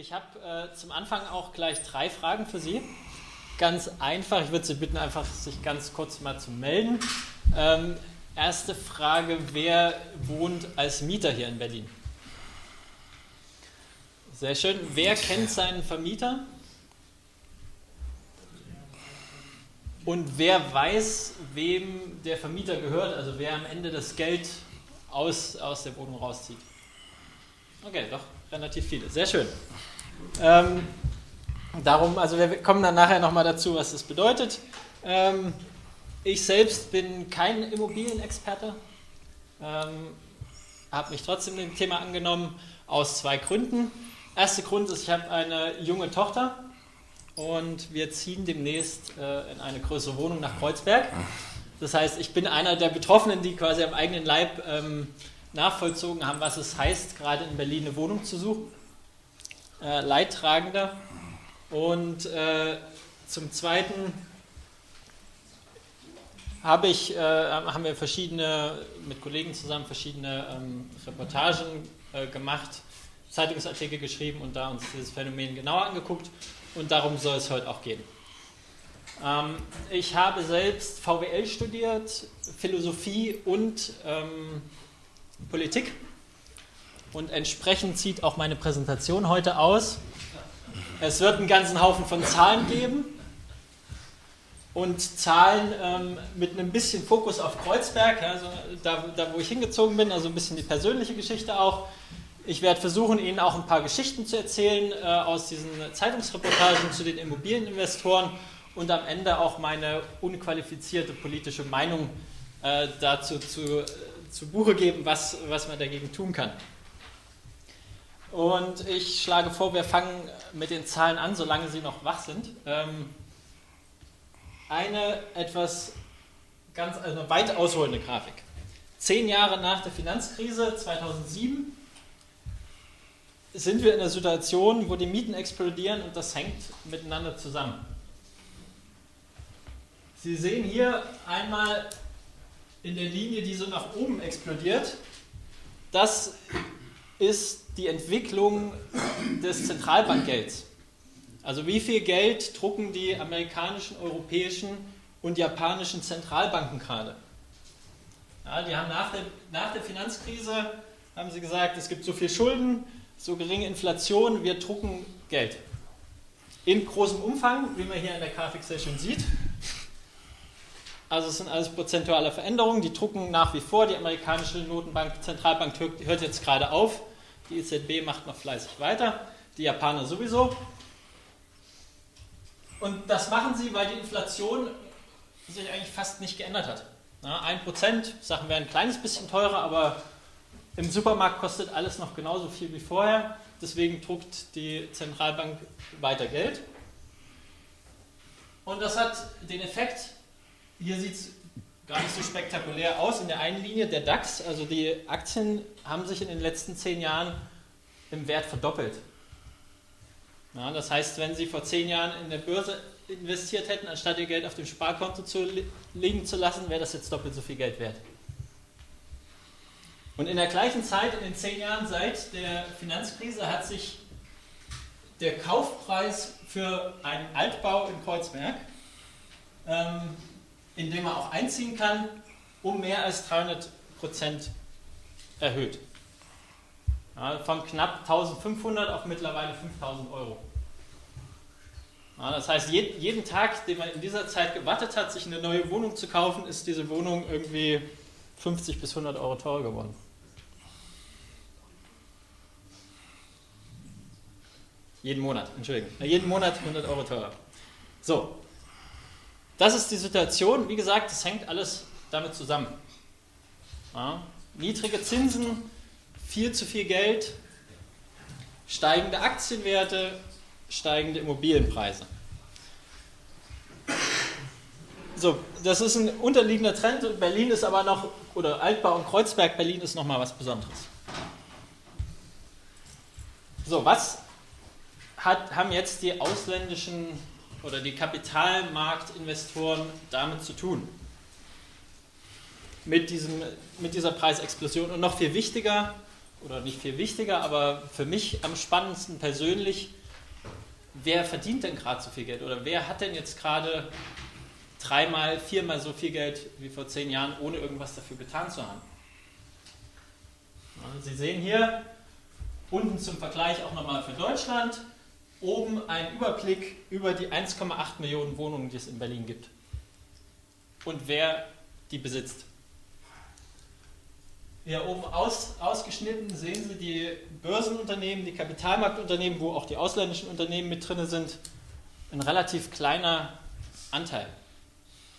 Ich habe äh, zum Anfang auch gleich drei Fragen für Sie. Ganz einfach, ich würde Sie bitten, einfach sich ganz kurz mal zu melden. Ähm, erste Frage, wer wohnt als Mieter hier in Berlin? Sehr schön. Wer kennt seinen Vermieter? Und wer weiß, wem der Vermieter gehört, also wer am Ende das Geld aus, aus der Wohnung rauszieht? Okay, doch relativ viele. Sehr schön. Ähm, darum, also wir kommen dann nachher nochmal dazu, was das bedeutet. Ähm, ich selbst bin kein Immobilienexperte, ähm, habe mich trotzdem dem Thema angenommen, aus zwei Gründen. Erster Grund ist, ich habe eine junge Tochter und wir ziehen demnächst äh, in eine größere Wohnung nach Kreuzberg. Das heißt, ich bin einer der Betroffenen, die quasi am eigenen Leib ähm, nachvollzogen haben, was es heißt, gerade in Berlin eine Wohnung zu suchen. Äh, Leidtragender. Und äh, zum Zweiten habe ich, äh, haben wir verschiedene, mit Kollegen zusammen verschiedene ähm, Reportagen äh, gemacht, Zeitungsartikel geschrieben und da uns dieses Phänomen genauer angeguckt. Und darum soll es heute auch gehen. Ähm, ich habe selbst VWL studiert, Philosophie und ähm, Politik. Und entsprechend sieht auch meine Präsentation heute aus. Es wird einen ganzen Haufen von Zahlen geben. Und Zahlen ähm, mit einem bisschen Fokus auf Kreuzberg, also da, da wo ich hingezogen bin, also ein bisschen die persönliche Geschichte auch. Ich werde versuchen, Ihnen auch ein paar Geschichten zu erzählen äh, aus diesen Zeitungsreportagen zu den Immobilieninvestoren und am Ende auch meine unqualifizierte politische Meinung äh, dazu zu, zu Buche geben, was, was man dagegen tun kann. Und ich schlage vor, wir fangen mit den Zahlen an, solange sie noch wach sind. Ähm, eine etwas ganz, also weit ausholende Grafik. Zehn Jahre nach der Finanzkrise 2007 sind wir in einer Situation, wo die Mieten explodieren und das hängt miteinander zusammen. Sie sehen hier einmal in der Linie, die so nach oben explodiert, das ist die Entwicklung des Zentralbankgelds. Also wie viel Geld drucken die amerikanischen, europäischen und japanischen Zentralbanken gerade? Ja, die haben nach der, nach der Finanzkrise haben sie gesagt, es gibt so viel Schulden, so geringe Inflation, wir drucken Geld. In großem Umfang, wie man hier in der Grafik sehr schön sieht. Also es sind alles prozentuale Veränderungen, die drucken nach wie vor, die amerikanische Notenbank, Zentralbank hört jetzt gerade auf, die EZB macht noch fleißig weiter, die Japaner sowieso. Und das machen sie, weil die Inflation sich eigentlich fast nicht geändert hat. Ein Prozent, Sachen werden ein kleines bisschen teurer, aber im Supermarkt kostet alles noch genauso viel wie vorher. Deswegen druckt die Zentralbank weiter Geld. Und das hat den Effekt, hier sieht es gar nicht so spektakulär aus. In der einen Linie der DAX, also die Aktien haben sich in den letzten zehn Jahren im Wert verdoppelt. Ja, das heißt, wenn Sie vor zehn Jahren in der Börse investiert hätten, anstatt Ihr Geld auf dem Sparkonto zu liegen zu lassen, wäre das jetzt doppelt so viel Geld wert. Und in der gleichen Zeit, in den zehn Jahren seit der Finanzkrise, hat sich der Kaufpreis für einen Altbau in Kreuzberg, ähm, in dem man auch einziehen kann, um mehr als 300 Prozent erhöht. Ja, von knapp 1500 auf mittlerweile 5000 Euro. Ja, das heißt, jeden Tag, den man in dieser Zeit gewartet hat, sich eine neue Wohnung zu kaufen, ist diese Wohnung irgendwie 50 bis 100 Euro teurer geworden. Jeden Monat, Entschuldigung. Jeden Monat 100 Euro teurer. So, das ist die Situation. Wie gesagt, das hängt alles damit zusammen. Ja. Niedrige Zinsen, viel zu viel Geld, steigende Aktienwerte, steigende Immobilienpreise. So, das ist ein unterliegender Trend. Berlin ist aber noch, oder Altbau und Kreuzberg, Berlin ist nochmal was Besonderes. So, was hat, haben jetzt die ausländischen oder die Kapitalmarktinvestoren damit zu tun? Mit, diesem, mit dieser Preisexplosion. Und noch viel wichtiger, oder nicht viel wichtiger, aber für mich am spannendsten persönlich, wer verdient denn gerade so viel Geld oder wer hat denn jetzt gerade dreimal, viermal so viel Geld wie vor zehn Jahren, ohne irgendwas dafür getan zu haben. Sie sehen hier unten zum Vergleich auch nochmal für Deutschland, oben ein Überblick über die 1,8 Millionen Wohnungen, die es in Berlin gibt und wer die besitzt. Hier oben aus, ausgeschnitten sehen Sie die Börsenunternehmen, die Kapitalmarktunternehmen, wo auch die ausländischen Unternehmen mit drin sind. Ein relativ kleiner Anteil.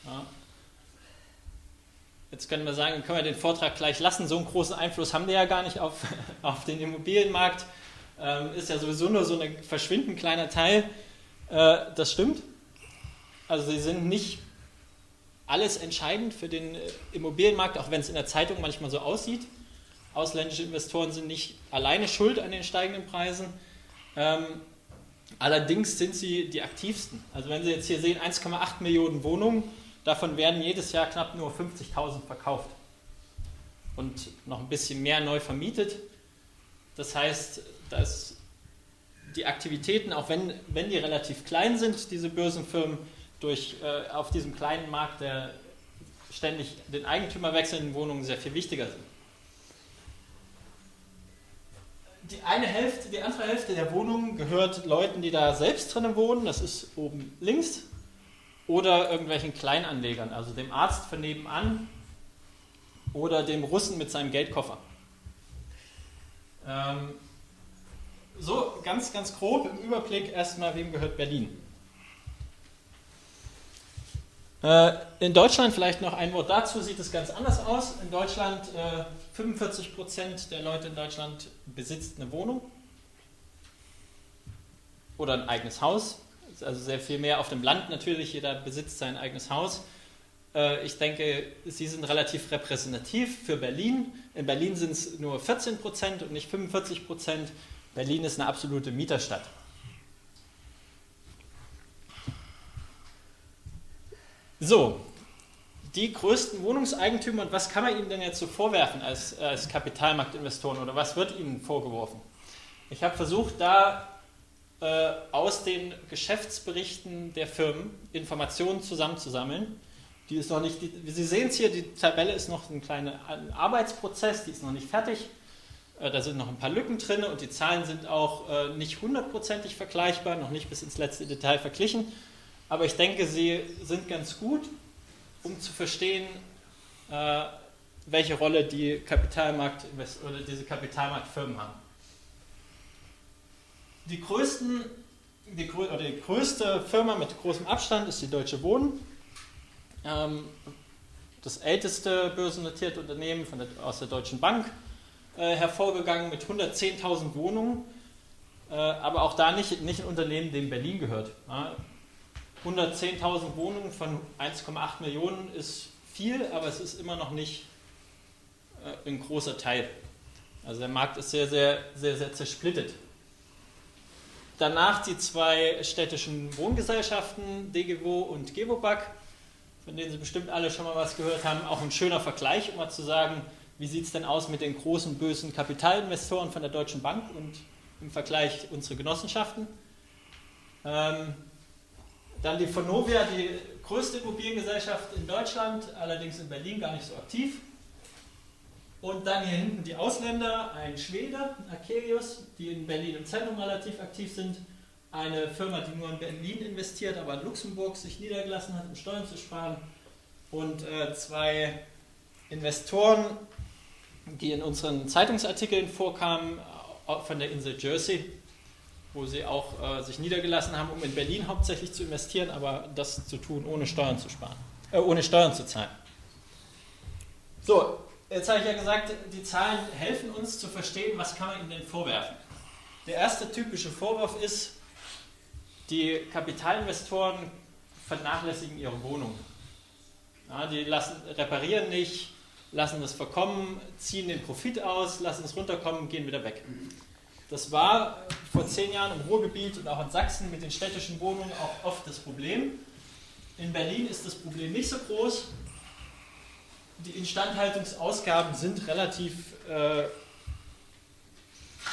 Ja. Jetzt können wir sagen, können wir den Vortrag gleich lassen. So einen großen Einfluss haben die ja gar nicht auf, auf den Immobilienmarkt. Ähm, ist ja sowieso nur so ein verschwindend kleiner Teil. Äh, das stimmt. Also sie sind nicht alles entscheidend für den äh, Immobilienmarkt, auch wenn es in der Zeitung manchmal so aussieht. Ausländische Investoren sind nicht alleine schuld an den steigenden Preisen. Ähm, allerdings sind sie die aktivsten. Also wenn Sie jetzt hier sehen, 1,8 Millionen Wohnungen, davon werden jedes Jahr knapp nur 50.000 verkauft und noch ein bisschen mehr neu vermietet. Das heißt, dass die Aktivitäten, auch wenn, wenn die relativ klein sind, diese Börsenfirmen, durch, äh, auf diesem kleinen Markt der ständig den Eigentümer wechselnden Wohnungen sehr viel wichtiger sind. Die eine Hälfte, die andere Hälfte der Wohnungen gehört Leuten, die da selbst drinnen wohnen, das ist oben links, oder irgendwelchen Kleinanlegern, also dem Arzt von nebenan oder dem Russen mit seinem Geldkoffer. Ähm, so, ganz, ganz grob im Überblick erstmal, wem gehört Berlin? Äh, in Deutschland vielleicht noch ein Wort dazu, sieht es ganz anders aus. In Deutschland, äh, 45 Prozent der Leute in Deutschland besitzt eine Wohnung oder ein eigenes Haus. Also sehr viel mehr auf dem Land natürlich, jeder besitzt sein eigenes Haus. Äh, ich denke, sie sind relativ repräsentativ für Berlin. In Berlin sind es nur 14 Prozent und nicht 45 Prozent. Berlin ist eine absolute Mieterstadt. So, die größten Wohnungseigentümer und was kann man ihnen denn jetzt so vorwerfen als, als Kapitalmarktinvestoren oder was wird ihnen vorgeworfen? Ich habe versucht, da äh, aus den Geschäftsberichten der Firmen Informationen zusammenzusammeln. Die ist noch nicht, die, Sie sehen es hier, die Tabelle ist noch ein kleiner Arbeitsprozess, die ist noch nicht fertig. Äh, da sind noch ein paar Lücken drin und die Zahlen sind auch äh, nicht hundertprozentig vergleichbar, noch nicht bis ins letzte Detail verglichen aber ich denke, sie sind ganz gut, um zu verstehen, äh, welche Rolle die Kapitalmarkt oder diese Kapitalmarktfirmen haben. Die, größten, die, die größte Firma mit großem Abstand ist die Deutsche Wohnen. Ähm, das älteste börsennotierte Unternehmen der, aus der Deutschen Bank äh, hervorgegangen mit 110.000 Wohnungen, äh, aber auch da nicht, nicht ein Unternehmen, dem Berlin gehört. Ja, 110.000 Wohnungen von 1,8 Millionen ist viel, aber es ist immer noch nicht äh, ein großer Teil. Also der Markt ist sehr, sehr, sehr, sehr zersplittet. Danach die zwei städtischen Wohngesellschaften, DGWO und Gewobag, von denen Sie bestimmt alle schon mal was gehört haben. Auch ein schöner Vergleich, um mal zu sagen, wie sieht es denn aus mit den großen bösen Kapitalinvestoren von der Deutschen Bank und im Vergleich unsere Genossenschaften. Ähm, dann die Vonovia, die größte Immobiliengesellschaft in Deutschland, allerdings in Berlin gar nicht so aktiv. Und dann hier hinten die Ausländer, ein Schwede, Akelius, die in Berlin im Zentrum relativ aktiv sind. Eine Firma, die nur in Berlin investiert, aber in Luxemburg sich niedergelassen hat, um Steuern zu sparen. Und äh, zwei Investoren, die in unseren Zeitungsartikeln vorkamen, äh, von der Insel Jersey, wo sie auch äh, sich niedergelassen haben, um in Berlin hauptsächlich zu investieren, aber das zu tun, ohne Steuern zu sparen, äh, ohne Steuern zu zahlen. So, jetzt habe ich ja gesagt, die Zahlen helfen uns zu verstehen, was kann man ihnen denn vorwerfen. Der erste typische Vorwurf ist, die Kapitalinvestoren vernachlässigen ihre Wohnung. Ja, die lassen, reparieren nicht, lassen es verkommen, ziehen den Profit aus, lassen es runterkommen, gehen wieder weg. Das war vor zehn Jahren im Ruhrgebiet und auch in Sachsen mit den städtischen Wohnungen auch oft das Problem. In Berlin ist das Problem nicht so groß. Die Instandhaltungsausgaben sind relativ äh,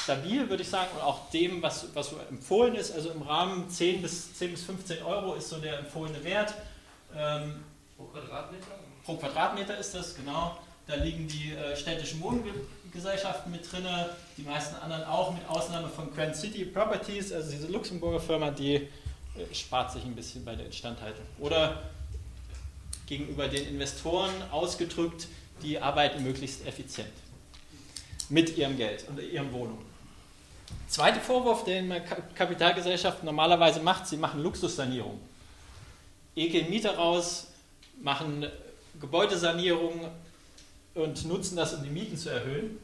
stabil, würde ich sagen, und auch dem, was, was so empfohlen ist. Also im Rahmen 10 bis, 10 bis 15 Euro ist so der empfohlene Wert. Ähm, pro Quadratmeter? Pro Quadratmeter ist das, genau. Da liegen die äh, städtischen Wohngesellschaften mit drin, die meisten anderen auch, mit Ausnahme von Grand City Properties, also diese Luxemburger Firma, die äh, spart sich ein bisschen bei der Instandhaltung. Oder gegenüber den Investoren ausgedrückt, die arbeiten möglichst effizient mit ihrem Geld und ihren Wohnungen. Zweiter Vorwurf, den Kapitalgesellschaft normalerweise macht, sie machen Luxussanierung. Ekeln Mieter raus, machen Gebäudesanierung und nutzen das, um die Mieten zu erhöhen.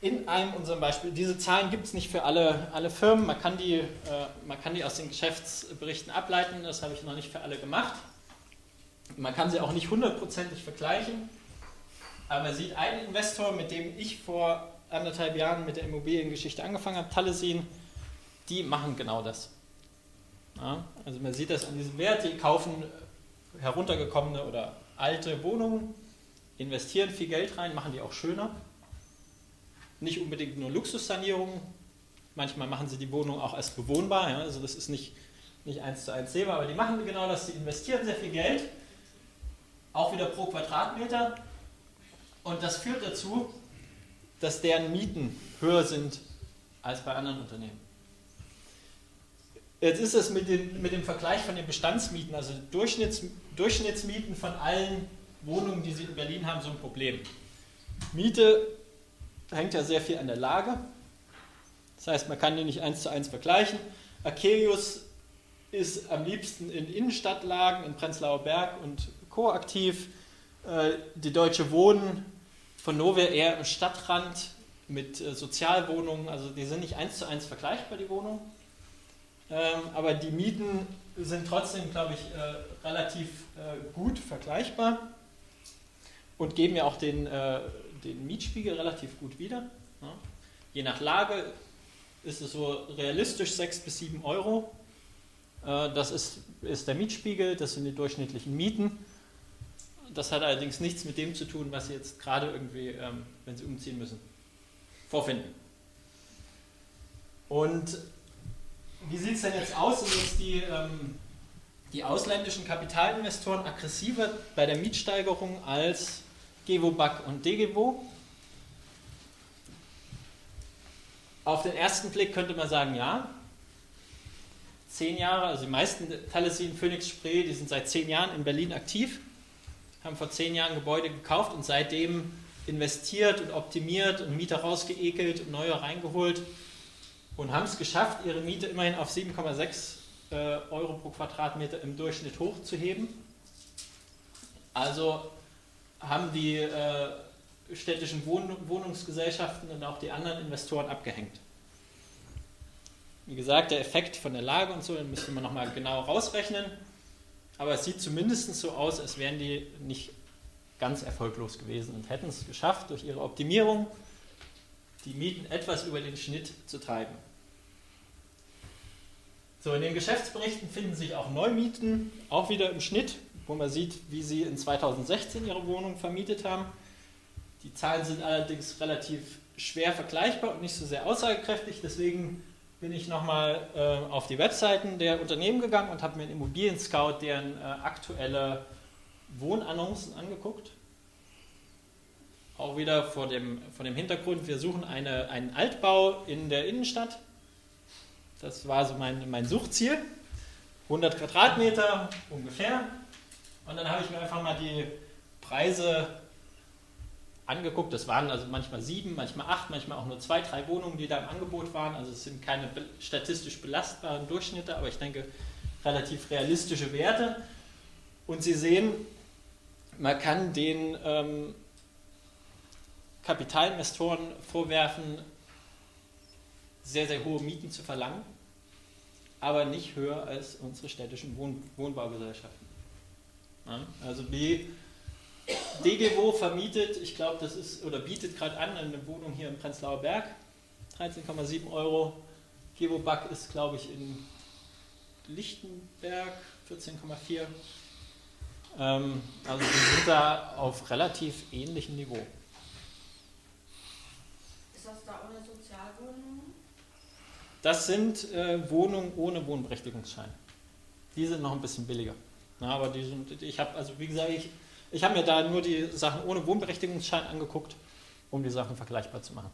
In einem unserem Beispiel, diese Zahlen gibt es nicht für alle, alle Firmen, man kann, die, äh, man kann die aus den Geschäftsberichten ableiten, das habe ich noch nicht für alle gemacht. Man kann sie auch nicht hundertprozentig vergleichen, aber man sieht einen Investor, mit dem ich vor anderthalb Jahren mit der Immobiliengeschichte angefangen habe, Taliesin, die machen genau das. Ja, also man sieht das an diesem Wert, die kaufen heruntergekommene oder alte Wohnungen, investieren viel Geld rein, machen die auch schöner. Nicht unbedingt nur Luxussanierungen, manchmal machen sie die Wohnung auch als bewohnbar, ja, also das ist nicht, nicht eins zu eins sehbar, aber die machen genau das, sie investieren sehr viel Geld auch wieder pro Quadratmeter. Und das führt dazu, dass deren Mieten höher sind als bei anderen Unternehmen. Jetzt ist es mit, den, mit dem Vergleich von den Bestandsmieten, also Durchschnitts, Durchschnittsmieten von allen Wohnungen, die Sie in Berlin haben, so ein Problem. Miete hängt ja sehr viel an der Lage. Das heißt, man kann die nicht eins zu eins vergleichen. Akelius ist am liebsten in Innenstadtlagen, in Prenzlauer Berg und koaktiv. Äh, die Deutsche Wohnen von Nowhere eher im Stadtrand mit äh, Sozialwohnungen, also die sind nicht eins zu eins vergleichbar, die Wohnungen. Ähm, aber die Mieten sind trotzdem, glaube ich, äh, relativ gut vergleichbar und geben ja auch den, den Mietspiegel relativ gut wieder. Je nach Lage ist es so realistisch 6 bis 7 Euro. Das ist, ist der Mietspiegel, das sind die durchschnittlichen Mieten. Das hat allerdings nichts mit dem zu tun, was Sie jetzt gerade irgendwie, ähm, wenn Sie umziehen müssen, vorfinden. Und wie sieht es denn jetzt aus? Sind jetzt die, ähm, die ausländischen Kapitalinvestoren aggressiver bei der Mietsteigerung als Gevoback und Degevo? Auf den ersten Blick könnte man sagen, ja. Zehn Jahre, also die meisten Talesin, Phoenix Spree, die sind seit zehn Jahren in Berlin aktiv haben vor zehn Jahren Gebäude gekauft und seitdem investiert und optimiert und Mieter rausgeekelt und neue reingeholt und haben es geschafft, ihre Miete immerhin auf 7,6 äh, Euro pro Quadratmeter im Durchschnitt hochzuheben. Also haben die äh, städtischen Wohn Wohnungsgesellschaften und auch die anderen Investoren abgehängt. Wie gesagt, der Effekt von der Lage und so, den müsste man nochmal genau rausrechnen. Aber es sieht zumindest so aus, als wären die nicht ganz erfolglos gewesen und hätten es geschafft, durch ihre Optimierung die Mieten etwas über den Schnitt zu treiben. So, in den Geschäftsberichten finden sich auch Neumieten, auch wieder im Schnitt, wo man sieht, wie sie in 2016 ihre Wohnung vermietet haben. Die Zahlen sind allerdings relativ schwer vergleichbar und nicht so sehr aussagekräftig, deswegen bin ich nochmal äh, auf die Webseiten der Unternehmen gegangen und habe mir einen Immobilien-Scout deren äh, aktuelle Wohnannoncen angeguckt. Auch wieder vor dem, vor dem Hintergrund, wir suchen eine, einen Altbau in der Innenstadt. Das war so mein, mein Suchziel. 100 Quadratmeter ungefähr. Und dann habe ich mir einfach mal die Preise angeguckt. Das waren also manchmal sieben, manchmal acht, manchmal auch nur zwei, drei Wohnungen, die da im Angebot waren. Also es sind keine statistisch belastbaren Durchschnitte, aber ich denke relativ realistische Werte. Und Sie sehen, man kann den ähm, Kapitalinvestoren vorwerfen, sehr, sehr hohe Mieten zu verlangen, aber nicht höher als unsere städtischen Wohn Wohnbaugesellschaften. Ja, also die DGWO vermietet, ich glaube, das ist, oder bietet gerade an, eine Wohnung hier im Prenzlauer Berg, 13,7 Euro. Gevoback ist, glaube ich, in Lichtenberg, 14,4. Ähm, also wir sind da auf relativ ähnlichem Niveau. Sozialwohnungen? Das sind äh, Wohnungen ohne Wohnberechtigungsschein. Die sind noch ein bisschen billiger. Na, aber die sind, ich habe, also wie gesagt, ich, ich habe mir da nur die Sachen ohne Wohnberechtigungsschein angeguckt, um die Sachen vergleichbar zu machen.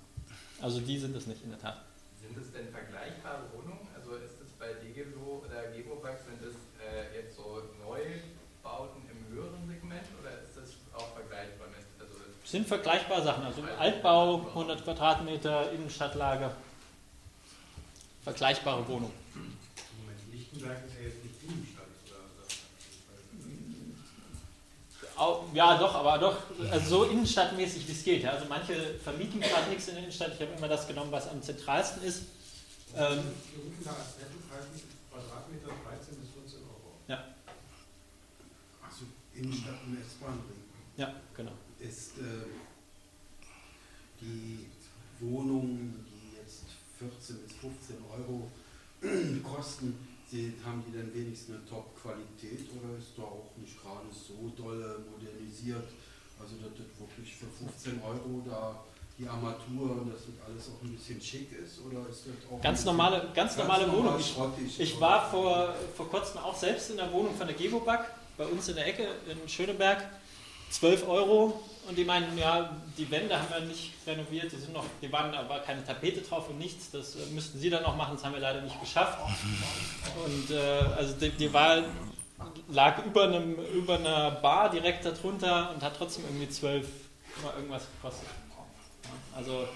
Also die sind es nicht in der Tat. Sind es denn vergleichbare Wohnungen? Also ist es bei DGLO oder Geboback, sind es äh, jetzt so Neubauten im höheren Segment oder ist das auch vergleichbar mit? Also sind vergleichbare Sachen, also Altbau, 100 Quadratmeter, Innenstadtlage, vergleichbare Wohnung. Moment, Lichtenberg ist ja jetzt nicht Innenstadt, Ja, doch, aber doch also so innenstadtmäßig wie es geht. Also manche vermieten gerade nichts in der Innenstadt. Ich habe immer das genommen, was am zentralsten ist. Ähm, Wir rufen da als Nettopreis Quadratmeter 13 bis 14 Euro. Ja. Achso, Innenstadt und S-Bahn-Ring. Ja, genau. Ist äh, die jetzt 14 bis 15 Euro kosten, sind, haben die dann wenigstens eine Top-Qualität oder ist da auch nicht gerade so doll modernisiert? Also, dass das wirklich für 15 Euro da die Armatur und dass das alles auch ein bisschen schick ist? Oder ist das auch ganz normale, ganz, ganz normale normal Wohnung. Ich, ich war vor, vor kurzem auch selbst in der Wohnung von der Geboback bei uns in der Ecke in Schöneberg. 12 Euro und die meinen, ja, die Wände haben wir nicht renoviert, die sind noch, die waren aber keine Tapete drauf und nichts, das äh, müssten sie dann noch machen, das haben wir leider nicht geschafft. Und äh, also die, die Wahl lag über, einem, über einer Bar direkt darunter und hat trotzdem irgendwie 12 immer irgendwas gekostet. Also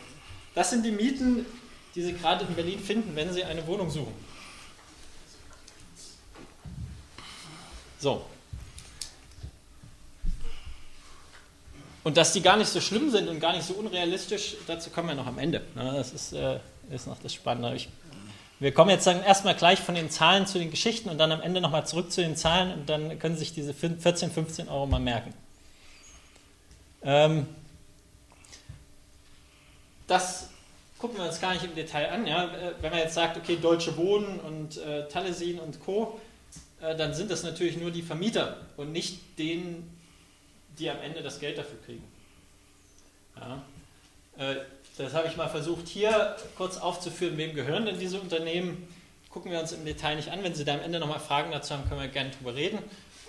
das sind die Mieten, die Sie gerade in Berlin finden, wenn Sie eine Wohnung suchen. So, Und dass die gar nicht so schlimm sind und gar nicht so unrealistisch, dazu kommen wir noch am Ende. Das ist, äh, ist noch das Spannende. Ich, wir kommen jetzt dann erstmal gleich von den Zahlen zu den Geschichten und dann am Ende nochmal zurück zu den Zahlen und dann können Sie sich diese 14, 15 Euro mal merken. Ähm, das gucken wir uns gar nicht im Detail an. Ja? Äh, wenn man jetzt sagt, okay, Deutsche Wohnen und äh, Talesin und Co., äh, dann sind das natürlich nur die Vermieter und nicht denen, die am Ende das Geld dafür kriegen. Ja. Äh, das habe ich mal versucht hier kurz aufzuführen, wem gehören denn diese Unternehmen. Gucken wir uns im Detail nicht an. Wenn Sie da am Ende nochmal Fragen dazu haben, können wir gerne drüber reden.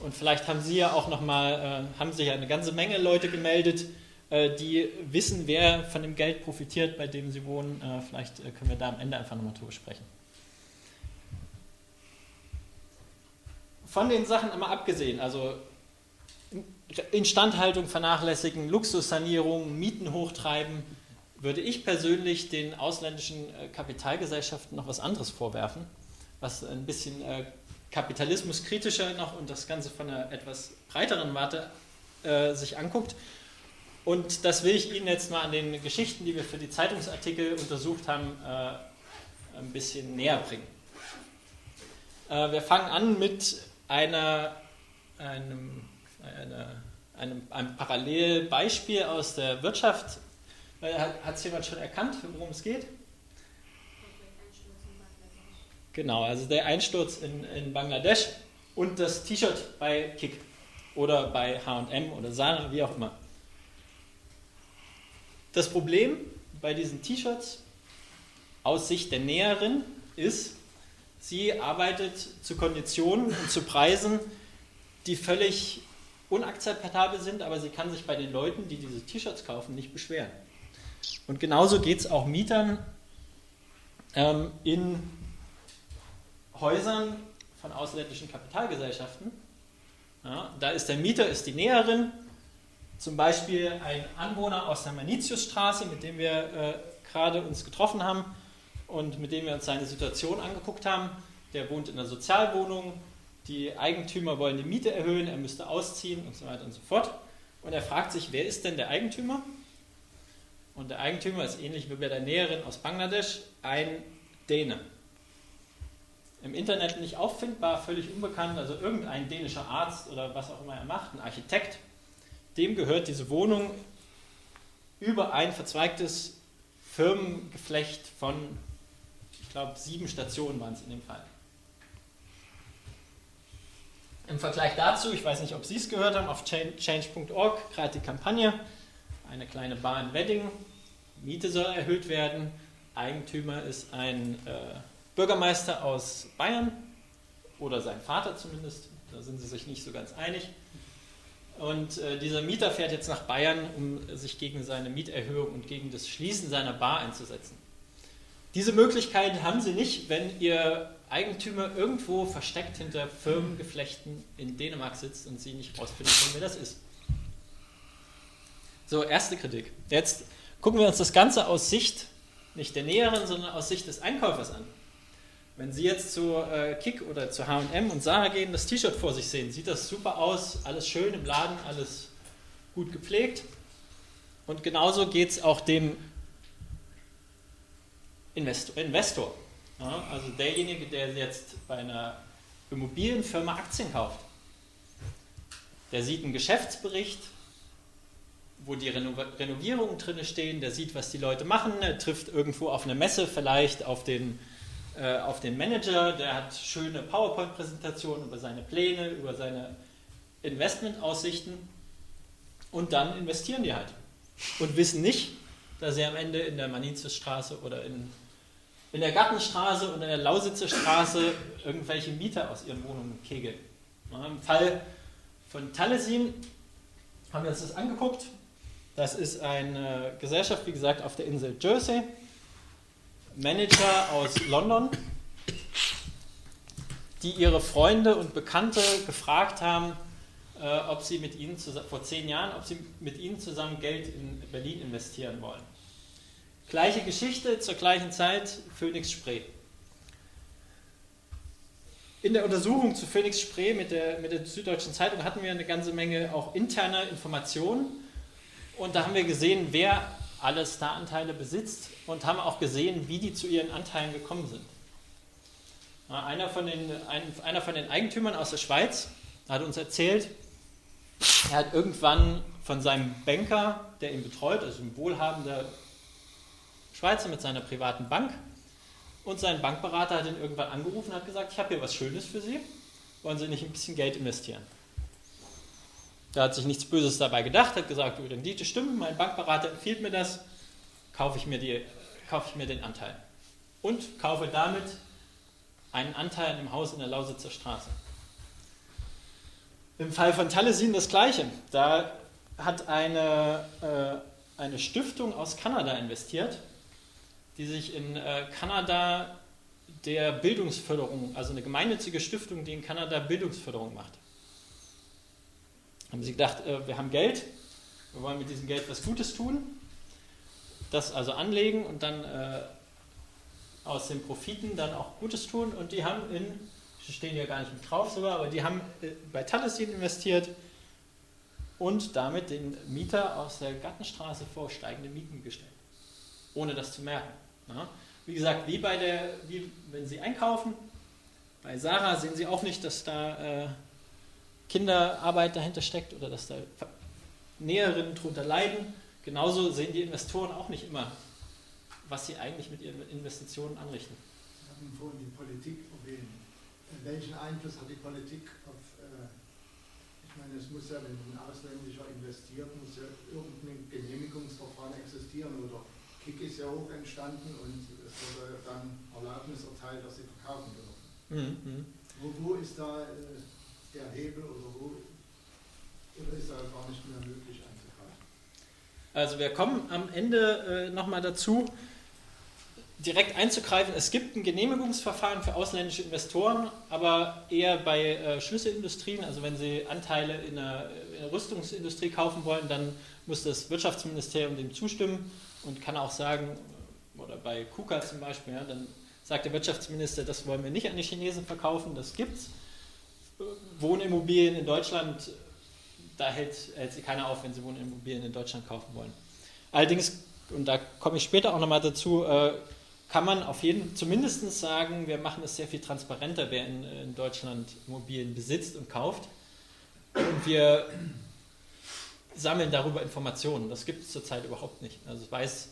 Und vielleicht haben Sie ja auch nochmal, äh, haben sich ja eine ganze Menge Leute gemeldet, äh, die wissen, wer von dem Geld profitiert, bei dem sie wohnen. Äh, vielleicht können wir da am Ende einfach nochmal drüber sprechen. Von den Sachen immer abgesehen, also Instandhaltung vernachlässigen, Luxussanierung, Mieten hochtreiben, würde ich persönlich den ausländischen äh, Kapitalgesellschaften noch was anderes vorwerfen, was ein bisschen äh, kapitalismuskritischer noch und das Ganze von einer etwas breiteren Warte äh, sich anguckt. Und das will ich Ihnen jetzt mal an den Geschichten, die wir für die Zeitungsartikel untersucht haben, äh, ein bisschen näher bringen. Äh, wir fangen an mit einer, einem eine, einem, einem Parallelbeispiel aus der Wirtschaft. Hat es jemand schon erkannt, worum es geht? Genau, also der Einsturz in, in Bangladesch und das T-Shirt bei Kick oder bei HM oder Sana, wie auch immer. Das Problem bei diesen T-Shirts aus Sicht der Näherin ist, sie arbeitet zu Konditionen und zu Preisen, die völlig unakzeptabel sind, aber sie kann sich bei den Leuten, die diese T-Shirts kaufen, nicht beschweren. Und genauso geht es auch Mietern ähm, in Häusern von ausländischen Kapitalgesellschaften. Ja, da ist der Mieter ist die Näherin, zum Beispiel ein Anwohner aus der Manitiusstraße, mit dem wir äh, gerade uns getroffen haben und mit dem wir uns seine Situation angeguckt haben. Der wohnt in einer Sozialwohnung, die Eigentümer wollen die Miete erhöhen, er müsste ausziehen und so weiter und so fort. Und er fragt sich, wer ist denn der Eigentümer? Und der Eigentümer ist ähnlich wie bei der Näherin aus Bangladesch, ein Däne. Im Internet nicht auffindbar, völlig unbekannt, also irgendein dänischer Arzt oder was auch immer er macht, ein Architekt, dem gehört diese Wohnung über ein verzweigtes Firmengeflecht von, ich glaube, sieben Stationen waren es in dem Fall. Im Vergleich dazu, ich weiß nicht, ob Sie es gehört haben, auf change.org, gerade die Kampagne, eine kleine Bar in Wedding, Miete soll erhöht werden. Eigentümer ist ein äh, Bürgermeister aus Bayern. Oder sein Vater zumindest, da sind sie sich nicht so ganz einig. Und äh, dieser Mieter fährt jetzt nach Bayern, um sich gegen seine Mieterhöhung und gegen das Schließen seiner Bar einzusetzen. Diese Möglichkeit haben sie nicht, wenn ihr Eigentümer irgendwo versteckt hinter Firmengeflechten in Dänemark sitzt und sie nicht rausfinden können, wer das ist. So, erste Kritik. Jetzt gucken wir uns das Ganze aus Sicht nicht der Näheren, sondern aus Sicht des Einkäufers an. Wenn Sie jetzt zu äh, Kick oder zu HM und Sarah gehen, das T-Shirt vor sich sehen, sieht das super aus, alles schön im Laden, alles gut gepflegt. Und genauso geht es auch dem Investor. Investor. Ja, also derjenige, der jetzt bei einer Immobilienfirma Aktien kauft, der sieht einen Geschäftsbericht, wo die Reno Renovierungen drin stehen, der sieht, was die Leute machen, er trifft irgendwo auf einer Messe vielleicht auf den, äh, auf den Manager, der hat schöne PowerPoint-Präsentationen über seine Pläne, über seine Investmentaussichten und dann investieren die halt und wissen nicht, dass sie am Ende in der Manitiusstraße oder in, in der Gartenstraße oder in der Lausitzer Straße irgendwelche Mieter aus ihren Wohnungen kegeln. Ja, Im Fall von Talesin haben wir uns das angeguckt. Das ist eine Gesellschaft, wie gesagt, auf der Insel Jersey. Manager aus London, die ihre Freunde und Bekannte gefragt haben, äh, ob sie mit ihnen vor zehn Jahren, ob sie mit ihnen zusammen Geld in Berlin investieren wollen. Gleiche Geschichte zur gleichen Zeit, Phoenix Spree. In der Untersuchung zu Phoenix Spree mit der, mit der Süddeutschen Zeitung hatten wir eine ganze Menge auch interner Informationen und da haben wir gesehen, wer alles da Anteile besitzt und haben auch gesehen, wie die zu ihren Anteilen gekommen sind. Einer von den, ein, einer von den Eigentümern aus der Schweiz hat uns erzählt, er hat irgendwann von seinem Banker, der ihn betreut, also ein wohlhabender Schweizer mit seiner privaten Bank, und sein Bankberater hat ihn irgendwann angerufen und hat gesagt, ich habe hier was Schönes für Sie, wollen Sie nicht ein bisschen Geld investieren? Der hat sich nichts Böses dabei gedacht, hat gesagt, die Rendite stimmt, mein Bankberater empfiehlt mir das, kaufe ich mir, die, kaufe ich mir den Anteil. Und kaufe damit einen Anteil an dem Haus in der Lausitzer Straße. Im Fall von Talesin das Gleiche. Da hat eine, äh, eine Stiftung aus Kanada investiert, die sich in äh, Kanada der Bildungsförderung, also eine gemeinnützige Stiftung, die in Kanada Bildungsförderung macht haben sie gedacht, äh, wir haben Geld, wir wollen mit diesem Geld was Gutes tun, das also anlegen und dann äh, aus den Profiten dann auch Gutes tun. Und die haben in, stehen ja gar nicht mit drauf sogar, aber die haben äh, bei Talessin investiert und damit den Mieter aus der Gartenstraße vor steigende Mieten gestellt, ohne das zu merken. Ja? Wie gesagt, wie bei der, wie wenn Sie einkaufen, bei Sarah sehen Sie auch nicht, dass da äh, Kinderarbeit dahinter steckt oder dass da Näherinnen darunter leiden. Genauso sehen die Investoren auch nicht immer, was sie eigentlich mit ihren Investitionen anrichten. Sie haben vorhin die Politik erwähnt. Welchen Einfluss hat die Politik auf, äh, ich meine, es muss ja, wenn ein Ausländischer investiert, muss ja irgendein Genehmigungsverfahren existieren oder Kick ist ja auch entstanden und es wurde dann Erlaubnis erteilt, dass sie verkaufen dürfen. Mhm. mhm. Wo, wo ist da äh, der Hebel oder wo? Oder ist da gar nicht mehr möglich einzugreifen? Also wir kommen am Ende äh, nochmal dazu, direkt einzugreifen. Es gibt ein Genehmigungsverfahren für ausländische Investoren, aber eher bei äh, Schlüsselindustrien. Also wenn Sie Anteile in der, in der, Rüstungsindustrie kaufen wollen, dann muss das Wirtschaftsministerium dem zustimmen und kann auch sagen, oder bei KUKA zum Beispiel, ja, dann sagt der Wirtschaftsminister, das wollen wir nicht an die Chinesen verkaufen, das gibt's. Wohnimmobilien in Deutschland, da hält, hält sich keiner auf, wenn sie Wohnimmobilien in Deutschland kaufen wollen. Allerdings, und da komme ich später auch nochmal dazu, äh, kann man auf jeden zumindest sagen, wir machen es sehr viel transparenter, wer in, in Deutschland Immobilien besitzt und kauft. Und wir sammeln darüber Informationen. Das gibt es zurzeit überhaupt nicht. Also weiß,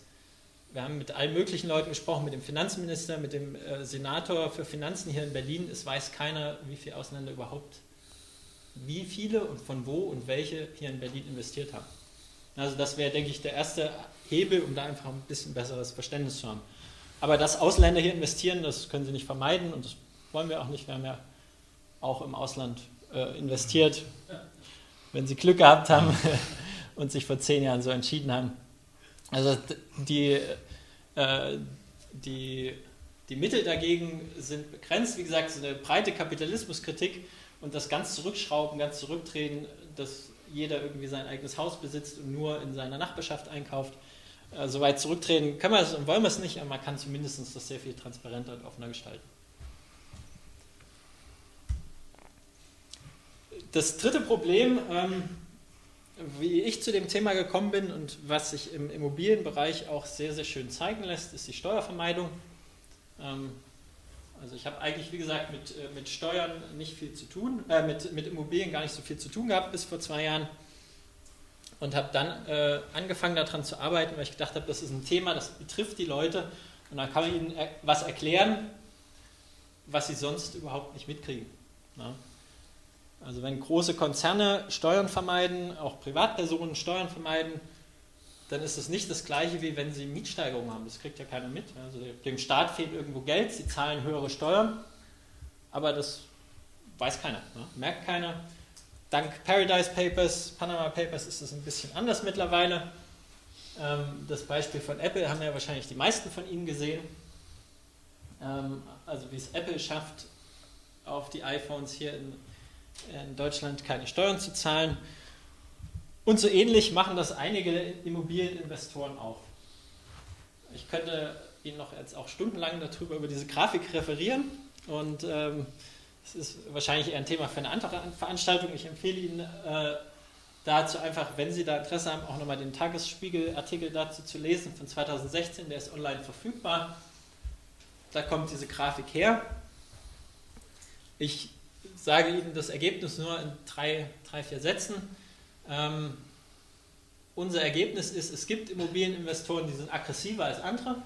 wir haben mit allen möglichen Leuten gesprochen, mit dem Finanzminister, mit dem äh, Senator für Finanzen hier in Berlin. Es weiß keiner, wie viele Ausländer überhaupt, wie viele und von wo und welche hier in Berlin investiert haben. Also das wäre, denke ich, der erste Hebel, um da einfach ein bisschen besseres Verständnis zu haben. Aber dass Ausländer hier investieren, das können sie nicht vermeiden und das wollen wir auch nicht. Wir haben ja auch im Ausland äh, investiert, wenn sie Glück gehabt haben und sich vor zehn Jahren so entschieden haben. Also die, äh, die, die Mittel dagegen sind begrenzt. Wie gesagt, so eine breite Kapitalismuskritik und das ganz zurückschrauben, ganz zurücktreten, dass jeder irgendwie sein eigenes Haus besitzt und nur in seiner Nachbarschaft einkauft. Äh, so weit zurücktreten können wir es und wollen wir es nicht, aber man kann zumindest das sehr viel transparenter und offener gestalten. Das dritte Problem, ähm, wie ich zu dem Thema gekommen bin und was sich im Immobilienbereich auch sehr, sehr schön zeigen lässt, ist die Steuervermeidung. Ähm, also ich habe eigentlich, wie gesagt, mit, äh, mit Steuern nicht viel zu tun, äh, mit, mit Immobilien gar nicht so viel zu tun gehabt bis vor zwei Jahren und habe dann äh, angefangen daran zu arbeiten, weil ich gedacht habe, das ist ein Thema, das betrifft die Leute und dann kann man ihnen er was erklären, was sie sonst überhaupt nicht mitkriegen. Ja? Also wenn große Konzerne Steuern vermeiden, auch Privatpersonen Steuern vermeiden, dann ist es nicht das gleiche, wie wenn sie Mietsteigerungen haben. Das kriegt ja keiner mit. Also dem Staat fehlt irgendwo Geld, sie zahlen höhere Steuern, aber das weiß keiner, ne? merkt keiner. Dank Paradise Papers, Panama Papers ist es ein bisschen anders mittlerweile. Ähm, das Beispiel von Apple haben ja wahrscheinlich die meisten von Ihnen gesehen. Ähm, also wie es Apple schafft, auf die iPhones hier in, in Deutschland keine Steuern zu zahlen. Und so ähnlich machen das einige Immobilieninvestoren auch. Ich könnte Ihnen noch jetzt auch stundenlang darüber über diese Grafik referieren und ähm, es ist wahrscheinlich eher ein Thema für eine andere Veranstaltung. Ich empfehle Ihnen äh, dazu einfach, wenn Sie da Interesse haben, auch nochmal den Tagesspiegel-Artikel dazu zu lesen von 2016, der ist online verfügbar. Da kommt diese Grafik her. Ich sage Ihnen das Ergebnis nur in drei, drei vier Sätzen. Ähm, unser Ergebnis ist, es gibt Immobilieninvestoren, die sind aggressiver als andere.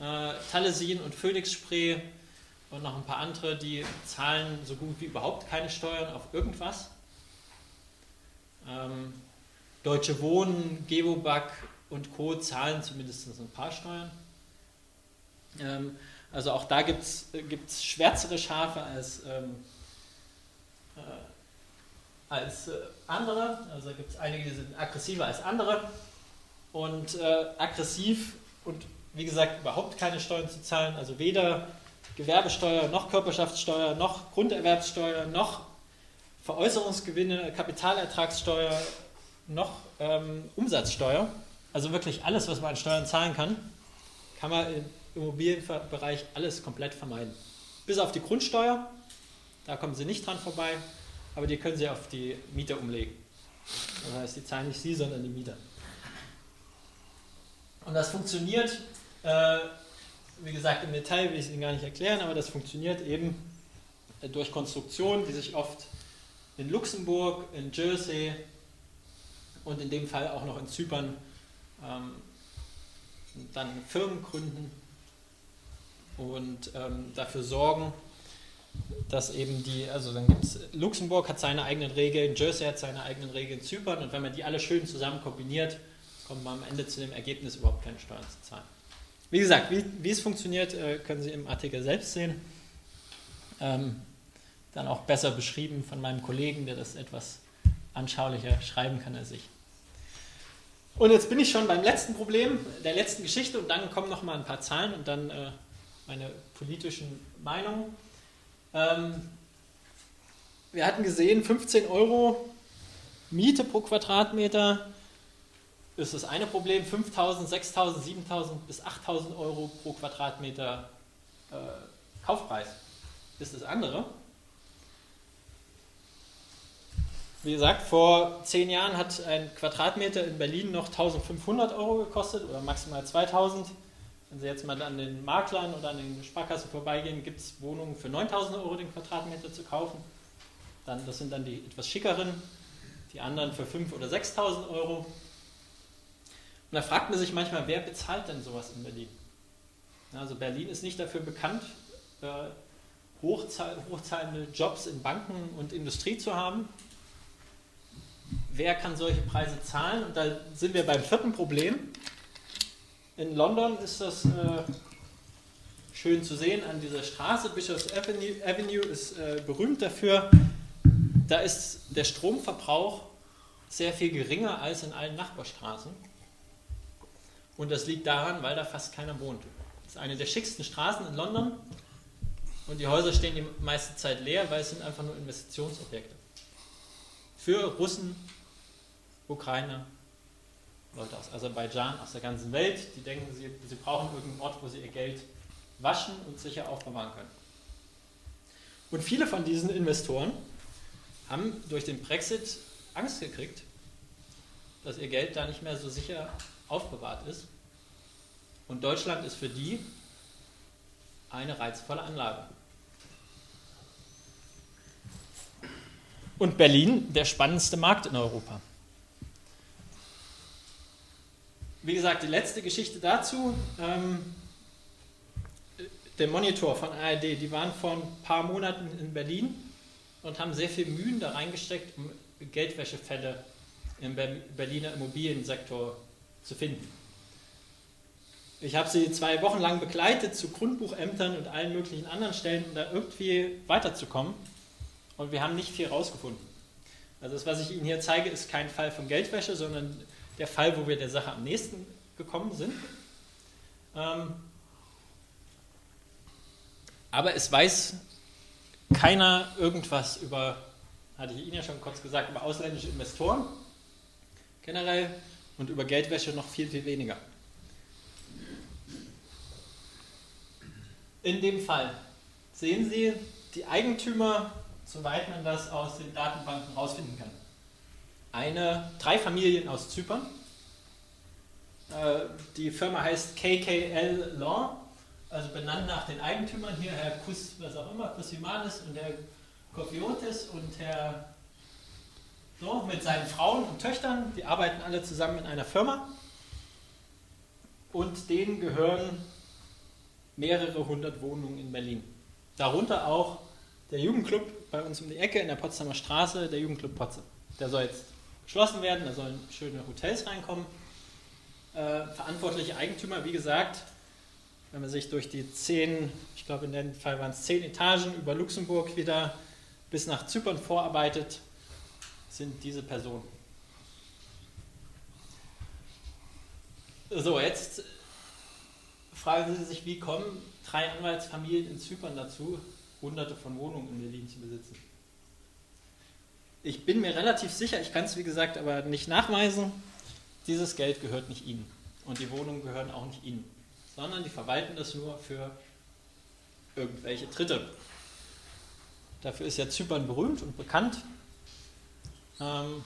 Äh, Talesin und Phoenix Spray und noch ein paar andere, die zahlen so gut wie überhaupt keine Steuern auf irgendwas. Ähm, Deutsche Wohnen, Gewobag und Co. zahlen zumindest ein paar Steuern. Ähm, also auch da gibt es schwärzere Schafe als ähm, äh, als äh, andere. Also gibt es einige, die sind aggressiver als andere. Und äh, aggressiv und wie gesagt überhaupt keine Steuern zu zahlen, also weder Gewerbesteuer noch Körperschaftssteuer noch Grunderwerbssteuer noch Veräußerungsgewinne, Kapitalertragssteuer noch ähm, Umsatzsteuer. Also wirklich alles, was man an Steuern zahlen kann, kann man im Immobilienbereich alles komplett vermeiden. Bis auf die Grundsteuer, da kommen Sie nicht dran vorbei aber die können Sie auf die Mieter umlegen. Das heißt, die zahlen nicht Sie, sondern die Mieter. Und das funktioniert, äh, wie gesagt, im Detail will ich es Ihnen gar nicht erklären, aber das funktioniert eben äh, durch Konstruktionen, die sich oft in Luxemburg, in Jersey und in dem Fall auch noch in Zypern ähm, dann Firmen gründen und ähm, dafür sorgen, dass eben die, also dann gibt es, Luxemburg hat seine eigenen Regeln, Jersey hat seine eigenen Regeln, Zypern und wenn man die alle schön zusammen kombiniert, kommt man am Ende zu dem Ergebnis, überhaupt keine Steuern zu zahlen. Wie gesagt, wie, wie es funktioniert, äh, können Sie im Artikel selbst sehen. Ähm, dann auch besser beschrieben von meinem Kollegen, der das etwas anschaulicher schreiben kann als ich. Und jetzt bin ich schon beim letzten Problem, der letzten Geschichte und dann kommen noch mal ein paar Zahlen und dann äh, meine politischen Meinungen. Ähm, wir hatten gesehen, 15 Euro Miete pro Quadratmeter ist das eine Problem. 5.000, 6.000, 7.000 bis 8.000 Euro pro Quadratmeter äh, Kaufpreis ist das andere. Wie gesagt, vor zehn Jahren hat ein Quadratmeter in Berlin noch 1500 Euro gekostet oder maximal 2000. Wenn Sie jetzt mal an den Maklern oder an den Sparkassen vorbeigehen, gibt es Wohnungen für 9000 Euro den Quadratmeter zu kaufen. Dann, das sind dann die etwas schickeren, die anderen für 5.000 oder 6.000 Euro. Und da fragt man sich manchmal, wer bezahlt denn sowas in Berlin? Also Berlin ist nicht dafür bekannt, äh, hochzahlende Jobs in Banken und Industrie zu haben. Wer kann solche Preise zahlen? Und da sind wir beim vierten Problem. In London ist das äh, schön zu sehen an dieser Straße. Bishops Avenue, Avenue ist äh, berühmt dafür. Da ist der Stromverbrauch sehr viel geringer als in allen Nachbarstraßen. Und das liegt daran, weil da fast keiner wohnt. Das ist eine der schicksten Straßen in London. Und die Häuser stehen die meiste Zeit leer, weil es sind einfach nur Investitionsobjekte. Für Russen, Ukrainer, Leute aus Aserbaidschan, aus der ganzen Welt, die denken, sie, sie brauchen irgendeinen Ort, wo sie ihr Geld waschen und sicher aufbewahren können. Und viele von diesen Investoren haben durch den Brexit Angst gekriegt, dass ihr Geld da nicht mehr so sicher aufbewahrt ist. Und Deutschland ist für die eine reizvolle Anlage. Und Berlin der spannendste Markt in Europa. Wie gesagt, die letzte Geschichte dazu. Ähm, der Monitor von ARD, die waren vor ein paar Monaten in Berlin und haben sehr viel Mühen da reingesteckt, um Geldwäschefälle im Berliner Immobiliensektor zu finden. Ich habe sie zwei Wochen lang begleitet zu Grundbuchämtern und allen möglichen anderen Stellen, um da irgendwie weiterzukommen. Und wir haben nicht viel rausgefunden. Also das, was ich Ihnen hier zeige, ist kein Fall von Geldwäsche, sondern der Fall, wo wir der Sache am nächsten gekommen sind. Ähm, aber es weiß keiner irgendwas über, hatte ich Ihnen ja schon kurz gesagt, über ausländische Investoren generell und über Geldwäsche noch viel, viel weniger. In dem Fall sehen Sie die Eigentümer, soweit man das aus den Datenbanken herausfinden kann. Eine, drei Familien aus Zypern. Äh, die Firma heißt KKL Law also benannt nach den Eigentümern hier, Herr Kus, was auch immer, Kusimanis und Herr Kofiotis und Herr so, mit seinen Frauen und Töchtern, die arbeiten alle zusammen in einer Firma und denen gehören mehrere hundert Wohnungen in Berlin. Darunter auch der Jugendclub bei uns um die Ecke in der Potsdamer Straße, der Jugendclub Potze. Der soll jetzt geschlossen werden, da sollen schöne Hotels reinkommen. Äh, verantwortliche Eigentümer, wie gesagt, wenn man sich durch die zehn, ich glaube in dem Fall waren es zehn Etagen über Luxemburg wieder bis nach Zypern vorarbeitet, sind diese Personen. So, jetzt fragen Sie sich, wie kommen drei Anwaltsfamilien in Zypern dazu, hunderte von Wohnungen in Berlin zu besitzen? Ich bin mir relativ sicher, ich kann es wie gesagt aber nicht nachweisen, dieses Geld gehört nicht Ihnen und die Wohnungen gehören auch nicht Ihnen sondern die verwalten das nur für irgendwelche Dritte. Dafür ist ja Zypern berühmt und bekannt. Ähm,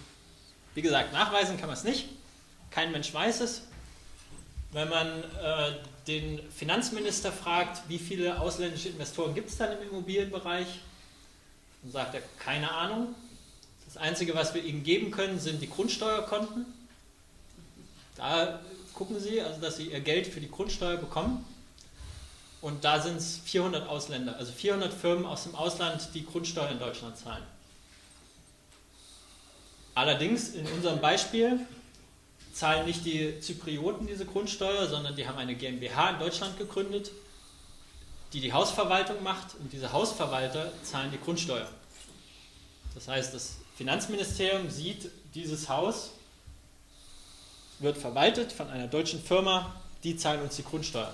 wie gesagt, nachweisen kann man es nicht. Kein Mensch weiß es. Wenn man äh, den Finanzminister fragt, wie viele ausländische Investoren gibt es dann im Immobilienbereich, dann sagt er, keine Ahnung. Das Einzige, was wir ihnen geben können, sind die Grundsteuerkonten. Da gucken Sie, also dass Sie Ihr Geld für die Grundsteuer bekommen. Und da sind es 400 Ausländer, also 400 Firmen aus dem Ausland, die Grundsteuer in Deutschland zahlen. Allerdings in unserem Beispiel zahlen nicht die Zyprioten diese Grundsteuer, sondern die haben eine GmbH in Deutschland gegründet, die die Hausverwaltung macht und diese Hausverwalter zahlen die Grundsteuer. Das heißt, das Finanzministerium sieht dieses Haus wird verwaltet von einer deutschen Firma, die zahlen uns die Grundsteuer.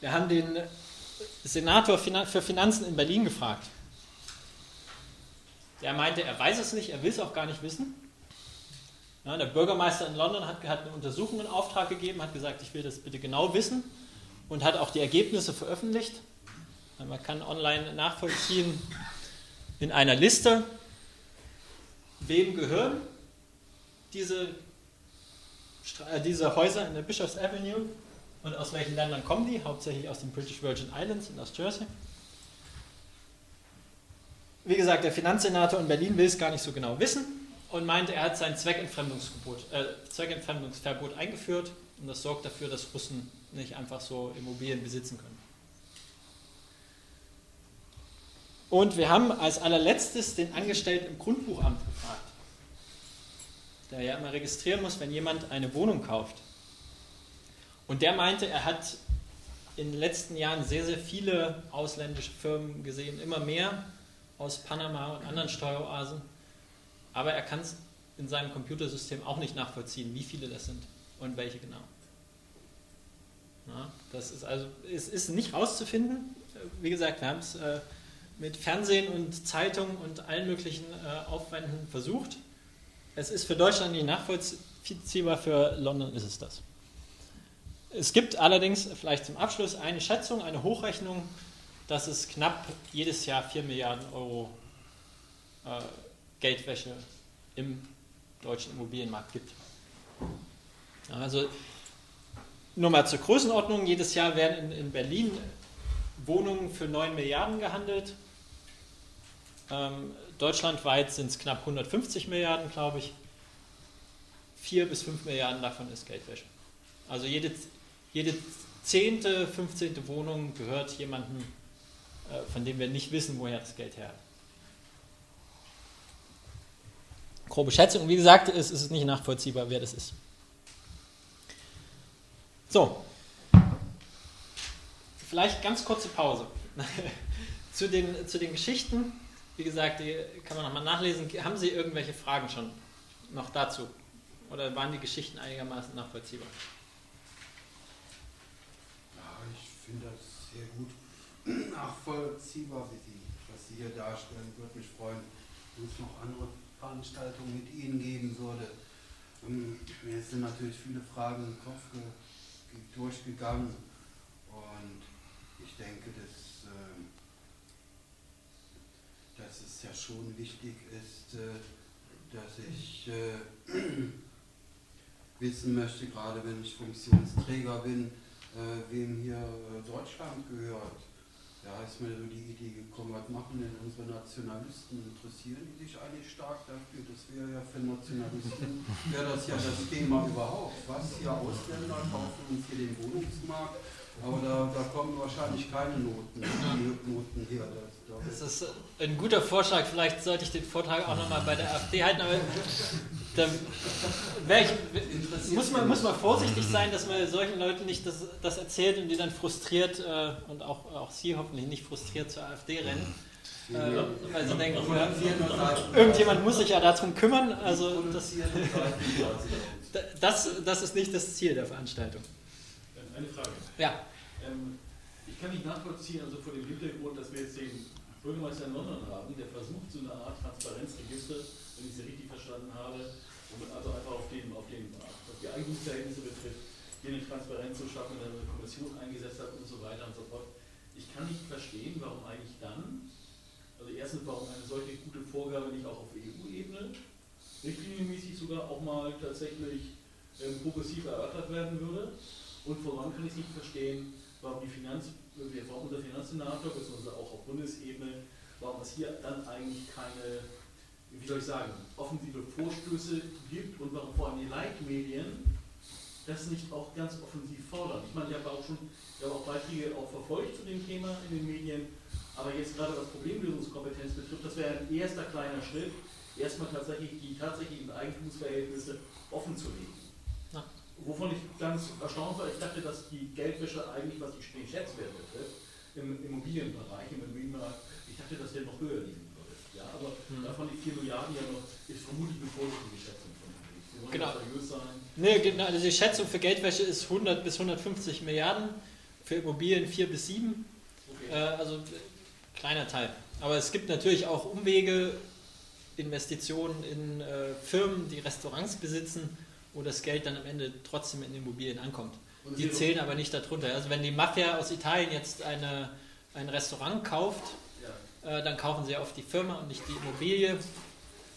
Wir haben den Senator für Finanzen in Berlin gefragt. Der meinte, er weiß es nicht, er will es auch gar nicht wissen. Ja, der Bürgermeister in London hat, hat eine Untersuchung in Auftrag gegeben, hat gesagt, ich will das bitte genau wissen und hat auch die Ergebnisse veröffentlicht. Man kann online nachvollziehen in einer Liste, wem gehören diese äh, diese Häuser in der Bishops Avenue und aus welchen Ländern kommen die? Hauptsächlich aus den British Virgin Islands und aus Jersey. Wie gesagt, der Finanzsenator in Berlin will es gar nicht so genau wissen und meinte, er hat sein Zweckentfremdungsverbot, äh, Zweckentfremdungsverbot eingeführt und das sorgt dafür, dass Russen nicht einfach so Immobilien besitzen können. Und wir haben als allerletztes den Angestellten im Grundbuchamt gefragt der ja immer registrieren muss, wenn jemand eine Wohnung kauft. Und der meinte, er hat in den letzten Jahren sehr, sehr viele ausländische Firmen gesehen, immer mehr aus Panama und anderen Steueroasen. Aber er kann es in seinem Computersystem auch nicht nachvollziehen, wie viele das sind und welche genau. Ja, das ist also, es ist nicht rauszufinden. Wie gesagt, wir haben es äh, mit Fernsehen und Zeitung und allen möglichen äh, Aufwänden versucht. Es ist für Deutschland nicht nachvollziehbar, für London ist es das. Es gibt allerdings vielleicht zum Abschluss eine Schätzung, eine Hochrechnung, dass es knapp jedes Jahr 4 Milliarden Euro äh, Geldwäsche im deutschen Immobilienmarkt gibt. Also nur mal zur Größenordnung, jedes Jahr werden in, in Berlin Wohnungen für 9 Milliarden gehandelt. Ähm, deutschlandweit sind es knapp 150 Milliarden, glaube ich. 4 bis 5 Milliarden davon ist Geldwäsche. Also jede, jede zehnte, 15. Wohnung gehört jemandem, äh, von dem wir nicht wissen, woher das Geld her. Grobe Schätzung. Wie gesagt, es ist nicht nachvollziehbar, wer das ist. So. Vielleicht ganz kurze Pause. zu, den, zu den Geschichten, wie gesagt, die kann man nochmal nachlesen. Haben Sie irgendwelche Fragen schon noch dazu? Oder waren die Geschichten einigermaßen nachvollziehbar? finde das sehr gut nachvollziehbar, wie Sie, was Sie hier darstellen. Würde mich freuen, wenn es noch andere Veranstaltungen mit Ihnen geben würde. Ähm, mir sind natürlich viele Fragen im Kopf durchgegangen und ich denke, dass, ähm, dass es ja schon wichtig ist, äh, dass ich äh, wissen möchte, gerade wenn ich Funktionsträger bin, äh, wem hier Deutschland gehört. Da ist mir so die Idee gekommen, was machen denn unsere Nationalisten? Interessieren die sich eigentlich stark dafür? Das wäre ja für Nationalisten, wäre das ja das Thema überhaupt. Was hier Ausländer kaufen uns hier den Wohnungsmarkt, aber da, da kommen wahrscheinlich keine Noten, Noten her. Das ist ein guter Vorschlag. Vielleicht sollte ich den Vortrag auch nochmal bei der AfD halten. Aber da ich, muss, man, muss man vorsichtig sein, dass man solchen Leuten nicht das, das erzählt und die dann frustriert äh, und auch, auch Sie hoffentlich nicht frustriert zur AfD rennen. Äh, weil sie denken, irgendjemand muss sich ja darum kümmern. Also das, das, das ist nicht das Ziel der Veranstaltung. Eine Frage. Ja. Ähm, ich kann nicht nachvollziehen, also vor dem Hintergrund, dass wir jetzt den Bürgermeister in London haben, der versucht, so eine Art Transparenzregister, wenn ich es richtig verstanden habe, also einfach auf, den, auf, den, auf die Eigentumsverhältnisse betrifft, hier eine Transparenz zu schaffen, dann eine Kommission eingesetzt hat und so weiter und so fort. Ich kann nicht verstehen, warum eigentlich dann, also erstens, warum eine solche gute Vorgabe nicht auch auf EU-Ebene, richtlinienmäßig sogar auch mal tatsächlich ähm, progressiv erörtert werden würde. Und voran kann ich nicht verstehen, warum die Finanz, warum unser Finanzsenator, beziehungsweise auch auf Bundesebene, warum es hier dann eigentlich keine, wie soll ich sagen, offensive Vorstöße gibt und warum vor allem die Leitmedien das nicht auch ganz offensiv fordern. Ich meine, ich habe auch schon ich habe auch Beiträge auch verfolgt zu dem Thema in den Medien, aber jetzt gerade was Problemlösungskompetenz betrifft, das wäre ein erster kleiner Schritt, erstmal tatsächlich die tatsächlichen Eigentumsverhältnisse offen zu legen. Wovon ich ganz erstaunt war, ich dachte, dass die Geldwäsche eigentlich, was die Schätzwerte betrifft, im Immobilienbereich, im Immobilienmarkt, ich dachte, dass der noch höher liegen würde. Ja, aber mhm. davon die 4 Milliarden ja noch, ist vermutlich eine vorsichtige Schätzung von mir. Genau. Nee, genau. Also die Schätzung für Geldwäsche ist 100 bis 150 Milliarden, für Immobilien 4 bis 7. Okay. Äh, also kleiner Teil. Aber es gibt natürlich auch Umwege, Investitionen in äh, Firmen, die Restaurants besitzen wo das Geld dann am Ende trotzdem in Immobilien ankommt. Die zählen aber nicht darunter. Also wenn die Mafia aus Italien jetzt eine, ein Restaurant kauft, ja. äh, dann kaufen sie auf die Firma und nicht die Immobilie.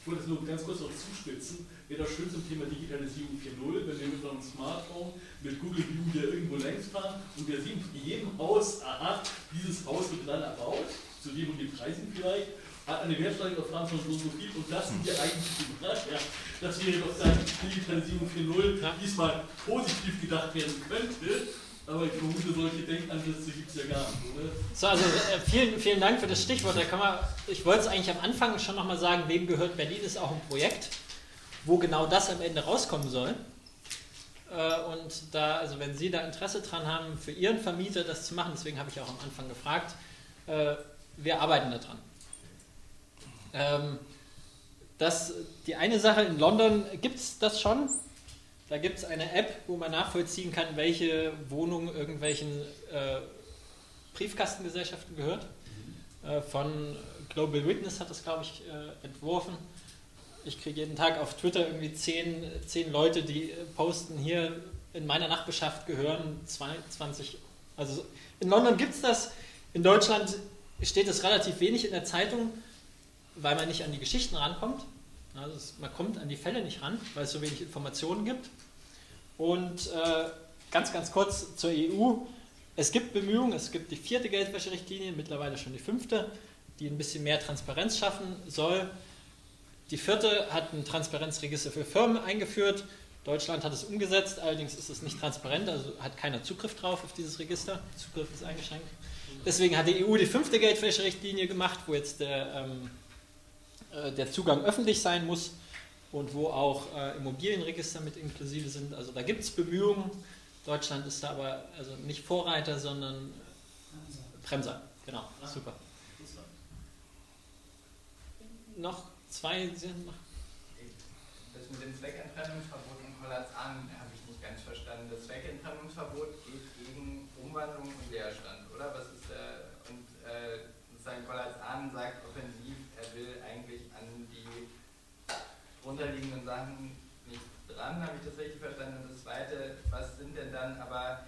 Ich wollte es nur ganz kurz noch zuspitzen. Wäre das schön zum Thema Digitalisierung 4.0, wenn wir mit unserem Smartphone, mit Google View hier irgendwo längs fahren und wir sehen in jedem Haus, aha, dieses Haus wird dann erbaut, zu dem und den Preisen vielleicht, hat eine Wertsteigerung auf von so viel und das sind ja eigentlich die ja, dass wir doch sagen, Digitalisierung 4.0 ja. diesmal positiv gedacht werden könnte. Aber ich vermute, solche Denkansätze gibt es ja gar nicht, oder? So, also äh, vielen, vielen Dank für das Stichwort. Da kann man, ich wollte es eigentlich am Anfang schon nochmal sagen, wem gehört Berlin ist auch ein Projekt, wo genau das am Ende rauskommen soll. Äh, und da, also wenn Sie da Interesse dran haben, für Ihren Vermieter das zu machen, deswegen habe ich auch am Anfang gefragt, äh, wir arbeiten daran. Ähm, das, die eine Sache in London gibt es das schon. Da gibt es eine App, wo man nachvollziehen kann, welche Wohnung irgendwelchen äh, Briefkastengesellschaften gehört. Äh, von Global Witness hat das, glaube ich, äh, entworfen. Ich kriege jeden Tag auf Twitter irgendwie zehn, zehn Leute, die posten hier in meiner Nachbarschaft gehören 20. Also in London gibt es das. In Deutschland steht es relativ wenig in der Zeitung, weil man nicht an die Geschichten rankommt. Also man kommt an die Fälle nicht ran, weil es so wenig Informationen gibt. Und äh, ganz, ganz kurz zur EU. Es gibt Bemühungen, es gibt die vierte Geldwäscherichtlinie, mittlerweile schon die fünfte, die ein bisschen mehr Transparenz schaffen soll. Die vierte hat ein Transparenzregister für Firmen eingeführt. Deutschland hat es umgesetzt, allerdings ist es nicht transparent, also hat keiner Zugriff drauf auf dieses Register. Zugriff ist eingeschränkt. Deswegen hat die EU die fünfte Geldwäscherichtlinie gemacht, wo jetzt der, ähm, äh, der Zugang öffentlich sein muss und wo auch äh, Immobilienregister mit inklusive sind. Also da gibt es Bemühungen. Deutschland ist da aber also nicht Vorreiter, sondern Bremser. Genau, super. Noch zwei sind. Das mit dem Zweckentfremdungsverbot und Kollatz an habe ich nicht ganz verstanden. Das Zweckentfremdungsverbot geht gegen Umwandlung und Leerstand, oder? Was ist der, und äh, sein Kollatz an sagt offensiv, er will eigentlich an die drunterliegenden Sachen nicht dran, habe ich das richtig verstanden? Und das zweite, was sind denn dann aber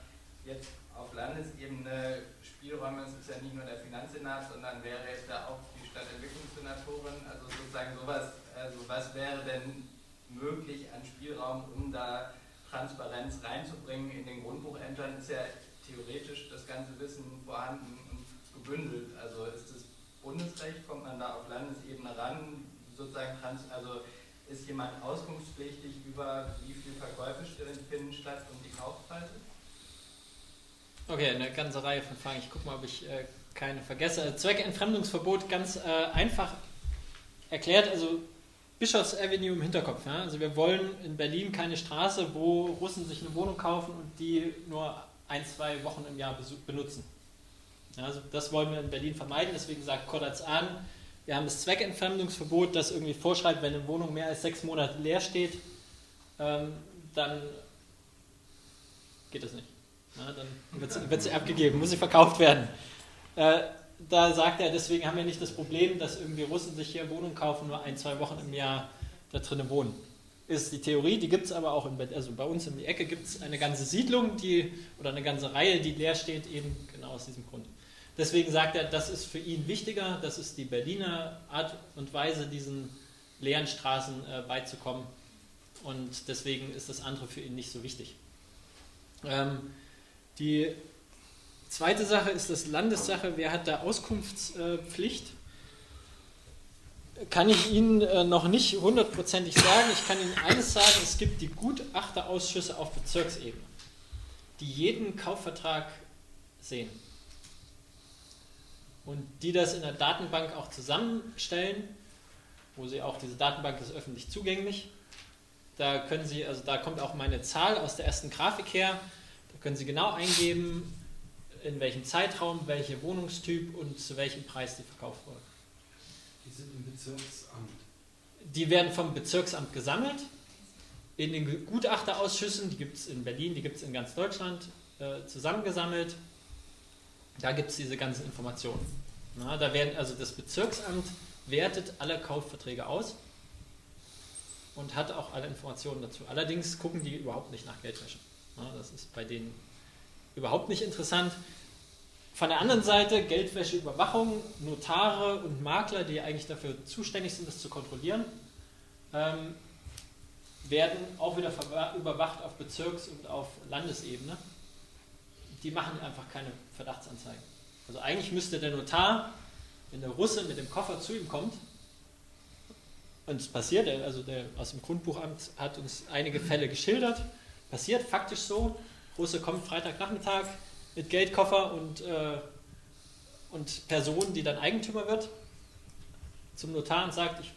jetzt auf Landesebene Spielräume? Es ist ja nicht nur der Finanzsenat, sondern wäre jetzt da auch die Stadtentwicklungssenatorin, also sozusagen sowas, also was wäre denn möglich an Spielraum, um da Transparenz reinzubringen? In den Grundbuchämtern ist ja theoretisch das ganze Wissen vorhanden und gebündelt. Also ist das Bundesrecht, kommt man da auf Landesebene ran, sozusagen trans, also ist jemand auskunftspflichtig über wie viele Verkäufe finden statt und die Kaufpreise? Okay, eine ganze Reihe von Fragen. Ich gucke mal, ob ich äh, keine vergesse. Zweckentfremdungsverbot ganz äh, einfach erklärt. Also Bischofs Avenue im Hinterkopf. Ja? Also wir wollen in Berlin keine Straße, wo Russen sich eine Wohnung kaufen und die nur ein, zwei Wochen im Jahr benutzen. Ja, also das wollen wir in Berlin vermeiden. Deswegen sagt Koddatz an, wir haben das Zweckentfremdungsverbot, das irgendwie vorschreibt, wenn eine Wohnung mehr als sechs Monate leer steht, ähm, dann geht das nicht. Ja, dann wird sie abgegeben, muss sie verkauft werden. Äh, da sagt er, deswegen haben wir nicht das Problem, dass irgendwie Russen sich hier Wohnungen kaufen, nur ein, zwei Wochen im Jahr da drinnen wohnen. Ist die Theorie, die gibt es aber auch, in, also bei uns in die Ecke gibt es eine ganze Siedlung, die, oder eine ganze Reihe, die leer steht, eben genau aus diesem Grund. Deswegen sagt er, das ist für ihn wichtiger, das ist die Berliner Art und Weise, diesen leeren Straßen äh, beizukommen. Und deswegen ist das andere für ihn nicht so wichtig. Ähm, die zweite Sache ist das Landessache. Wer hat da Auskunftspflicht? Kann ich Ihnen äh, noch nicht hundertprozentig sagen. Ich kann Ihnen eines sagen: Es gibt die Gutachterausschüsse auf Bezirksebene, die jeden Kaufvertrag sehen und die das in der Datenbank auch zusammenstellen, wo sie auch diese Datenbank ist öffentlich zugänglich. Da können Sie, also da kommt auch meine Zahl aus der ersten Grafik her. Da können Sie genau eingeben, in welchem Zeitraum, welcher Wohnungstyp und zu welchem Preis die verkauft wurde. Die sind im Bezirksamt. Die werden vom Bezirksamt gesammelt. In den Gutachterausschüssen, die gibt es in Berlin, die gibt es in ganz Deutschland, äh, zusammengesammelt da gibt es diese ganzen Informationen. Na, da werden also das Bezirksamt wertet alle Kaufverträge aus und hat auch alle Informationen dazu. Allerdings gucken die überhaupt nicht nach Geldwäsche. Na, das ist bei denen überhaupt nicht interessant. Von der anderen Seite Geldwäscheüberwachung, Notare und Makler, die eigentlich dafür zuständig sind, das zu kontrollieren, ähm, werden auch wieder überwacht auf Bezirks- und auf Landesebene die machen einfach keine Verdachtsanzeigen. Also eigentlich müsste der Notar, wenn der Russe mit dem Koffer zu ihm kommt, und es passiert, also der aus dem Grundbuchamt hat uns einige Fälle geschildert, passiert faktisch so, Russe kommt Freitagnachmittag mit Geldkoffer und, äh, und Person, die dann Eigentümer wird, zum Notar und sagt, ich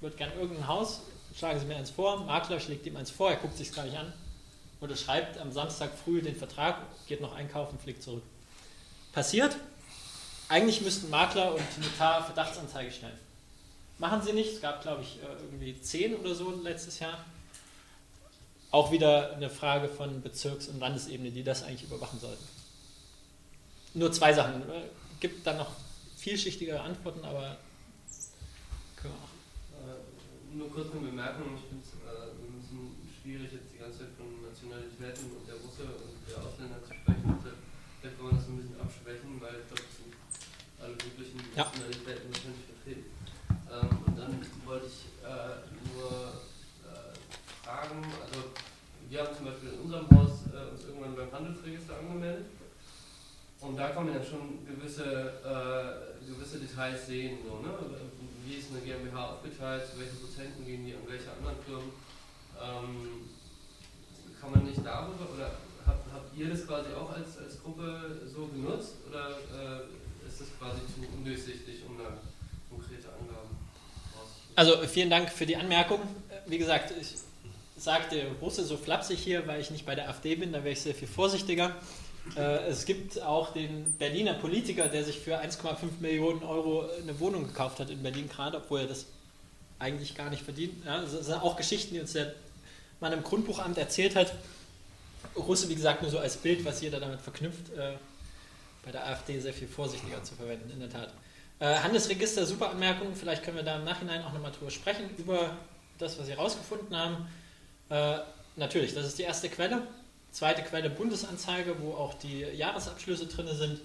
würde gerne irgendein Haus, schlagen Sie mir eins vor, Makler schlägt ihm eins vor, er guckt sich es gar nicht an, unterschreibt am Samstag früh den Vertrag, geht noch einkaufen, fliegt zurück. Passiert. Eigentlich müssten Makler und Notar Verdachtsanzeige stellen. Machen sie nicht. Es gab, glaube ich, äh, irgendwie zehn oder so letztes Jahr. Auch wieder eine Frage von Bezirks- und Landesebene, die das eigentlich überwachen sollten. Nur zwei Sachen. Äh, gibt dann noch vielschichtige Antworten, aber können wir auch. Äh, nur kurz eine Bemerkung. Ich finde es äh, ein bisschen schwierig, jetzt die ganze Zeit von Nationalitäten und der Russe und der Ausländer zu sprechen. Vielleicht kann man das ein bisschen abschwächen, weil ich glaube, es sind alle Ja. Nationalitäten wahrscheinlich vertreten. Ähm, und dann wollte ich äh, nur äh, fragen, also wir haben zum Beispiel in unserem Haus äh, uns irgendwann beim Handelsregister angemeldet. Und da kann man ja schon gewisse, äh, gewisse Details sehen. So, ne? Wie ist eine GmbH aufgeteilt, zu welchen Prozenten gehen die an welche anderen Firmen. Ähm, kann man nicht darüber, oder habt, habt ihr das quasi auch als, als Gruppe so genutzt? Oder äh, ist das quasi zu undurchsichtig, um da konkrete Angaben rauszukriegen? Also vielen Dank für die Anmerkung. Wie gesagt, ich sagte Russe so flapsig hier, weil ich nicht bei der AfD bin, da wäre ich sehr viel vorsichtiger. Äh, es gibt auch den Berliner Politiker, der sich für 1,5 Millionen Euro eine Wohnung gekauft hat in Berlin gerade, obwohl er das eigentlich gar nicht verdient. Ja, das sind auch Geschichten, die uns der Mann im Grundbuchamt erzählt hat. Russe, wie gesagt, nur so als Bild, was jeder damit verknüpft, äh, bei der AfD sehr viel vorsichtiger zu verwenden, in der Tat. Äh, Handelsregister, super Anmerkung, vielleicht können wir da im Nachhinein auch nochmal drüber sprechen, über das, was Sie herausgefunden haben. Äh, natürlich, das ist die erste Quelle. Zweite Quelle Bundesanzeige, wo auch die Jahresabschlüsse drin sind.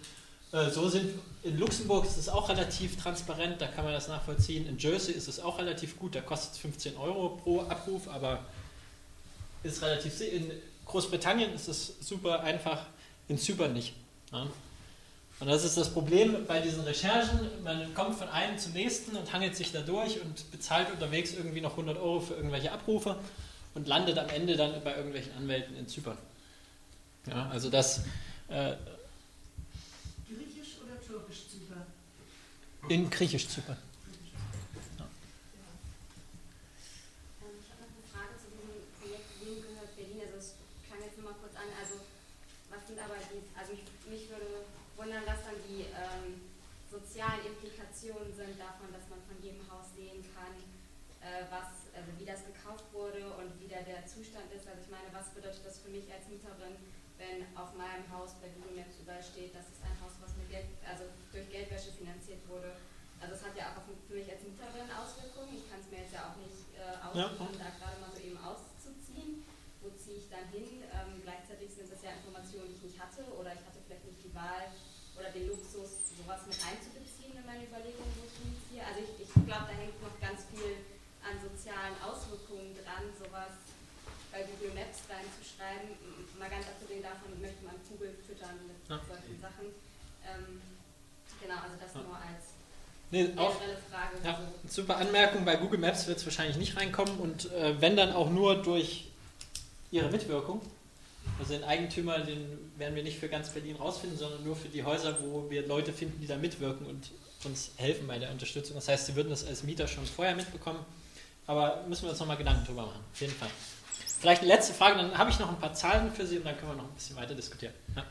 Äh, so sind in Luxemburg ist es auch relativ transparent, da kann man das nachvollziehen. In Jersey ist es auch relativ gut, da kostet es 15 Euro pro Abruf, aber ist relativ. In Großbritannien ist es super einfach, in Zypern nicht. Und das ist das Problem bei diesen Recherchen. Man kommt von einem zum nächsten und hangelt sich da durch und bezahlt unterwegs irgendwie noch 100 Euro für irgendwelche Abrufe und landet am Ende dann bei irgendwelchen Anwälten in Zypern. Ja, also das äh, Griechisch oder Türkisch Zypern? in Griechisch Zypern. Ähm, Ich habe noch eine Frage zu diesem Projekt Wem gehört Berlin? Also es klang jetzt nur mal kurz an, also was sind aber die, also mich, mich würde wundern, was dann die ähm, sozialen Implikationen sind davon, dass man von jedem Haus sehen kann, äh, was, also wie das gekauft wurde und wie da der Zustand ist. Also ich meine, was bedeutet das für mich als Mieterin, wenn auf meinem Haus bei Google Maps überall steht, das ist ein Haus, was mit Geld, also durch Geldwäsche finanziert wurde. Also es hat ja auch für mich als Mieterin Auswirkungen. Ich kann es mir jetzt ja auch nicht äh, aussuchen, da gerade mal so eben auszuziehen. Wo ziehe ich dann hin? Ähm, gleichzeitig sind das ja Informationen, die ich nicht hatte oder ich hatte vielleicht nicht die Wahl oder den Luxus, sowas mit einzubeziehen in meine Überlegungen, wo ich hinziehe. Also ich, ich glaube, da hängt noch ganz viel an sozialen Auswirkungen dran, sowas bei Google Maps reinzuschreiben. Mal ganz abgesehen davon, möchte man Google füttern mit Ja. solchen Sachen. Ähm, genau, also das Ja. nur als Nee, auch, generelle Frage. Ja, So. super Anmerkung. Bei Google Maps wird es wahrscheinlich nicht reinkommen und äh, wenn dann auch nur durch ihre Mitwirkung. Also den Eigentümer, den werden wir nicht für ganz Berlin rausfinden, sondern nur für die Häuser, wo wir Leute finden, die da mitwirken und uns helfen bei der Unterstützung. Das heißt, sie würden das als Mieter schon vorher mitbekommen. Aber müssen wir uns nochmal Gedanken drüber machen. Auf jeden Fall. Vielleicht eine letzte Frage, dann habe ich noch ein paar Zahlen für Sie und dann können wir noch ein bisschen weiter diskutieren. Ja.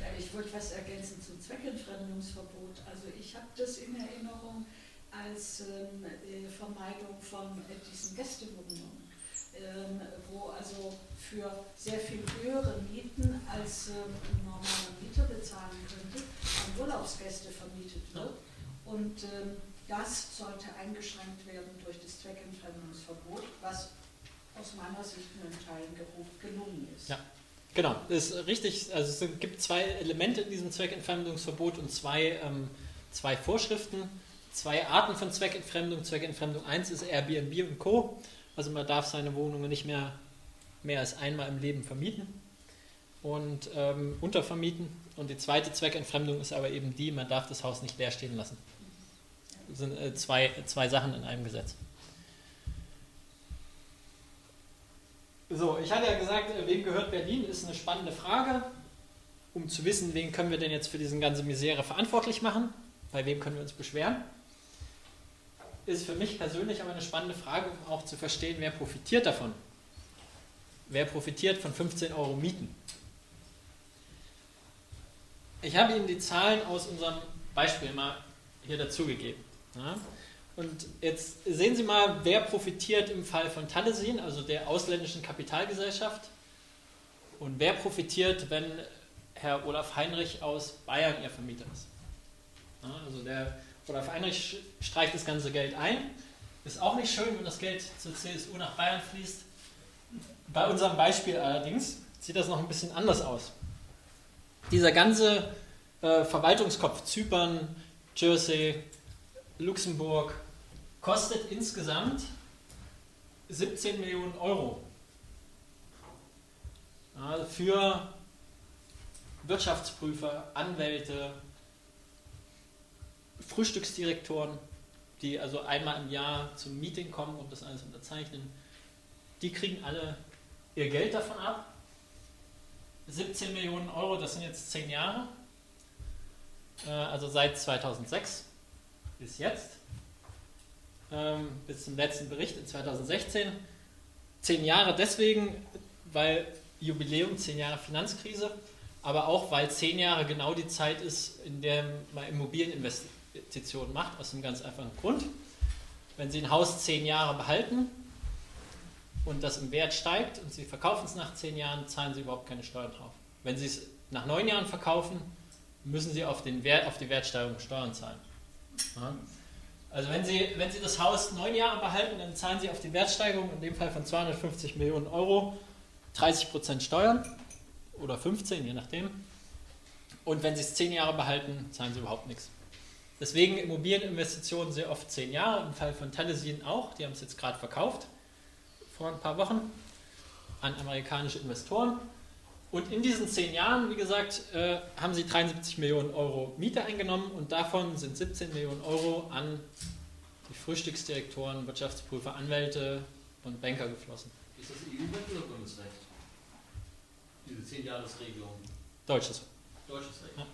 Ja, ich wollte was ergänzen zum Zweckentfremdungsverbot. Also ich habe das in Erinnerung als ähm, äh, Vermeidung von äh, diesen Gästewohnungen, ähm, wo also für sehr viel höhere Mieten als ähm, ein normaler Mieter bezahlen könnte, an Urlaubsgäste vermietet wird. Und ähm, das sollte eingeschränkt werden durch das Zweckentfremdungsverbot, was aus meiner Sicht in Teilen gelungen ist. Ja. Genau, das ist richtig. Also es gibt zwei Elemente in diesem Zweckentfremdungsverbot und zwei, ähm, zwei Vorschriften, zwei Arten von Zweckentfremdung. Zweckentfremdung 1 ist Airbnb und Co. Also man darf seine Wohnungen nicht mehr mehr als einmal im Leben vermieten und ähm, untervermieten. Und die zweite Zweckentfremdung ist aber eben die, man darf das Haus nicht leer stehen lassen. Das sind äh, zwei, zwei Sachen in einem Gesetz. So, ich hatte ja gesagt, äh, wem gehört Berlin, ist eine spannende Frage, um zu wissen, wen können wir denn jetzt für diese ganze Misere verantwortlich machen, bei wem können wir uns beschweren. Ist für mich persönlich aber eine spannende Frage, um auch zu verstehen, wer profitiert davon. Wer profitiert von 15 Euro Mieten? Ich habe Ihnen die Zahlen aus unserem Beispiel mal hier dazugegeben. Und jetzt sehen Sie mal, wer profitiert im Fall von Tallesin, also der ausländischen Kapitalgesellschaft, und wer profitiert, wenn Herr Olaf Heinrich aus Bayern Ihr Vermieter ist. Ja, also der Olaf Heinrich streicht das ganze Geld ein. Ist auch nicht schön, wenn das Geld zur CSU nach Bayern fließt. Bei unserem Beispiel allerdings sieht das noch ein bisschen anders aus. Dieser ganze äh, Verwaltungskopf Zypern, Jersey, Luxemburg kostet insgesamt 17 Millionen Euro. Für Wirtschaftsprüfer, Anwälte, Frühstücksdirektoren, die also einmal im Jahr zum Meeting kommen und das alles unterzeichnen, die kriegen alle ihr Geld davon ab. 17 Millionen Euro, das sind jetzt 10 Jahre, äh, also seit 2006 bis jetzt, ähm, bis zum letzten Bericht in 2016. 10 Jahre deswegen, weil Jubiläum, 10 Jahre Finanzkrise, aber auch weil 10 Jahre genau die Zeit ist, in der man Immobilieninvestitionen macht, aus einem ganz einfachen Grund. Wenn Sie ein Haus 10 Jahre behalten, und das im Wert steigt und Sie verkaufen es nach zehn Jahren, zahlen Sie überhaupt keine Steuern drauf. Wenn Sie es nach neun Jahren verkaufen, müssen Sie auf, den Wert, auf die Wertsteigerung Steuern zahlen. Ja. Also wenn Sie, wenn Sie das Haus neun Jahre behalten, dann zahlen Sie auf die Wertsteigerung, in dem Fall von 250 Millionen Euro, 30% Steuern oder 15, je nachdem. Und wenn Sie es zehn Jahre behalten, zahlen Sie überhaupt nichts. Deswegen Immobilieninvestitionen sehr oft zehn Jahre, im Fall von Telesin auch, die haben es jetzt gerade verkauft vor ein paar Wochen an amerikanische Investoren. Und in diesen zehn Jahren, wie gesagt, äh, haben sie 73 Millionen Euro Miete eingenommen und davon sind 17 Millionen Euro an die Frühstücksdirektoren, Wirtschaftsprüfer, Anwälte und Banker geflossen. Ist das EU-Recht oder Bundesrecht? Diese 10-Jahres-Regelung. Deutsches. Deutsches Recht. Ja.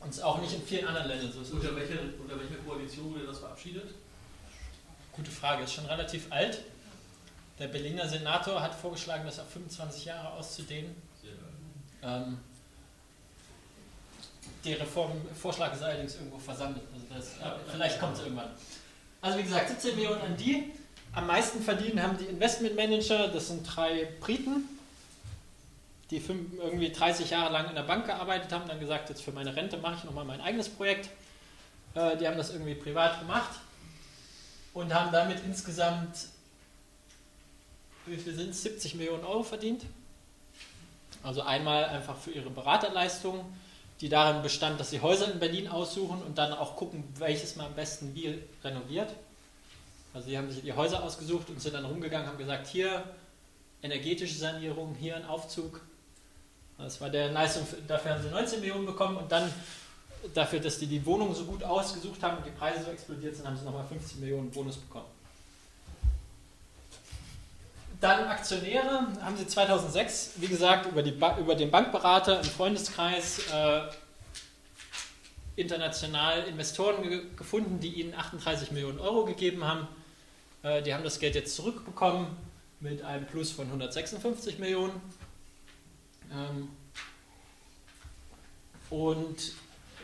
Und auch nicht in vielen anderen Ländern so. Unter welcher, unter welcher Koalition wurde das verabschiedet? Gute Frage, ist schon relativ alt. Der Berliner Senator hat vorgeschlagen, das auf 25 Jahre auszudehnen. Ähm, der Reformvorschlag ist allerdings irgendwo versammelt. Also das, ja, vielleicht kommt es irgendwann. Also wie gesagt, 17 Millionen an die. Am meisten verdienen haben die Investmentmanager, das sind drei Briten, die irgendwie 30 Jahre lang in der Bank gearbeitet haben, dann gesagt, jetzt für meine Rente mache ich nochmal mein eigenes Projekt. Äh, die haben das irgendwie privat gemacht und haben damit insgesamt, wie viel sind es, 70 Millionen Euro verdient. Also einmal einfach für ihre Beraterleistung, die darin bestand, dass sie Häuser in Berlin aussuchen und dann auch gucken, welches man am besten wie renoviert. Also sie haben sich die Häuser ausgesucht und sind dann rumgegangen, haben gesagt, hier energetische Sanierung, hier ein Aufzug. Das war der Leistung, dafür haben sie 19 Millionen bekommen und dann dafür, dass die die Wohnung so gut ausgesucht haben und die Preise so explodiert sind, haben sie nochmal 50 Millionen Bonus bekommen. Dann Aktionäre haben sie 2006, wie gesagt, über, die über den Bankberater im Freundeskreis äh, international Investoren ge gefunden, die ihnen 38 Millionen Euro gegeben haben. Äh, die haben das Geld jetzt zurückbekommen mit einem Plus von 156 Millionen. Ähm, und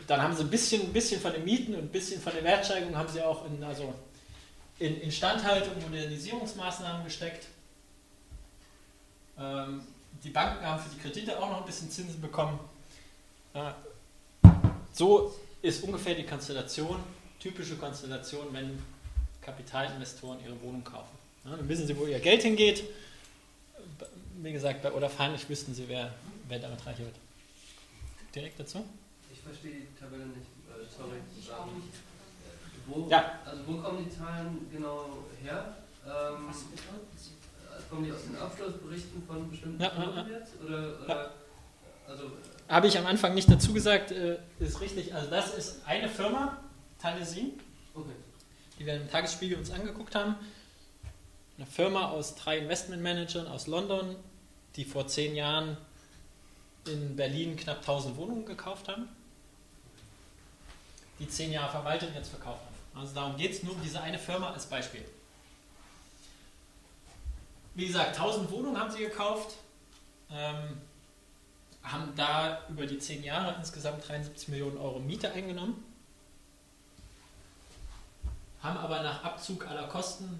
dann haben sie ein bisschen, ein bisschen von den Mieten und ein bisschen von der Wertsteigerung haben sie auch in, also in Instandhaltung und Modernisierungsmaßnahmen gesteckt. Ähm, die Banken haben für die Kredite auch noch ein bisschen Zinsen bekommen. Äh, so ist ungefähr die Konstellation, typische Konstellation, wenn Kapitalinvestoren ihre Wohnung kaufen. Ja, dann wissen sie, wo ihr Geld hingeht. Wie gesagt, bei Olaf Heinrich wüssten sie, wer, wer damit reicher wird. Direkt dazu? verstehe die Tabelle nicht. Äh, sorry. Ähm, wo, ja. Also wo kommen die Zahlen genau her? Ähm, Was kommen die aus den Abschlussberichten von bestimmten ja, Firmen jetzt? Oder, oder also, Habe ich am Anfang nicht dazu gesagt, äh, ist richtig. Also das ist eine Firma, Talesin, okay. die wir im Tagesspiegel uns angeguckt haben. Eine Firma aus drei Investmentmanagern aus London, die vor zehn Jahren in Berlin knapp 1000 Wohnungen gekauft haben die zehn Jahre verwaltet und jetzt verkauft haben. Also darum geht es nur um diese eine Firma als Beispiel. Wie gesagt, 1000 Wohnungen haben sie gekauft, ähm, haben da über die 10 Jahre insgesamt 73 Millionen Euro Miete eingenommen, haben aber nach Abzug aller Kosten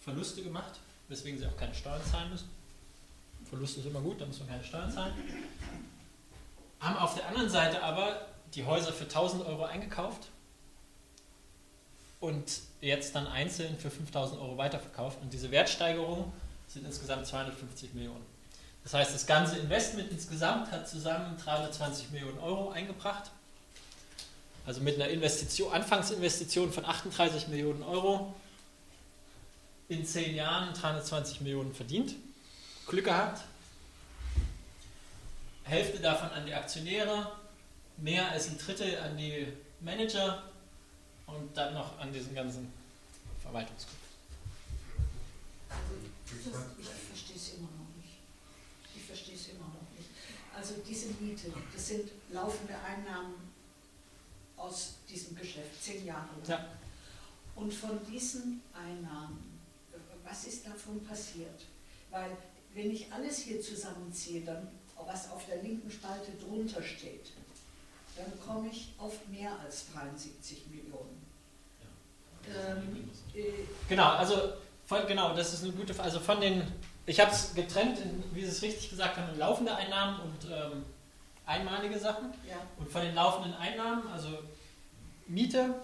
Verluste gemacht, weswegen sie auch keine Steuern zahlen müssen. Verlust ist immer gut, da muss man keine Steuern zahlen. Haben auf der anderen Seite aber die Häuser für 1000 Euro eingekauft und jetzt dann einzeln für 5000 Euro weiterverkauft. Und diese Wertsteigerung sind insgesamt 250 Millionen. Das heißt, das ganze Investment insgesamt hat zusammen 320 Millionen Euro eingebracht. Also mit einer Investition, Anfangsinvestition von 38 Millionen Euro in 10 Jahren 320 Millionen verdient. Glück gehabt. Hälfte davon an die Aktionäre, mehr als ein Drittel an die Manager und dann noch an diesen ganzen Verwaltungsgruppen. Das, ich verstehe es immer noch nicht. Ich verstehe es immer noch nicht. Also diese Miete, das sind laufende Einnahmen aus diesem Geschäft, zehn Jahre lang. Ja. Und von diesen Einnahmen, was ist davon passiert? Weil wenn ich alles hier zusammenziehe, dann was auf der linken Spalte drunter steht, dann komme ich auf mehr als 73 Millionen. Ähm, äh, Genau, also von, genau, das ist eine gute Frage. Also von den, ich habe es getrennt, in, wie Sie es richtig gesagt haben, in laufende Einnahmen und ähm, einmalige Sachen. ja, Und von den laufenden Einnahmen, also Miete,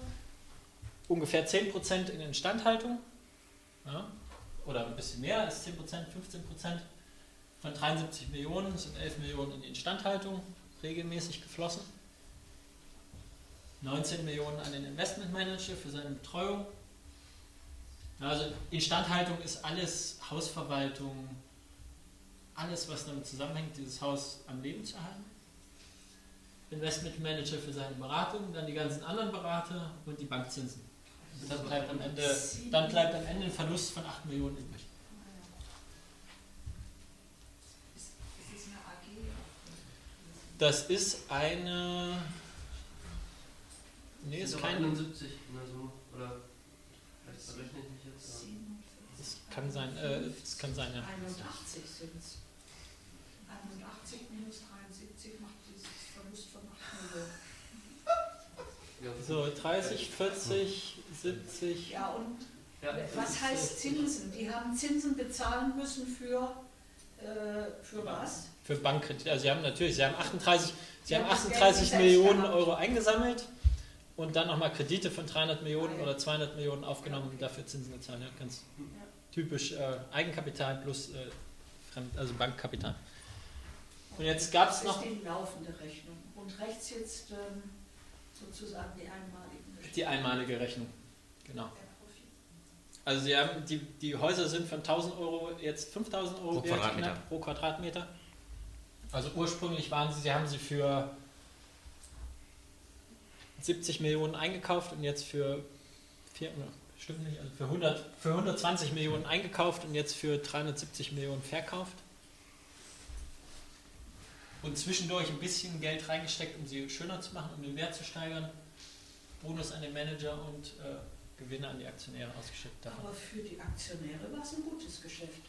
ungefähr 10% in Instandhaltung, ja, oder ein bisschen mehr als 10%, 15%. Von 73 Millionen sind 11 Millionen in die Instandhaltung regelmäßig geflossen. 19 Millionen an den Investmentmanager für seine Betreuung. Also Instandhaltung ist alles Hausverwaltung, alles was damit zusammenhängt, dieses Haus am Leben zu halten. Investmentmanager für seine Beratung, dann die ganzen anderen Berater und die Bankzinsen. Und dann bleibt am Ende, dann bleibt am Ende ein Verlust von 8 Millionen übrig. ist, ist es eine AG? Das ist eine. Nee, ist Sind kein. 71 in der Summe. Oder vielleicht verrechne ich mich jetzt. aber- Das kann sein, äh, das kann sein, ja. 81 sind es. 81 minus 73 macht dieses Verlust von 8 Millionen. Ja. So, 30, 40, 70. Ja, und Ja, was heißt Zinsen? Die haben Zinsen bezahlen müssen für, äh, für was? Für Bankkredite. Also sie haben natürlich, sie haben 38, sie Sie haben haben das Geld 38 gesetzt Millionen gehabt. Euro eingesammelt und dann nochmal Kredite von 300 Millionen oder 200 Millionen aufgenommen und dafür Zinsen gezahlt. Ja, ganz typisch äh, Eigenkapital plus äh, Fremd, also Bankkapital. Und jetzt gab es Das noch ist die laufende Rechnung. Und rechts jetzt ähm, sozusagen die einmaligen Rechnungen. die einmalige Rechnung. Genau. Also sie haben, die, die Häuser sind von 1000 Euro jetzt 5000 Euro Pro wert, Quadratmeter. knapp pro Quadratmeter. Also ursprünglich waren sie, sie haben sie für 70 Millionen eingekauft und jetzt für vier, ne, stimmt nicht, also für, 100, für 120 Millionen eingekauft und jetzt für 370 Millionen verkauft. Und zwischendurch ein bisschen Geld reingesteckt, um sie schöner zu machen, um den Wert zu steigern. Bonus an den Manager und äh, Gewinne an die Aktionäre ausgeschüttet. davon. Aber für die Aktionäre war es ein gutes Geschäft.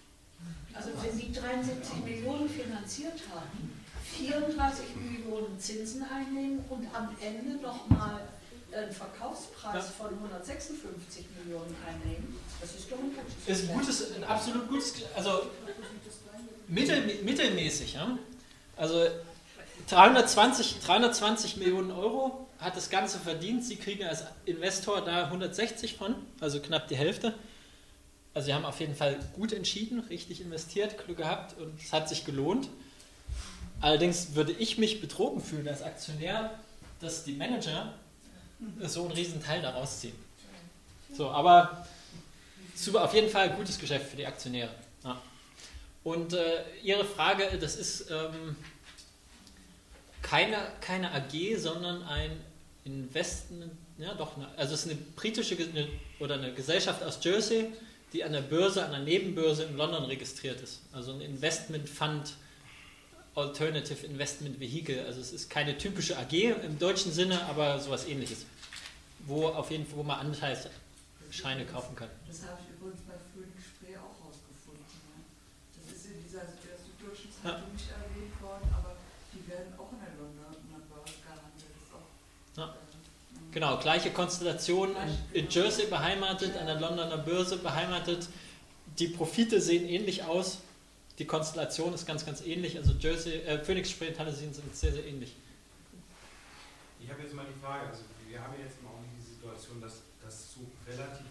Also wenn die 73 Millionen finanziert haben, 34 Millionen Zinsen einnehmen und am Ende nochmal einen Verkaufspreis Ja. von 156 Millionen einnehmen, das ist doch ein gutes ist ein gutes, ein absolut gutes, also mittel, mittelmäßig. Ja? Also 320, 320 Millionen Euro hat das Ganze verdient. Sie kriegen als Investor da 160 von, also knapp die Hälfte. Also sie haben auf jeden Fall gut entschieden, richtig investiert, Glück gehabt und es hat sich gelohnt. Allerdings würde ich mich betrogen fühlen als Aktionär, dass die Manager so einen riesen Teil daraus ziehen. So, aber super, auf jeden Fall ein gutes Geschäft für die Aktionäre. Ja. Und äh, Ihre Frage, das ist ähm, keine, keine AG, sondern ein Investment, ja doch, eine, also es ist eine britische eine, oder eine Gesellschaft aus Jersey, die an der Börse, an der Nebenbörse in London registriert ist. Also ein Investment Fund, Alternative Investment Vehicle. Also es ist keine typische AG im deutschen Sinne, aber sowas ähnliches. Wo auf jeden Fall, wo man Anteilsscheine kaufen kann. Das habe ich übrigens bei Phoenix Spray auch rausgefunden. Ja. nicht erwähnt worden, aber die werden auch in der Londoner Börse gehandelt. Das ist auch, Ja. ähm, Genau, gleiche Konstellation, in, in Jersey beheimatet, an der Londoner Börse beheimatet. Die Profite sehen ähnlich aus. Die Konstellation ist ganz, ganz ähnlich. Also Jersey, äh, Phoenix Spray und Taliesin sind sehr, sehr ähnlich. Ich habe jetzt mal die Frage, also wir haben jetzt im Augenblick die Situation, dass das zu relativ,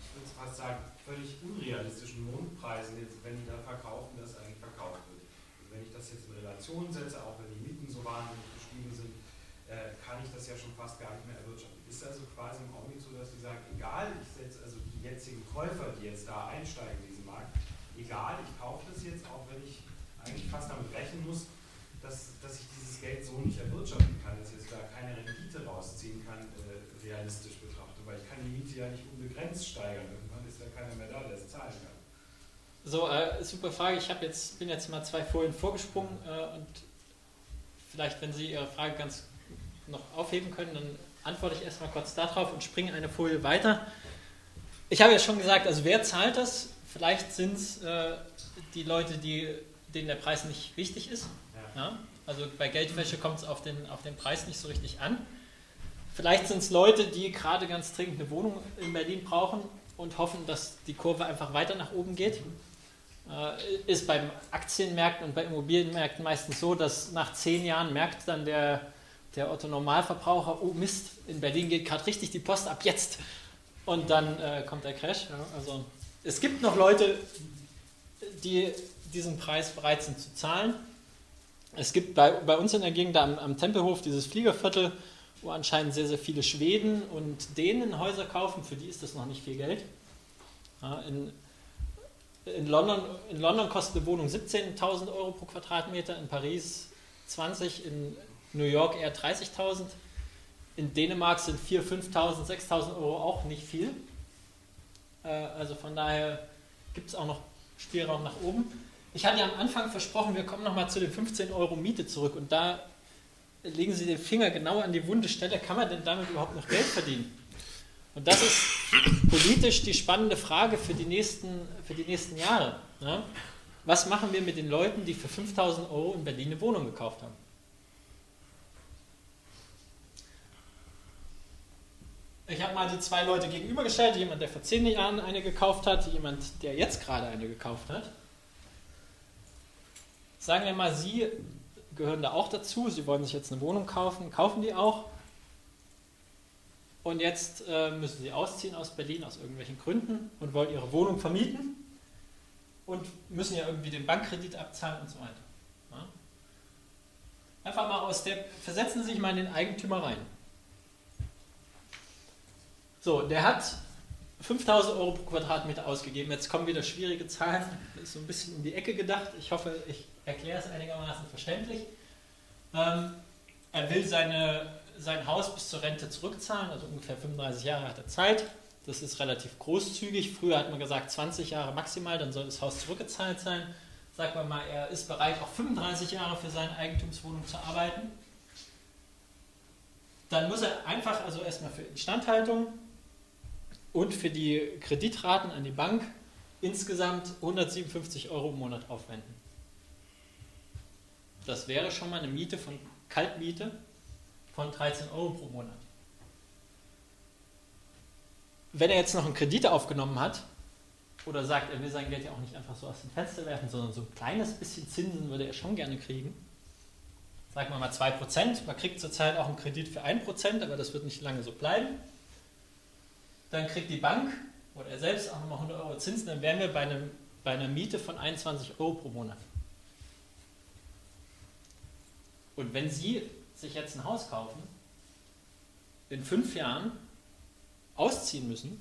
ich würde fast sagen, völlig unrealistischen Mondpreisen, jetzt, wenn die da verkaufen, das eigentlich verkauft wird. Also wenn ich das jetzt in Relation setze, auch wenn die Mieten so wahnsinnig gestiegen sind, äh, kann ich das ja schon fast gar nicht mehr erwirtschaften. Ist also quasi im Augenblick so, dass die sagen, egal, ich setze also die jetzigen Käufer, die jetzt da einsteigen Markt, egal, ich kaufe das jetzt, auch wenn ich eigentlich fast damit rechnen muss, dass, dass ich dieses Geld so nicht erwirtschaften kann, dass ich jetzt da keine Rendite rausziehen kann, äh, realistisch betrachtet, weil ich kann die Miete ja nicht unbegrenzt steigern. Irgendwann ist ja keiner mehr da, der es zahlen kann. So, äh, super Frage. Ich jetzt, bin jetzt mal zwei Folien vorgesprungen äh, und vielleicht, wenn Sie Ihre Frage ganz noch aufheben können, dann antworte ich erstmal kurz darauf und springe eine Folie weiter. Ich habe ja schon gesagt, also wer zahlt das? Vielleicht sind es äh, die Leute, die, denen der Preis nicht wichtig ist. Ja? Also bei Geldwäsche kommt es auf den, auf den Preis nicht so richtig an. Vielleicht sind es Leute, die gerade ganz dringend eine Wohnung in Berlin brauchen und hoffen, dass die Kurve einfach weiter nach oben geht. Äh, ist beim Aktienmärkten und bei Immobilienmärkten meistens so, dass nach zehn Jahren merkt dann der, der Otto-Normalverbraucher, oh Mist, in Berlin geht gerade richtig die Post ab jetzt. Und dann äh, kommt der Crash. Ja? Also es gibt noch Leute, die diesen Preis bereit sind zu zahlen. Es gibt bei, bei uns in der Gegend am, am Tempelhof dieses Fliegerviertel, wo anscheinend sehr, sehr viele Schweden und Dänen Häuser kaufen. Für die ist das noch nicht viel Geld. Ja, in, in, London, in London kostet eine Wohnung 17.000 Euro pro Quadratmeter, in Paris 20, in New York eher 30.000. In Dänemark sind 4.000, 5.000, 6.000 Euro auch nicht viel. Äh, also von daher gibt es auch noch Spielraum nach oben. Ich hatte ja am Anfang versprochen, wir kommen nochmal zu den 15 Euro Miete zurück und da legen Sie den Finger genau an die wunde Stelle. Kann man denn damit überhaupt noch Geld verdienen? Und das ist politisch die spannende Frage für die nächsten, für die nächsten Jahre. Ja? Was machen wir mit den Leuten, die für 5000 Euro in Berlin eine Wohnung gekauft haben? Ich habe mal die zwei Leute gegenübergestellt, jemand, der vor zehn Jahren eine gekauft hat, jemand, der jetzt gerade eine gekauft hat. Sagen wir mal, Sie gehören da auch dazu, Sie wollen sich jetzt eine Wohnung kaufen, kaufen die auch. Und jetzt äh, müssen Sie ausziehen aus Berlin aus irgendwelchen Gründen und wollen Ihre Wohnung vermieten und müssen ja irgendwie den Bankkredit abzahlen und so weiter. Ja? Einfach mal aus der, versetzen Sie sich mal in den Eigentümer rein. So, der hat 5000 Euro pro Quadratmeter ausgegeben. Jetzt kommen wieder schwierige Zahlen. Das ist so ein bisschen in die Ecke gedacht. Ich hoffe, ich erkläre es einigermaßen verständlich. Ähm, er will seine, sein Haus bis zur Rente zurückzahlen, also ungefähr 35 Jahre hat er Zeit. Das ist relativ großzügig. Früher hat man gesagt 20 Jahre maximal, dann soll das Haus zurückgezahlt sein. Sagen wir mal, er ist bereit, auch 35 Jahre für seine Eigentumswohnung zu arbeiten. Dann muss er einfach, also erstmal für Instandhaltung und für die Kreditraten an die Bank insgesamt 157 Euro im Monat aufwenden. Das wäre schon mal eine Miete von Kaltmiete von 13 Euro pro Monat. Wenn er jetzt noch einen Kredit aufgenommen hat oder sagt, er will sein Geld ja auch nicht einfach so aus dem Fenster werfen, sondern so ein kleines bisschen Zinsen würde er schon gerne kriegen, sagen wir mal 2%, man kriegt zurzeit auch einen Kredit für 1%, aber das wird nicht lange so bleiben, dann kriegt die Bank oder er selbst auch nochmal 100 Euro Zinsen, dann wären wir bei, einem, bei einer Miete von 21 Euro pro Monat. Und wenn Sie sich jetzt ein Haus kaufen, in fünf Jahren ausziehen müssen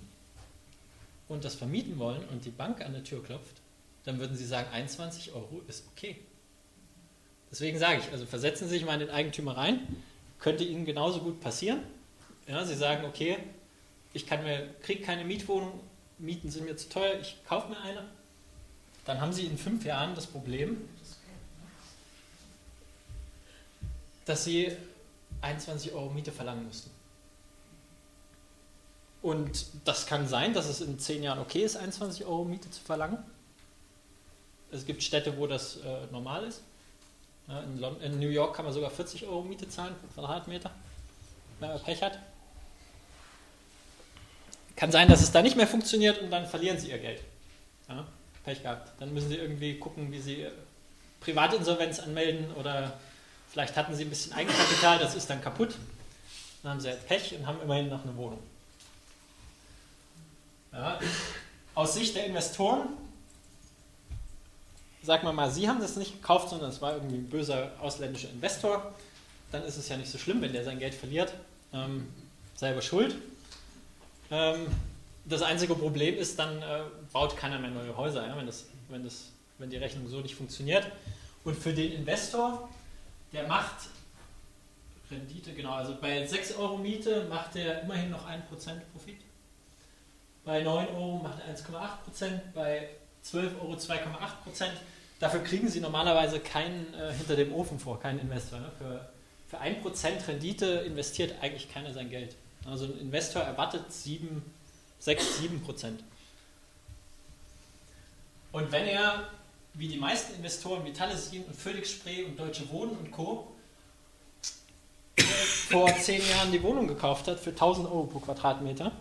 und das vermieten wollen und die Bank an der Tür klopft, dann würden Sie sagen, 21 Euro ist okay. Deswegen sage ich, also versetzen Sie sich mal in den Eigentümer rein, könnte Ihnen genauso gut passieren. Ja, Sie sagen, okay, ich kriege keine Mietwohnung, Mieten sind mir zu teuer, ich kaufe mir eine. Dann haben Sie in fünf Jahren das Problem, dass Sie 21 Euro Miete verlangen müssten. Und das kann sein, dass es in zehn Jahren okay ist, 21 Euro Miete zu verlangen. Es gibt Städte, wo das äh, normal ist. Ja, in, in New York kann man sogar 40 Euro Miete zahlen pro Quadratmeter, wenn man Pech hat. Kann sein, dass es da nicht mehr funktioniert und dann verlieren sie ihr Geld. Ja, Pech gehabt. Dann müssen sie irgendwie gucken, wie sie Privatinsolvenz anmelden oder vielleicht hatten sie ein bisschen Eigenkapital, das ist dann kaputt. Dann haben sie halt Pech und haben immerhin noch eine Wohnung. Ja, aus Sicht der Investoren, sagen wir mal, Sie haben das nicht gekauft, sondern es war irgendwie ein böser ausländischer Investor, dann ist es ja nicht so schlimm, wenn der sein Geld verliert. Ähm, selber schuld. Ähm, das einzige Problem ist, dann äh, baut keiner mehr neue Häuser, ja, wenn, das, wenn, das, wenn die Rechnung so nicht funktioniert. Und für den Investor, der macht Rendite, genau, also bei 6 Euro Miete macht er immerhin noch 1% Profit. Bei 9 Euro macht er 1,8%, bei 12 Euro 2,8%. Dafür kriegen Sie normalerweise keinen äh, hinter dem Ofen vor, keinen Investor. Ne? Für, für 1% Rendite investiert eigentlich keiner sein Geld. Also ein Investor erwartet 7, 6, 7% Und wenn er, wie die meisten Investoren wie Talesin und Felix Spree und Deutsche Wohnen und Co. vor 10 Jahren die Wohnung gekauft hat für 1000 Euro pro Quadratmeter,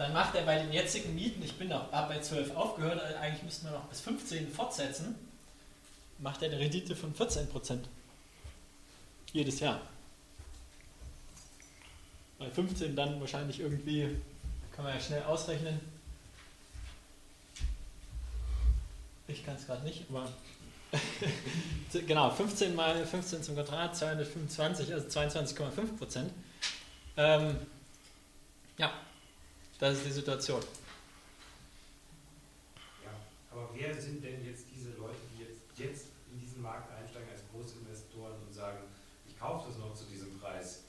dann macht er bei den jetzigen Mieten, ich bin auch bei 12 aufgehört, also eigentlich müssten wir noch bis 15 fortsetzen, macht er eine Rendite von 14% Jedes Jahr. Bei 15 dann wahrscheinlich irgendwie, kann man ja schnell ausrechnen. Ich kann es gerade nicht, aber genau, 15 mal 15 zum Quadrat, 225, also 22,5% Ähm, ja, das ist die Situation. Ja, aber wer sind denn jetzt diese Leute, die jetzt, jetzt in diesen Markt einsteigen als Großinvestoren und sagen, ich kaufe das noch zu diesem Preis,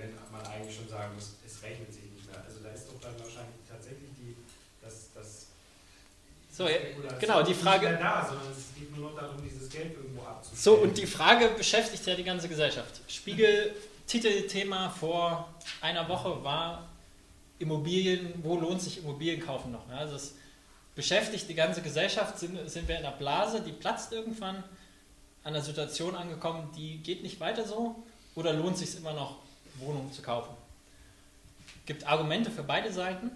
wenn man eigentlich schon sagen muss, es rechnet sich nicht mehr. Also da ist doch dann wahrscheinlich tatsächlich die, das, das so, genau, die Frage. Nicht da, sondern es geht nur noch darum, dieses Geld irgendwo abzustellen. So, und die Frage beschäftigt ja die ganze Gesellschaft. Spiegel, Titelthema vor einer Woche war Immobilien, wo lohnt sich Immobilien kaufen noch? Also es beschäftigt die ganze Gesellschaft, sind, sind wir in einer Blase, die platzt irgendwann, an einer Situation angekommen, die geht nicht weiter so oder lohnt sich immer noch, Wohnungen zu kaufen? Es gibt Argumente für beide Seiten.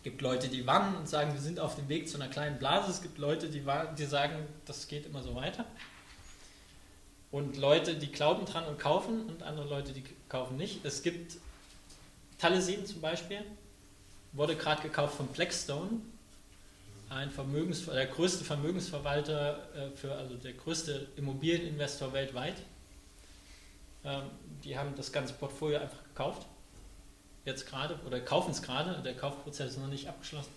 Es gibt Leute, die warnen und sagen, wir sind auf dem Weg zu einer kleinen Blase. Es gibt Leute, die, die sagen, das geht immer so weiter. Und Leute, die glauben dran und kaufen und andere Leute, die kaufen nicht. Es gibt Taliesin zum Beispiel wurde gerade gekauft von Blackstone, ein Vermögens, der größte Vermögensverwalter, äh, für, also der größte Immobilieninvestor weltweit. Ähm, die haben das ganze Portfolio einfach gekauft, jetzt gerade, oder kaufen es gerade, der Kaufprozess ist noch nicht abgeschlossen.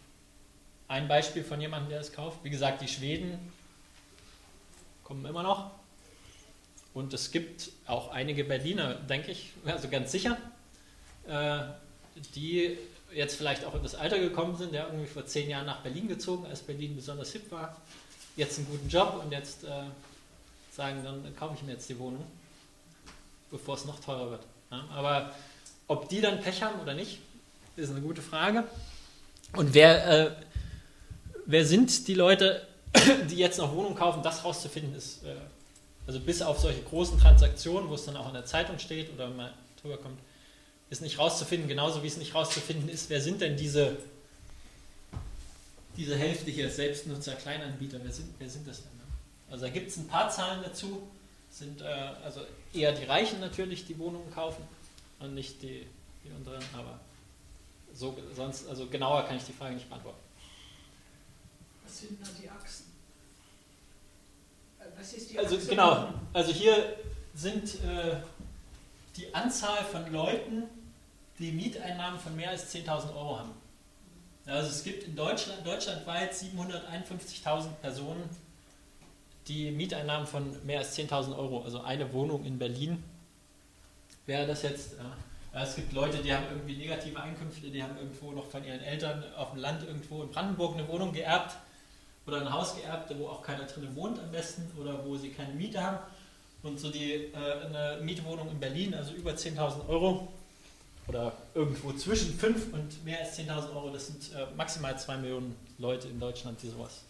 Ein Beispiel von jemandem, der es kauft. Wie gesagt, die Schweden kommen immer noch. Und es gibt auch einige Berliner, denke ich, also ganz sicher, äh, die jetzt vielleicht auch in das Alter gekommen sind, der irgendwie vor zehn Jahren nach Berlin gezogen, als Berlin besonders hip war, jetzt einen guten Job und jetzt äh, sagen, dann kaufe ich mir jetzt die Wohnung, bevor es noch teurer wird. Aber ob die dann Pech haben oder nicht, ist eine gute Frage. Und wer, äh, wer sind die Leute, die jetzt noch Wohnungen kaufen, das rauszufinden ist, äh, also bis auf solche großen Transaktionen, wo es dann auch in der Zeitung steht oder mal drüber kommt, ist nicht rauszufinden, genauso wie es nicht rauszufinden ist, wer sind denn diese, diese Hälfte hier, Selbstnutzer, Kleinanbieter, wer sind, wer sind das denn? Ne? Also da gibt es ein paar Zahlen dazu, sind äh, also eher die Reichen natürlich, die Wohnungen kaufen und nicht die, die unteren, aber so, sonst, also genauer kann ich die Frage nicht beantworten. Was sind da die Achsen? Was ist die also Achse? genau, also hier sind äh, die Anzahl von Leuten, die Mieteinnahmen von mehr als 10.000 Euro haben. Also es gibt in Deutschland deutschlandweit 751.000 Personen, die Mieteinnahmen von mehr als 10.000 Euro, also eine Wohnung in Berlin wäre das jetzt. Ja. Es gibt Leute, die haben irgendwie negative Einkünfte, die haben irgendwo noch von ihren Eltern auf dem Land irgendwo in Brandenburg eine Wohnung geerbt oder ein Haus geerbt, wo auch keiner drin wohnt am besten oder wo sie keine Miete haben. Und so die, äh, eine Mietwohnung in Berlin, also über 10.000 Euro, oder irgendwo zwischen 5 und mehr als 10.000 Euro, das sind äh, maximal 2 Millionen Leute in Deutschland, die sowas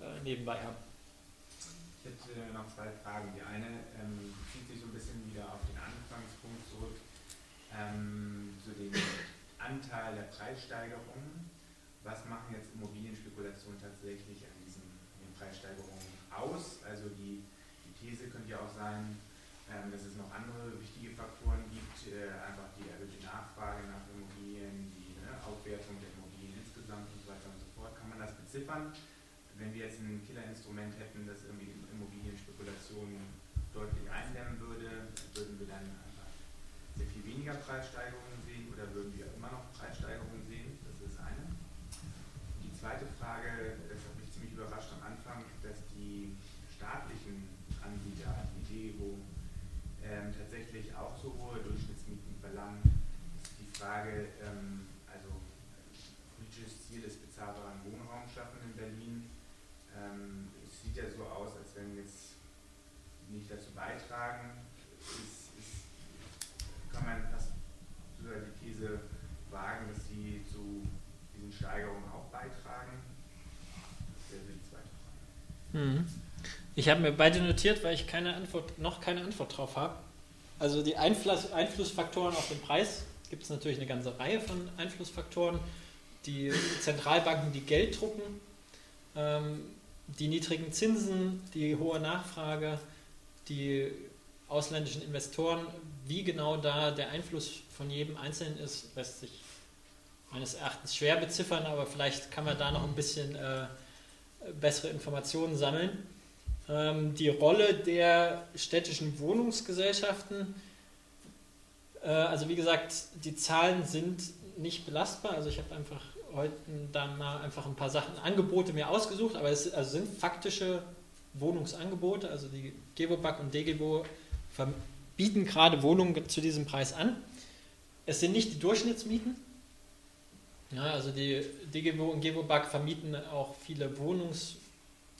äh, nebenbei haben. Ich hätte noch zwei Fragen. Die eine ähm, zieht sich so ein bisschen wieder auf den Anfangspunkt zurück, ähm, zu dem Anteil der Preissteigerungen. Was machen jetzt Immobilienspekulationen tatsächlich an diesen, an Preissteigerungen aus? Also die, die These könnte ja auch sein, ähm, dass es noch andere wichtige Faktoren gibt, äh, einfach die erhöhte Nachfrage nach Immobilien, die ne, Aufwertung der Immobilien insgesamt und so weiter und so fort. Kann man das beziffern? Wenn wir jetzt ein Killerinstrument hätten, das irgendwie Immobilienspekulationen deutlich eindämmen würde, würden wir dann einfach sehr viel weniger Preissteigerungen sehen oder würden wir immer noch Preissteigerungen sehen? Das ist das eine. Die zweite Frage, das hat mich ziemlich überrascht am Anfang, dass die staatlichen Anbieter, die DEGO, ähm, tatsächlich auch so hohe Durchschnittsmieten verlangen. Das ist die Frage, ähm, also politisches Ziel ist bezahlbaren Wohnraum schaffen in Berlin. Ähm, es sieht ja so aus, als wenn jetzt nicht dazu beitragen. Ist, ist, kann man fast sogar die These wagen, dass sie zu diesen Steigerungen auch beitragen? Das wäre die zweite Frage. Mhm. Ich habe mir beide notiert, weil ich keine Antwort, noch keine Antwort drauf habe. Also die Einfluss, Einflussfaktoren auf den Preis gibt es natürlich eine ganze Reihe von Einflussfaktoren. Die Zentralbanken, die Geld drucken, ähm, die niedrigen Zinsen, die hohe Nachfrage, die ausländischen Investoren, wie genau da der Einfluss von jedem Einzelnen ist, lässt sich meines Erachtens schwer beziffern, aber vielleicht kann man da noch ein bisschen äh, bessere Informationen sammeln. Ähm, die Rolle der städtischen Wohnungsgesellschaften, äh, also wie gesagt, die Zahlen sind nicht belastbar. Also ich habe einfach heute dann mal einfach ein paar Sachen, Angebote mir ausgesucht, aber es also sind faktische Wohnungsangebote. Also die Gewobag und DGBO bieten gerade Wohnungen zu diesem Preis an. Es sind nicht die Durchschnittsmieten. Ja, also die DGBO und Gewobag vermieten auch viele Wohnungs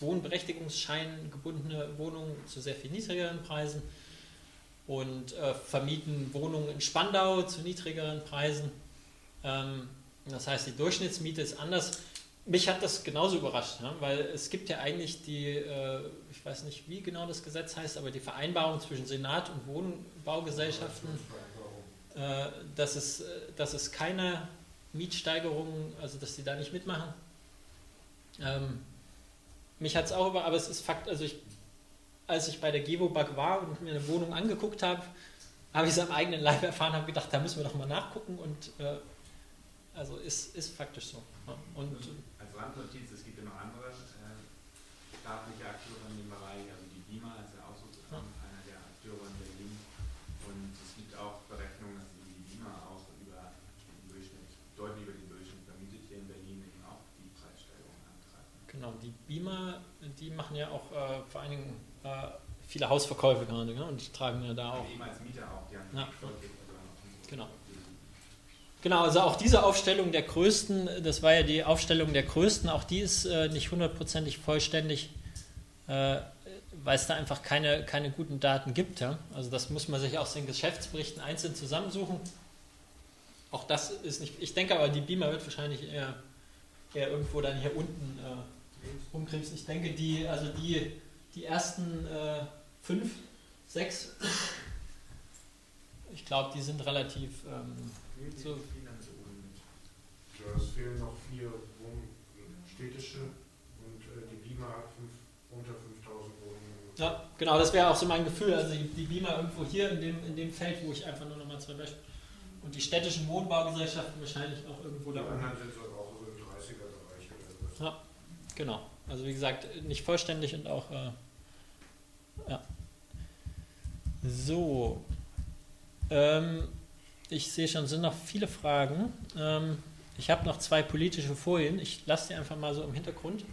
Wohnberechtigungsschein gebundene Wohnungen zu sehr viel niedrigeren Preisen und äh, vermieten Wohnungen in Spandau zu niedrigeren Preisen. Ähm, das heißt, die Durchschnittsmiete ist anders. Mich hat das genauso überrascht, ja, weil es gibt ja eigentlich die, äh, ich weiß nicht, wie genau das Gesetz heißt, aber die Vereinbarung zwischen Senat und Wohnbaugesellschaften, äh, dass, es, dass es keine Mietsteigerungen, also dass sie da nicht mitmachen. Ähm, mich hat es auch über, aber es ist Fakt, also ich, als ich bei der Gewobag war und mir eine Wohnung angeguckt habe, habe ich es am eigenen Leib erfahren, habe gedacht, da müssen wir doch mal nachgucken und äh, also ist, ist faktisch so. Ja. Und, Als Randnotiz, es gibt ja noch andere äh, staatliche Akteure in dem Bereich, also die BIMA ist ja auch so ja. einer der Akteure in Berlin und es gibt auch Berechnungen, dass die BIMA auch über den Durchschnitt, deutlich über den Durchschnitt vermietet hier in Berlin eben auch die Preissteigerung antreiben. Genau, die machen ja auch äh, vor allen Dingen äh, viele Hausverkäufe gerade ne? und tragen ja da auch. Eben als Mieter auch, die haben Ja. deutlich, Genau. Genau, also auch diese Aufstellung der Größten, das war ja die Aufstellung der Größten, auch die ist äh, nicht hundertprozentig vollständig, äh, weil es da einfach keine, keine guten Daten gibt. Ja? Also das muss man sich aus den Geschäftsberichten einzeln zusammensuchen. Auch das ist nicht, ich denke aber, die Beamer wird wahrscheinlich eher, eher irgendwo dann hier unten äh, rumkrebsen. Ich denke, die, also die, die ersten äh, fünf, sechs, ich glaube, die sind relativ ähm, so, Ja, es fehlen noch vier städtische und äh, die Lima hat fünf, unter 5000 Wohnungen. Ja, genau, das wäre auch so mein Gefühl. Also die, die Beamer irgendwo hier in dem, in dem Feld, wo ich einfach nur noch mal zwei Beispiele. Und die städtischen Wohnbaugesellschaften wahrscheinlich auch irgendwo Die da oben. anderen sind so auch so im 30er-Bereich oder so. Ja, genau. Also wie gesagt, nicht vollständig und auch. Äh, ja. So. Ähm, ich sehe schon, sind noch viele Fragen. Ähm, ich habe noch zwei politische Folien. Ich lasse die einfach mal so im Hintergrund.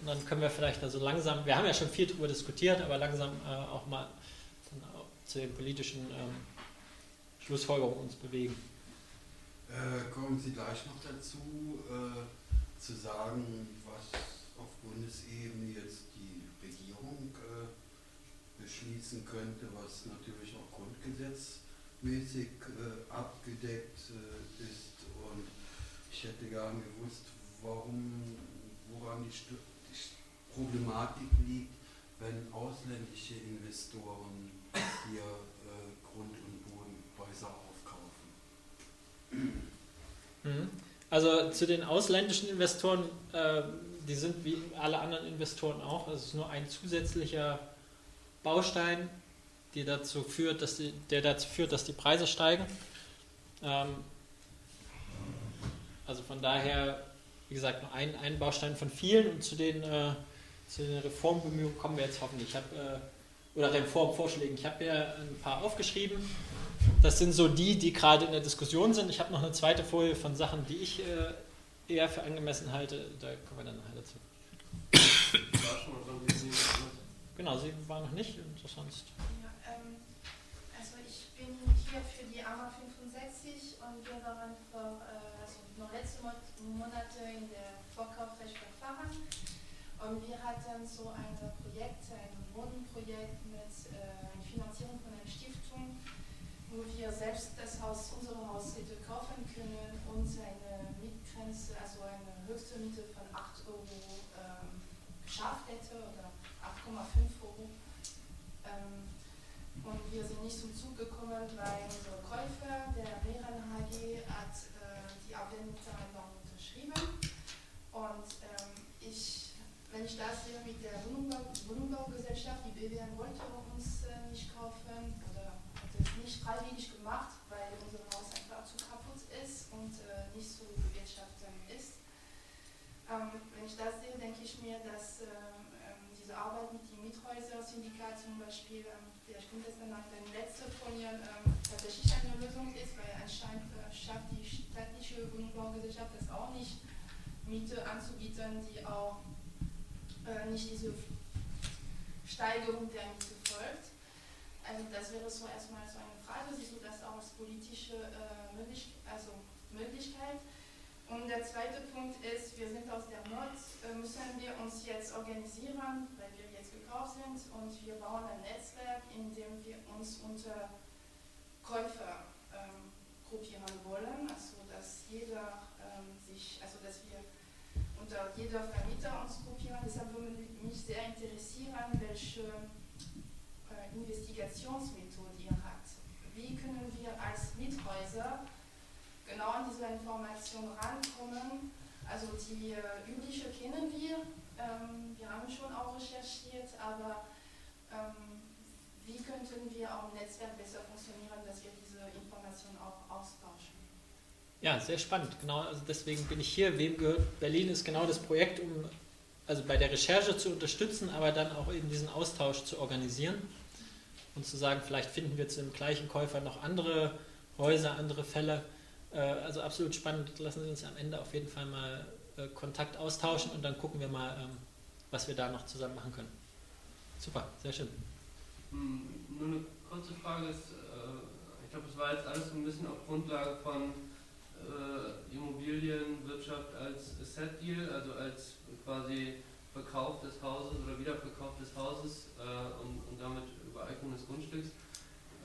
Und dann können wir vielleicht also langsam, wir haben ja schon viel darüber diskutiert, aber langsam äh, auch mal auch zu den politischen ähm, Schlussfolgerungen uns bewegen. Äh, kommen Sie gleich noch dazu, äh, zu sagen, Bundesebene jetzt die Regierung äh, beschließen könnte, was natürlich auch Grundgesetz mäßig äh, abgedeckt äh, ist und ich hätte gern gewusst, warum, woran die, die Problematik liegt, wenn ausländische Investoren hier äh, Grund und Boden Häuser aufkaufen. Mhm. Also zu den ausländischen Investoren, äh, die sind wie alle anderen Investoren auch. Es ist nur ein zusätzlicher Baustein, die dazu führt, dass die, der dazu führt, dass die Preise steigen. Ähm, also von daher, wie gesagt, nur ein, ein Baustein von vielen und zu den, äh, zu den Reformbemühungen kommen wir jetzt hoffentlich. Ich hab, äh, oder Reformvorschlägen. Ich habe ja ein paar aufgeschrieben. Das sind so die, die gerade in der Diskussion sind. Ich habe noch eine zweite Folie von Sachen, die ich äh, eher für angemessen halte. Da kommen wir dann nachher dazu. Genau, Sie waren noch nicht und sonst. Ja, ähm, also ich bin hier für die AMA 65 und wir waren vor, äh, also noch letzte Monate in der Vorkaufsrechtsverfahren und wir hatten so ein Projekt, ein Wohnprojekt mit äh, Finanzierung von einer Stiftung, wo wir selbst das Haus, unser Haus hätte kaufen können und eine Mietgrenze, also eine höchste Miete von 8 Euro ähm, geschafft hätte oder 8,5 Euro. Ähm, und wir sind nicht zum Zug gekommen, weil unser Käufer, der Meran HG, hat äh, die Ablehnungsvereinbarung unterschrieben. Und ähm, ich, wenn ich das sehe mit der Wohnungbau, Wohnungbaugesellschaft, die BWN wollte uns äh, nicht kaufen oder hat es nicht freiwillig gemacht, weil unser Haus einfach zu kaputt ist und äh, nicht zu bewirtschaften ist. Ähm, wenn ich das sehe, denke ich mir, dass ähm, ähm diese Arbeit mit dem Miethäuser-Syndikat zum Beispiel, ähm, vielleicht kommt das dann nach den letzten Folien, ähm, tatsächlich eine Lösung ist, weil anscheinend äh, schafft die staatliche Wohnungsbaugesellschaft das auch nicht, Miete anzubieten, die auch äh, nicht diese Steigerung der Miete folgt. Also das wäre so erstmal so eine Frage, siehst das auch als politische äh, möglich, also Möglichkeit? Und der zweite Punkt ist, wir sind aus der Not, müssen wir uns jetzt organisieren, weil wir gekauft sind und wir bauen ein Netzwerk, in dem wir uns unter Käufer ähm, gruppieren wollen, also dass jeder ähm, sich, also dass wir unter jeder Vermieter uns gruppieren. Deshalb würde mich sehr interessieren, welche äh, Investigationsmethode ihr habt. Wie können wir als Miethäuser genau an diese Information rankommen. Also die äh, übliche kennen wir, ähm, wir haben schon auch recherchiert, aber ähm, wie könnten wir auch im Netzwerk besser funktionieren, dass wir diese Informationen auch austauschen? Ja, sehr spannend. Genau, also deswegen bin ich hier. Wem gehört Berlin ist genau das Projekt, um also bei der Recherche zu unterstützen, aber dann auch eben diesen Austausch zu organisieren und zu sagen, vielleicht finden wir zu dem gleichen Käufer noch andere Häuser, andere Fälle äh, also absolut spannend. Lassen Sie uns am Ende auf jeden Fall mal äh, Kontakt austauschen und dann gucken wir mal, ähm, was wir da noch zusammen machen können. Super, sehr schön. Hm, nur eine kurze Frage ist, äh, ich glaube, es war jetzt alles so ein bisschen auf Grundlage von Immobilienwirtschaft als Set Deal, also als quasi Verkauf des Hauses oder Wiederverkauf des Hauses und, und damit Übereignung des Grundstücks.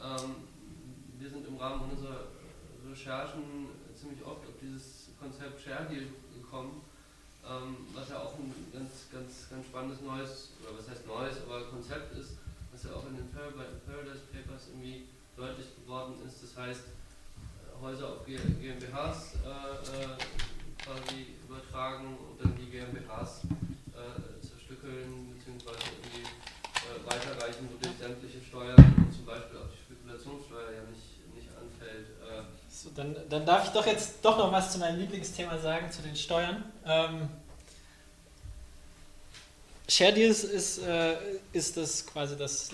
Ähm, wir sind im Rahmen unserer Recherchen ziemlich oft auf dieses Konzept Share Deal gekommen, ähm, was ja auch ein ganz, ganz, ganz spannendes neues, oder was heißt neues, aber Konzept ist, was ja auch in den Paradise Papers irgendwie deutlich geworden ist. Das heißt, äh, Häuser auf GmbHs äh, äh, quasi übertragen und dann die GmbHs äh, zerstückeln bzw. irgendwie äh, weiterreichen, wodurch sämtliche Steuern, zum Beispiel auch die Spekulationssteuer ja nicht so, dann, dann darf ich doch jetzt doch noch was zu meinem Lieblingsthema sagen, zu den Steuern. Ähm, Share Deals ist, äh, ist das quasi das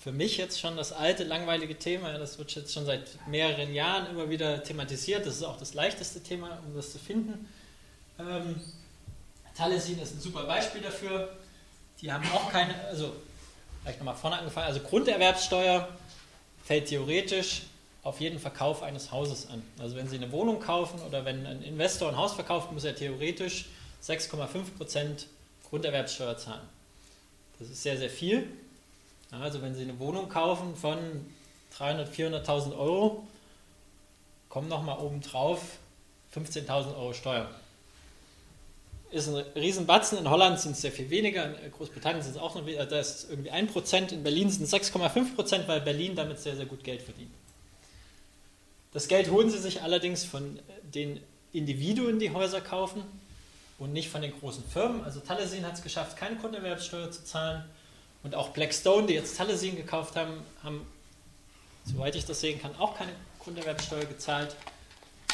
für mich jetzt schon das alte, langweilige Thema. Das wird jetzt schon seit mehreren Jahren immer wieder thematisiert. Das ist auch das leichteste Thema, um das zu finden. Ähm, Talesin ist ein super Beispiel dafür. Die haben auch keine, also vielleicht nochmal vorne angefangen, also Grunderwerbssteuer fällt theoretisch auf jeden Verkauf eines Hauses an. Also wenn Sie eine Wohnung kaufen oder wenn ein Investor ein Haus verkauft, muss er theoretisch 6,5% Grunderwerbssteuer zahlen. Das ist sehr, sehr viel. Also wenn Sie eine Wohnung kaufen von 300.000, 400.000 Euro, kommen nochmal oben drauf 15.000 Euro Steuer. Ist ein Riesenbatzen. In Holland sind es sehr viel weniger, in Großbritannien sind es auch noch weniger, da ist irgendwie 1%, in Berlin sind es 6,5%, weil Berlin damit sehr, sehr gut Geld verdient. Das Geld holen sie sich allerdings von den Individuen, die Häuser kaufen und nicht von den großen Firmen. Also Taliesin hat es geschafft, keine Grunderwerbsteuer zu zahlen. Und auch Blackstone, die jetzt Taliesin gekauft haben, haben, soweit ich das sehen kann, auch keine Grunderwerbsteuer gezahlt,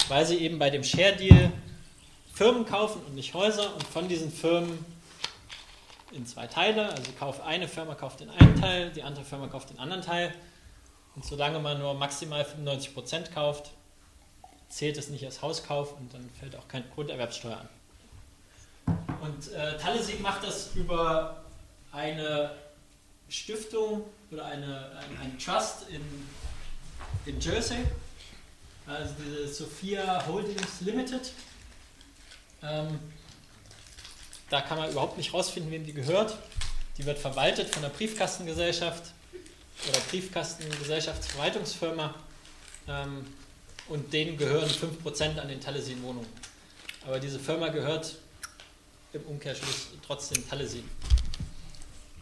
weil sie eben bei dem Share Deal Firmen kaufen und nicht Häuser und von diesen Firmen in zwei Teile, also kauft eine Firma kauft den einen Teil, die andere Firma kauft den anderen Teil. Und solange man nur maximal 95% kauft, zählt es nicht als Hauskauf und dann fällt auch keine Grunderwerbsteuer an. Und äh, Talesig macht das über eine Stiftung oder eine, ein, ein Trust in, in Jersey, also diese Sophia Holdings Limited. Ähm, da kann man überhaupt nicht rausfinden, wem die gehört. Die wird verwaltet von der Briefkastengesellschaft oder Briefkastengesellschaftsverwaltungsfirma ähm, und denen gehören 5% an den Talesin-Wohnungen. Aber diese Firma gehört im Umkehrschluss trotzdem Talesin.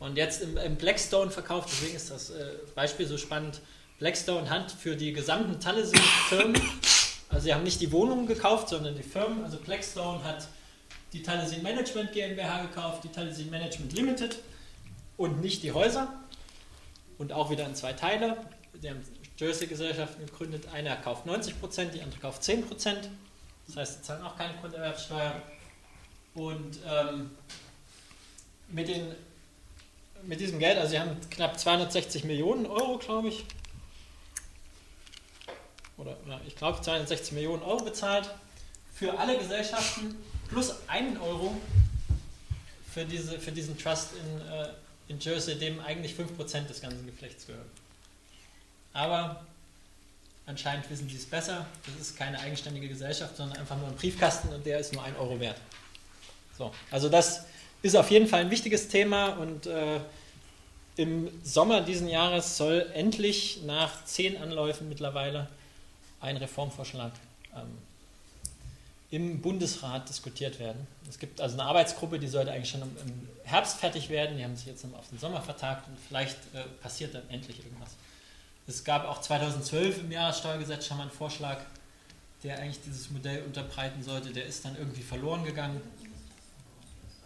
Und jetzt im, im, Blackstone verkauft, deswegen ist das äh, Beispiel so spannend. Blackstone hat für die gesamten Talesin-Firmen, also sie haben nicht die Wohnungen gekauft, sondern die Firmen, also Blackstone hat die Talesin Management GmbH gekauft, die Talesin Management Limited und nicht die Häuser und auch wieder in zwei Teile. Die haben Jersey-Gesellschaften gegründet. Einer kauft 90 Prozent, die andere kauft 10 Prozent. Das heißt, sie zahlen auch keine Grunderwerbsteuer. Und ähm, mit, den, mit diesem Geld, also sie haben knapp 260 Millionen Euro, glaube ich, oder, oder ich glaube 260 Millionen Euro bezahlt für alle Gesellschaften plus einen Euro für, diese, für diesen Trust in, äh, in Jersey, dem eigentlich 5% des ganzen Geflechts gehören. Aber anscheinend wissen sie es besser. Das ist keine eigenständige Gesellschaft, sondern einfach nur ein Briefkasten und der ist nur 1 Euro wert. So, also das ist auf jeden Fall ein wichtiges Thema und äh, im Sommer diesen Jahres soll endlich nach zehn Anläufen mittlerweile ein Reformvorschlag ähm, im Bundesrat diskutiert werden. Es gibt also eine Arbeitsgruppe, die sollte eigentlich schon im Herbst fertig werden. Die haben sich jetzt auf den Sommer vertagt und vielleicht äh, passiert dann endlich irgendwas. Es gab auch 2012 im Jahressteuergesetz schon mal einen Vorschlag, der eigentlich dieses Modell unterbreiten sollte. Der ist dann irgendwie verloren gegangen.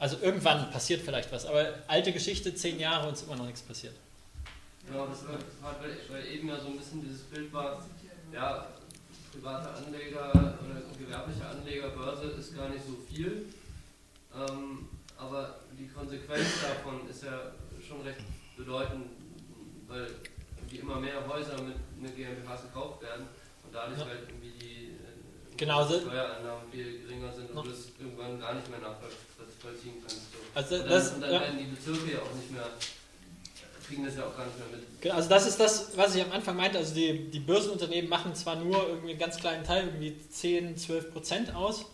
Also irgendwann passiert vielleicht was, aber alte Geschichte, zehn Jahre und es ist immer noch nichts passiert. Ja, das war, weil eben ja so ein bisschen dieses Bild war, ja, private Anleger oder gewerbliche Anleger, Börse ist gar nicht so viel. Ähm, aber die Konsequenz davon ist ja schon recht bedeutend, weil die immer mehr Häuser mit, mit GmbHs gekauft werden und dadurch ja. halt irgendwie die äh, genau, Steuereinnahmen viel geringer sind und du es irgendwann gar nicht mehr nachvollziehen kannst. So. Also und dann, das, und dann ja. werden die Bezirke ja auch nicht mehr kriegen das ja auch gar nicht mehr mit. Also das ist das, was ich am Anfang meinte. Also die, die Börsenunternehmen machen zwar nur irgendwie einen ganz kleinen Teil, irgendwie 10, 12 Prozent aus,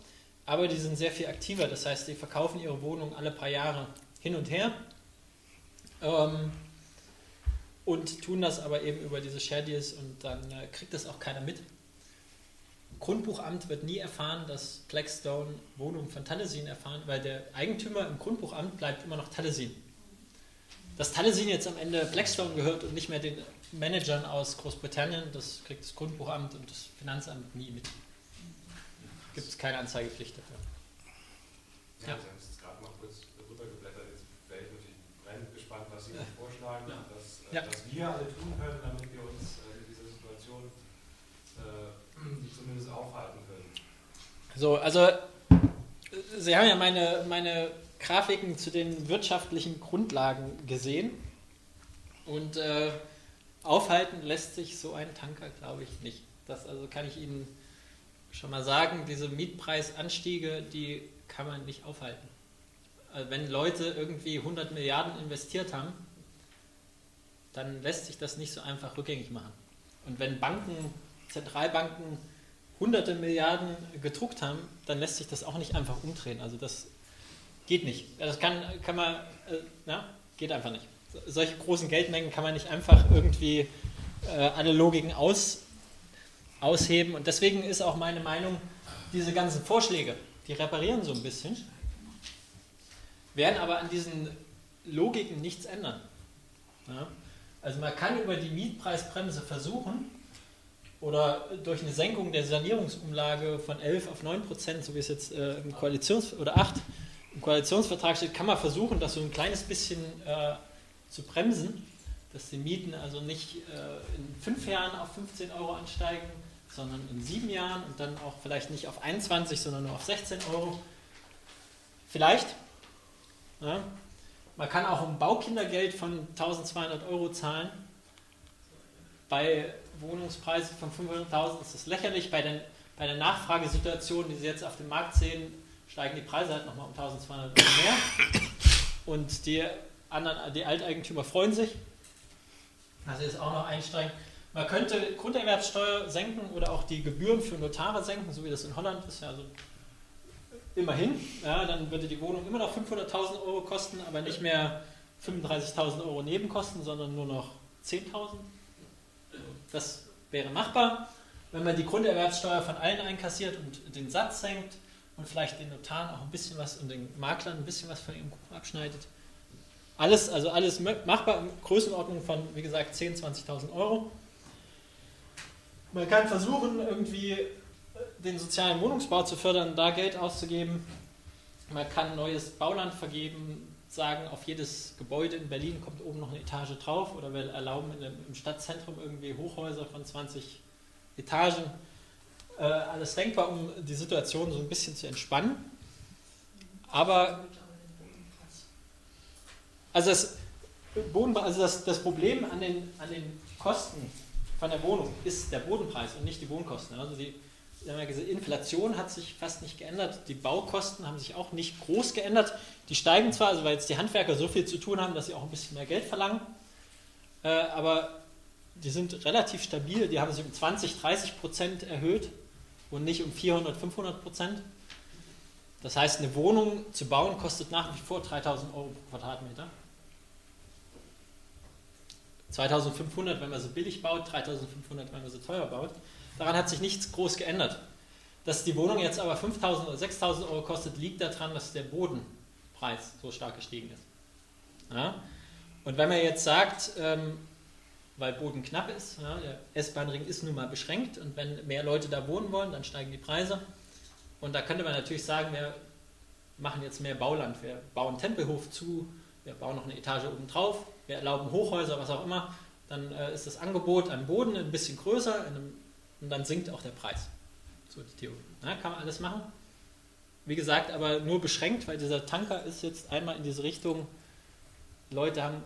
aber die sind sehr viel aktiver. Das heißt, die verkaufen ihre Wohnung alle paar Jahre hin und her. Ähm, und tun das aber eben über diese Share Deals und dann äh, kriegt das auch keiner mit. Grundbuchamt wird nie erfahren, dass Blackstone Wohnungen von Taliesin erfahren, weil der Eigentümer im Grundbuchamt bleibt immer noch Taliesin. Dass Taliesin jetzt am Ende Blackstone gehört und nicht mehr den Managern aus Großbritannien, das kriegt das Grundbuchamt und das Finanzamt nie mit. Gibt es keine Anzeigepflicht dafür. Ja, ja. Sie haben es gerade mal kurz rübergeblättert. Jetzt wäre ich natürlich brennend gespannt, was Sie ja. vorschlagen, ja. Dass, äh, ja. was wir alle tun können, damit wir uns äh, in dieser Situation äh, zumindest aufhalten können. So, also Sie haben ja meine, meine Grafiken zu den wirtschaftlichen Grundlagen gesehen. Und äh, aufhalten lässt sich so ein Tanker, glaube ich, nicht. Das also kann ich Ihnen schon mal sagen, diese Mietpreisanstiege, die kann man nicht aufhalten. Also wenn Leute irgendwie 100 Milliarden investiert haben, dann lässt sich das nicht so einfach rückgängig machen. Und wenn Banken, Zentralbanken hunderte Milliarden gedruckt haben, dann lässt sich das auch nicht einfach umdrehen. Also das Geht nicht. Das kann, kann man, äh, na, geht einfach nicht. Solche großen Geldmengen kann man nicht einfach irgendwie äh, alle Logiken aus, ausheben. Und deswegen ist auch meine Meinung, diese ganzen Vorschläge, die reparieren so ein bisschen, werden aber an diesen Logiken nichts ändern. Ja? Also man kann über die Mietpreisbremse versuchen, oder durch eine Senkung der Sanierungsumlage von 11 auf 9 Prozent, so wie es jetzt äh, im Koalitions- oder 8 im Koalitionsvertrag steht, kann man versuchen, das so ein kleines bisschen äh, zu bremsen, dass die Mieten also nicht äh, in fünf Jahren auf 15 Euro ansteigen, sondern in sieben Jahren und dann auch vielleicht nicht auf 21, sondern nur auf 16 Euro. Vielleicht. Ja. Man kann auch ein Baukindergeld von 1200 Euro zahlen. Bei Wohnungspreisen von 500.000 ist das lächerlich. Bei, den, bei der Nachfragesituation, die Sie jetzt auf dem Markt sehen, steigen die Preise halt nochmal um 1200 Euro mehr. Und die, anderen, die Alteigentümer freuen sich. Also ist auch noch einsteigen. Man könnte Grunderwerbsteuer senken oder auch die Gebühren für Notare senken, so wie das in Holland ist. Also immerhin, ja, dann würde die Wohnung immer noch 500.000 Euro kosten, aber nicht mehr 35.000 Euro Nebenkosten, sondern nur noch 10.000. Das wäre machbar, wenn man die Grunderwerbsteuer von allen einkassiert und den Satz senkt und vielleicht den Notaren auch ein bisschen was und den Maklern ein bisschen was von ihrem Kuchen abschneidet. Alles, also alles machbar in Größenordnung von, wie gesagt, 10.000, 20.000 Euro. Man kann versuchen, irgendwie den sozialen Wohnungsbau zu fördern, da Geld auszugeben. Man kann neues Bauland vergeben, sagen, auf jedes Gebäude in Berlin kommt oben noch eine Etage drauf oder wir erlauben im Stadtzentrum irgendwie Hochhäuser von 20 Etagen. Äh, alles denkbar, um die Situation so ein bisschen zu entspannen. Aber also das, Boden, also das, das Problem an den, an den Kosten von der Wohnung ist der Bodenpreis und nicht die Wohnkosten. Also die, die Inflation hat sich fast nicht geändert, die Baukosten haben sich auch nicht groß geändert. Die steigen zwar, also weil jetzt die Handwerker so viel zu tun haben, dass sie auch ein bisschen mehr Geld verlangen, äh, aber die sind relativ stabil, die haben sich um 20, 30 Prozent erhöht und nicht um 400, 500 Prozent. Das heißt, eine Wohnung zu bauen kostet nach wie vor 3000 Euro pro Quadratmeter. 2500, wenn man so billig baut, 3500, wenn man so teuer baut. Daran hat sich nichts groß geändert. Dass die Wohnung jetzt aber 5000 oder 6000 Euro kostet, liegt daran, dass der Bodenpreis so stark gestiegen ist. Ja? Und wenn man jetzt sagt, ähm, weil Boden knapp ist, ja, der S-Bahn-Ring ist nun mal beschränkt und wenn mehr Leute da wohnen wollen, dann steigen die Preise. Und da könnte man natürlich sagen, wir machen jetzt mehr Bauland, wir bauen Tempelhof zu, wir bauen noch eine Etage oben drauf, wir erlauben Hochhäuser, was auch immer, dann äh, ist das Angebot am Boden ein bisschen größer einem, und dann sinkt auch der Preis. So die Theorie. Ja, kann man alles machen. Wie gesagt, aber nur beschränkt, weil dieser Tanker ist jetzt einmal in diese Richtung, Leute haben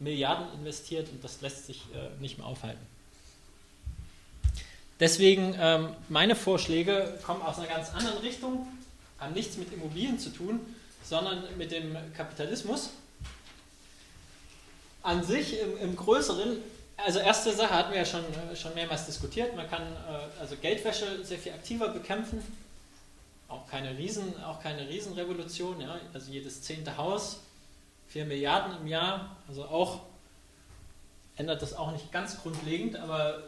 Milliarden investiert und das lässt sich äh, nicht mehr aufhalten. Deswegen, ähm, meine Vorschläge kommen aus einer ganz anderen Richtung, haben nichts mit Immobilien zu tun, sondern mit dem Kapitalismus an sich im, im Größeren, also erste Sache hatten wir ja schon, äh, schon mehrmals diskutiert, man kann äh, also Geldwäsche sehr viel aktiver bekämpfen, auch keine, Riesen, auch keine Riesenrevolution, ja? also jedes zehnte Haus, 4 Milliarden im Jahr, also auch ändert das auch nicht ganz grundlegend, aber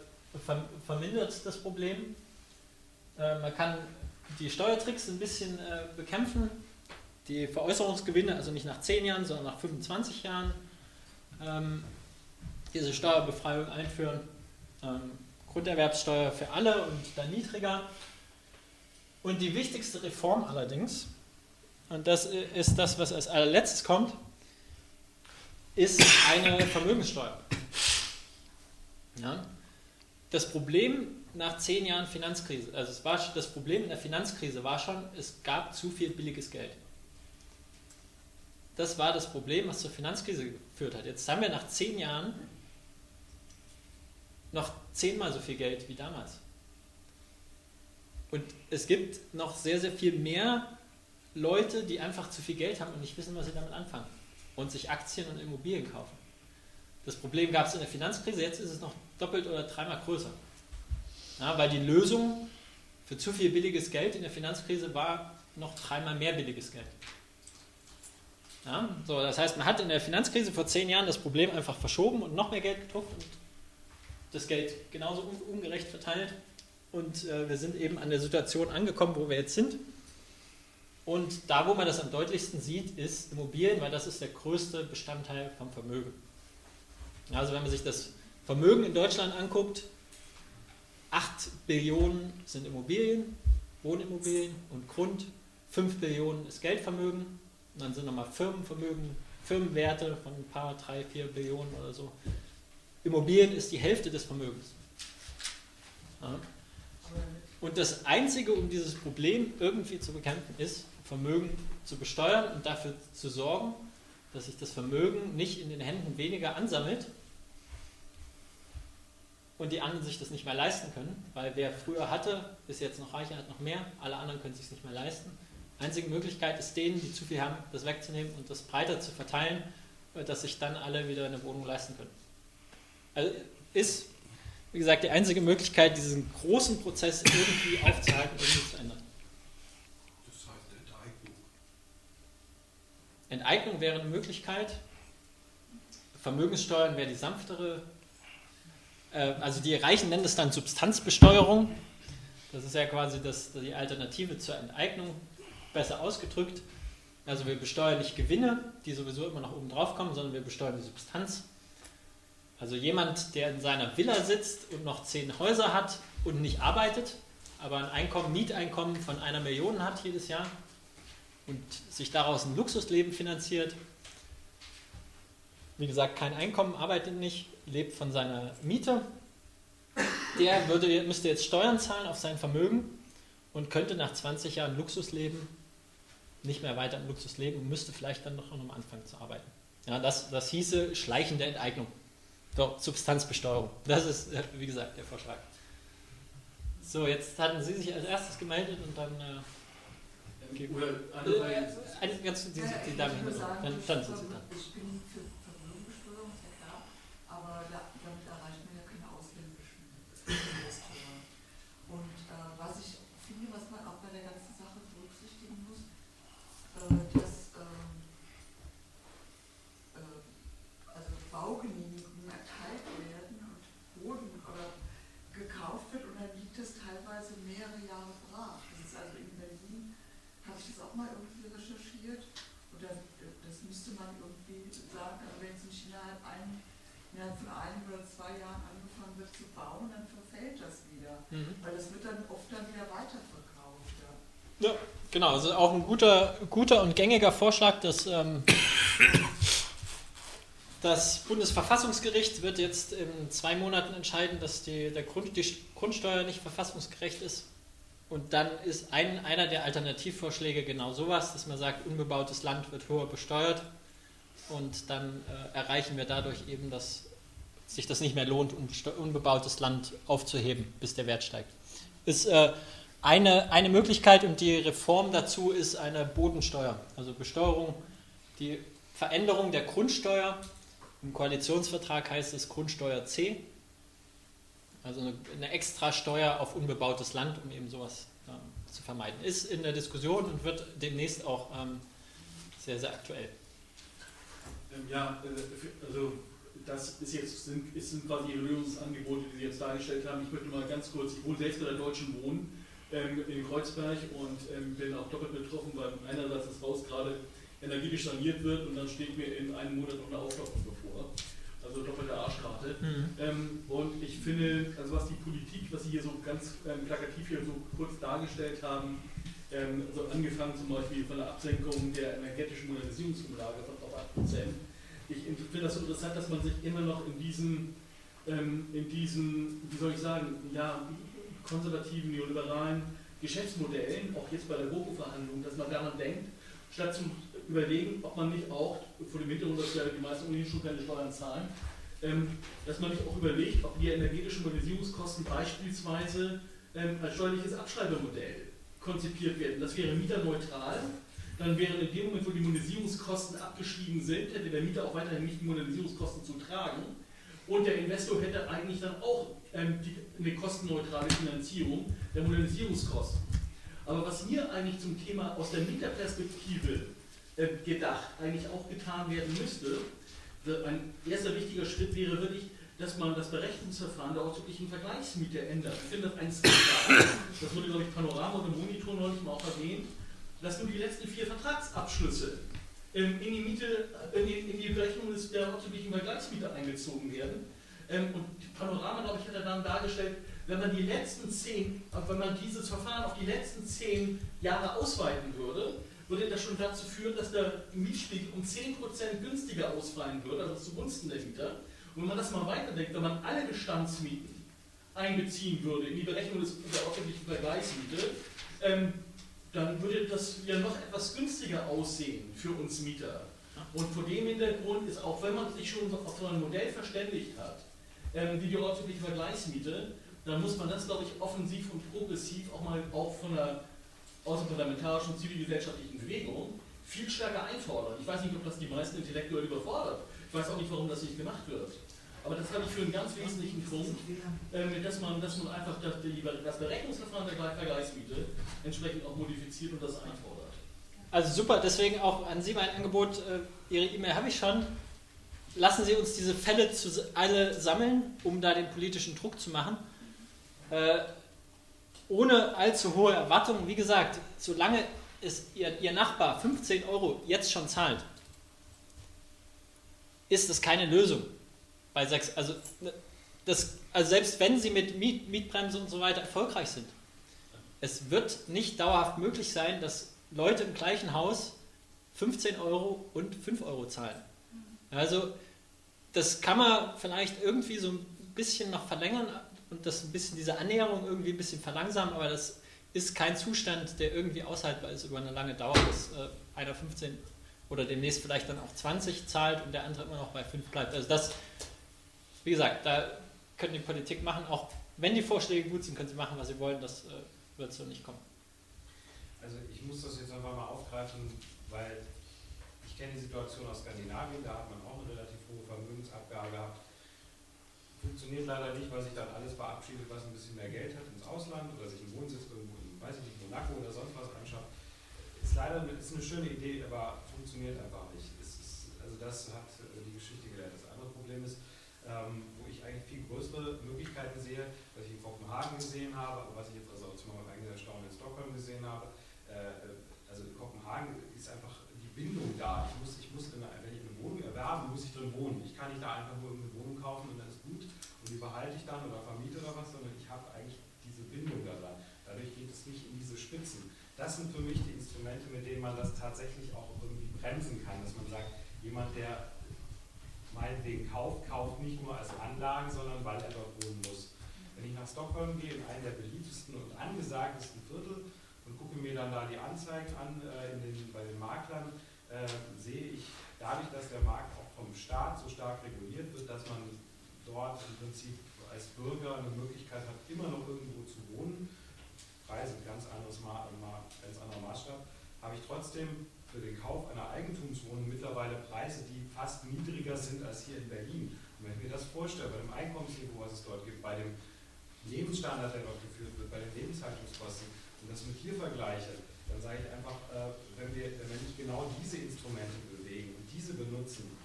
vermindert das Problem. Äh, man kann die Steuertricks ein bisschen bekämpfen, die Veräußerungsgewinne, also nicht nach 10 Jahren, sondern nach 25 Jahren ähm, diese Steuerbefreiung einführen. Ähm, Grunderwerbssteuer für alle und dann niedriger. Und die wichtigste Reform allerdings, und das ist das, was als allerletztes kommt, ist eine Vermögenssteuer. Ja? Das Problem nach zehn Jahren Finanzkrise, also es war, das Problem in der Finanzkrise war schon, es gab zu viel billiges Geld. Das war das Problem, was zur Finanzkrise geführt hat. Jetzt haben wir nach zehn Jahren noch zehnmal so viel Geld wie damals. Und es gibt noch sehr, sehr viel mehr Leute, die einfach zu viel Geld haben und nicht wissen, was sie damit anfangen und sich Aktien und Immobilien kaufen. Das Problem gab es in der Finanzkrise, jetzt ist es noch doppelt oder dreimal größer. Ja, weil die Lösung für zu viel billiges Geld in der Finanzkrise war noch dreimal mehr billiges Geld. Ja, so, das heißt, man hat in der Finanzkrise vor zehn Jahren das Problem einfach verschoben und noch mehr Geld gedruckt und das Geld genauso ungerecht verteilt. Und äh, wir sind eben an der Situation angekommen, wo wir jetzt sind. Und da, wo man das am deutlichsten sieht, ist Immobilien, weil das ist der größte Bestandteil vom Vermögen. Also wenn man sich das Vermögen in Deutschland anguckt, 8 Billionen sind Immobilien, Wohnimmobilien und Grund, 5 Billionen ist Geldvermögen, und dann sind nochmal Firmenvermögen, Firmenwerte von ein paar, 3, 4 Billionen oder so. Immobilien ist die Hälfte des Vermögens. Ja. Und das Einzige, um dieses Problem irgendwie zu bekämpfen, ist, Vermögen zu besteuern und dafür zu sorgen, dass sich das Vermögen nicht in den Händen weniger ansammelt und die anderen sich das nicht mehr leisten können, weil wer früher hatte, ist jetzt noch reicher, hat noch mehr, alle anderen können es sich nicht mehr leisten. Einzige Möglichkeit ist denen, die zu viel haben, das wegzunehmen und das breiter zu verteilen, dass sich dann alle wieder eine Wohnung leisten können. Also ist, wie gesagt, die einzige Möglichkeit, diesen großen Prozess irgendwie aufzuhalten, irgendwie zu ändern. Das heißt Enteignung. Enteignung wäre eine Möglichkeit. Vermögenssteuern wäre die sanftere. Äh, also die Reichen nennen das dann Substanzbesteuerung. Das ist ja quasi das, die Alternative zur Enteignung, besser ausgedrückt. Also wir besteuern nicht Gewinne, die sowieso immer nach oben drauf kommen, sondern wir besteuern die Substanz. Also jemand, der in seiner Villa sitzt und noch zehn Häuser hat und nicht arbeitet, aber ein Einkommen, Mieteinkommen von einer Million hat jedes Jahr und sich daraus ein Luxusleben finanziert. Wie gesagt, kein Einkommen, arbeitet nicht, lebt von seiner Miete. Der würde, müsste jetzt Steuern zahlen auf sein Vermögen und könnte nach 20 Jahren Luxusleben nicht mehr weiter im Luxus leben und müsste vielleicht dann noch am Anfang zu arbeiten. Ja, das, das hieße schleichende Enteignung. Doch, Substanzbesteuerung. Das ist, äh, wie gesagt, der Vorschlag. So, jetzt hatten Sie sich als erstes gemeldet und dann. Äh, Oder äh, eine, ganz, die, die, Dame dann, dann sind Sie da. Ich bin für Vermögenbesteuerung, ist ja klar, aber da, damit erreicht man ja keine ausländischen Investoren. Und äh, was ich finde, was man auch bei der ganzen Sache berücksichtigen muss, äh, dass ähm, äh, also Baugenehmigungen erteilt werden und Boden oder gekauft wird und dann liegt das teilweise mehrere Jahre brach. Das ist also in Berlin, habe ich das auch mal irgendwie recherchiert. Oder äh, das müsste man irgendwie sagen, also wenn es nicht innerhalb, ein, innerhalb von einem oder zwei Jahren angefangen wird zu bauen, dann verfällt das wieder. Mhm. Weil das wird dann oft dann wieder weiterverkauft. Ja. Genau. Also auch ein guter, guter und gängiger Vorschlag, dass ähm, das Bundesverfassungsgericht wird jetzt in zwei Monaten entscheiden, dass die, der Grund, die Grundsteuer nicht verfassungsgerecht ist. Und dann ist ein, einer der Alternativvorschläge genau sowas, dass man sagt, unbebautes Land wird höher besteuert. Und dann äh, erreichen wir dadurch eben, dass sich das nicht mehr lohnt, unbebautes Land aufzuheben, bis der Wert steigt. Ist äh, eine, eine Möglichkeit und die Reform dazu ist eine Bodensteuer, also Besteuerung, die Veränderung der Grundsteuer. Im Koalitionsvertrag heißt es Grundsteuer C, also eine, eine extra Steuer auf unbebautes Land, um eben sowas ähm, zu vermeiden. Ist in der Diskussion und wird demnächst auch ähm, sehr, sehr aktuell. Ähm, ja, äh, also das ist jetzt, sind, sind quasi Ihre Lösungsangebote, die Sie jetzt dargestellt haben. Ich möchte mal ganz kurz, ich wohne selbst bei der Deutschen Wohnen ähm, in Kreuzberg und ähm, bin auch doppelt betroffen, weil einerseits das Haus gerade energetisch saniert wird und dann steht mir in einem Monat noch eine Aufstockung bevor. Also doppelte Arschkarte. Mhm. Ähm, und ich finde, also was die Politik, was Sie hier so ganz ähm, plakativ hier so kurz dargestellt haben, also angefangen zum Beispiel von der Absenkung der energetischen Modernisierungsumlage von auf 8%. Ich finde das so interessant, dass man sich immer noch in diesen, ähm, in diesen, wie soll ich sagen, ja, konservativen, neoliberalen Geschäftsmodellen, auch jetzt bei der GroKo-Verhandlung, dass man daran denkt, statt zu überlegen, ob man nicht auch, vor dem Hintergrund, dass ja die meisten ohnehin schon keine Steuern zahlen, ähm, dass man nicht auch überlegt, ob die energetischen Modernisierungskosten beispielsweise ähm, als steuerliches Abschreibemodell konzipiert werden. Das wäre mieterneutral. Dann wären in dem Moment, wo die Modernisierungskosten abgeschrieben sind, hätte der Mieter auch weiterhin nicht die Modernisierungskosten zu tragen. Und der Investor hätte eigentlich dann auch ähm, die, eine kostenneutrale Finanzierung der Modernisierungskosten. Aber was mir eigentlich zum Thema aus der Mieterperspektive äh, gedacht eigentlich auch getan werden müsste, ein erster wichtiger Schritt wäre wirklich, dass man das Berechnungsverfahren der ortsüblichen Vergleichsmiete ändert. Ich finde das ein Skandal. Das wurde, glaube ich, Panorama und im Monitor neulich mal auch erwähnt, dass nur die letzten vier Vertragsabschlüsse in die, Miete, in die, in die Berechnung der ortsüblichen Vergleichsmiete eingezogen werden. Ähm, und Panorama, glaube ich, hat er dann dargestellt, wenn man die letzten zehn, wenn man dieses Verfahren auf die letzten zehn Jahre ausweiten würde, würde das schon dazu führen, dass der Mietspiegel um 10% günstiger ausfallen würde, also zugunsten der Mieter. Und wenn man das mal weiterdenkt, wenn man alle Bestandsmieten einbeziehen würde in die Berechnung des, der öffentlichen Vergleichsmiete, ähm, dann würde das ja noch etwas günstiger aussehen für uns Mieter. Und vor dem Hintergrund ist, auch wenn man sich schon auf so ein Modell verständigt hat, ähm, wie die ortsübliche Vergleichsmiete, dann muss man das, glaube ich, offensiv und progressiv auch mal auch von der außerparlamentarischen zivilgesellschaftlichen Bewegung viel stärker einfordern. Ich weiß nicht, ob das die meisten intellektuell überfordert. Ich weiß auch nicht, warum das nicht gemacht wird. Aber das halte ich für einen ganz wesentlichen Punkt, äh, dass, man, dass man einfach das, das Berechnungsverfahren der Vergleichsmiete entsprechend auch modifiziert und das einfordert. Also super, deswegen auch an Sie mein Angebot. Äh, Ihre E-Mail habe ich schon. Lassen Sie uns diese Fälle alle sammeln, um da den politischen Druck zu machen. Äh, ohne allzu hohe Erwartungen. Wie gesagt, solange es Ihr, Ihr Nachbar 15 Euro jetzt schon zahlt, ist das keine Lösung. Bei sechs, also, ne, das, also selbst wenn Sie mit Miet, Mietbremse und so weiter erfolgreich sind, es wird nicht dauerhaft möglich sein, dass Leute im gleichen Haus 15 Euro und 5 Euro zahlen. Also das kann man vielleicht irgendwie so ein bisschen noch verlängern und das ein bisschen diese Annäherung irgendwie ein bisschen verlangsamen, aber das ist kein Zustand, der irgendwie aushaltbar ist über eine lange Dauer, dass äh, einer 15 oder demnächst vielleicht dann auch 20 zahlt und der andere immer noch bei 5 bleibt. Also das, wie gesagt, da können die Politik machen, auch wenn die Vorschläge gut sind, können sie machen, was sie wollen, das äh, wird so nicht kommen. Also ich muss das jetzt einfach mal aufgreifen, weil kenne die Situation aus Skandinavien, da hat man auch eine relativ hohe Vermögensabgabe gehabt. Funktioniert leider nicht, weil sich dann alles verabschiedet, was ein bisschen mehr Geld hat ins Ausland oder sich einen Wohnsitz irgendwo in, weiß ich nicht, Monaco oder sonst was anschaut. Ist leider ist eine schöne Idee, aber funktioniert einfach nicht. Ist, also das hat äh, die Geschichte gelernt. Das andere Problem ist, ähm, wo ich eigentlich viel größere Möglichkeiten sehe, was ich in Kopenhagen gesehen habe, aber was ich jetzt also zu meinem eigenen Erstaunen in Stockholm gesehen habe. Äh, also in Kopenhagen Bindung da. Ich muss, ich muss in, wenn ich eine Wohnung erwerbe, muss ich drin wohnen. Ich kann nicht da einfach nur eine Wohnung kaufen und dann ist gut und die behalte ich dann oder vermiete oder was, sondern ich habe eigentlich diese Bindung daran. Dadurch geht es nicht in diese Spitzen. Das sind für mich die Instrumente, mit denen man das tatsächlich auch irgendwie bremsen kann, dass man sagt, jemand, der meinetwegen kauft, kauft nicht nur als Anlage, sondern weil er dort wohnen muss. Wenn ich nach Stockholm gehe, in einen der beliebtesten und angesagtesten Viertel, und gucke mir dann da die Anzeigen an äh, den, bei den Maklern, äh, sehe ich dadurch, dass der Markt auch vom Staat so stark reguliert wird, dass man dort im Prinzip als Bürger eine Möglichkeit hat, immer noch irgendwo zu wohnen. Preise, ganz, anderes Ma ganz anderer Maßstab, habe ich trotzdem für den Kauf einer Eigentumswohnung mittlerweile Preise, die fast niedriger sind als hier in Berlin. Und wenn ich mir das vorstelle, bei dem Einkommensniveau, was es dort gibt, bei dem Lebensstandard, der dort geführt wird, bei den Lebenshaltungskosten und das mit hier vergleiche, dann sage ich einfach, äh, wenn wir wenn ich genau diese Instrumente bewegen und diese benutzen,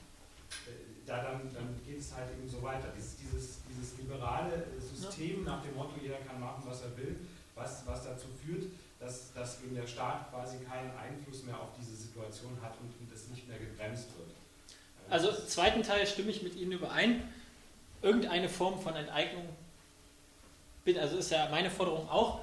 äh, da dann, dann geht es halt eben so weiter. Dieses, dieses, dieses liberale System nach dem Motto, jeder kann machen, was er will, was, was dazu führt, dass, dass eben der Staat quasi keinen Einfluss mehr auf diese Situation hat und, und es nicht mehr gebremst wird. Also zweiten Teil stimme ich mit Ihnen überein. Irgendeine Form von Enteignung, also ist ja meine Forderung auch,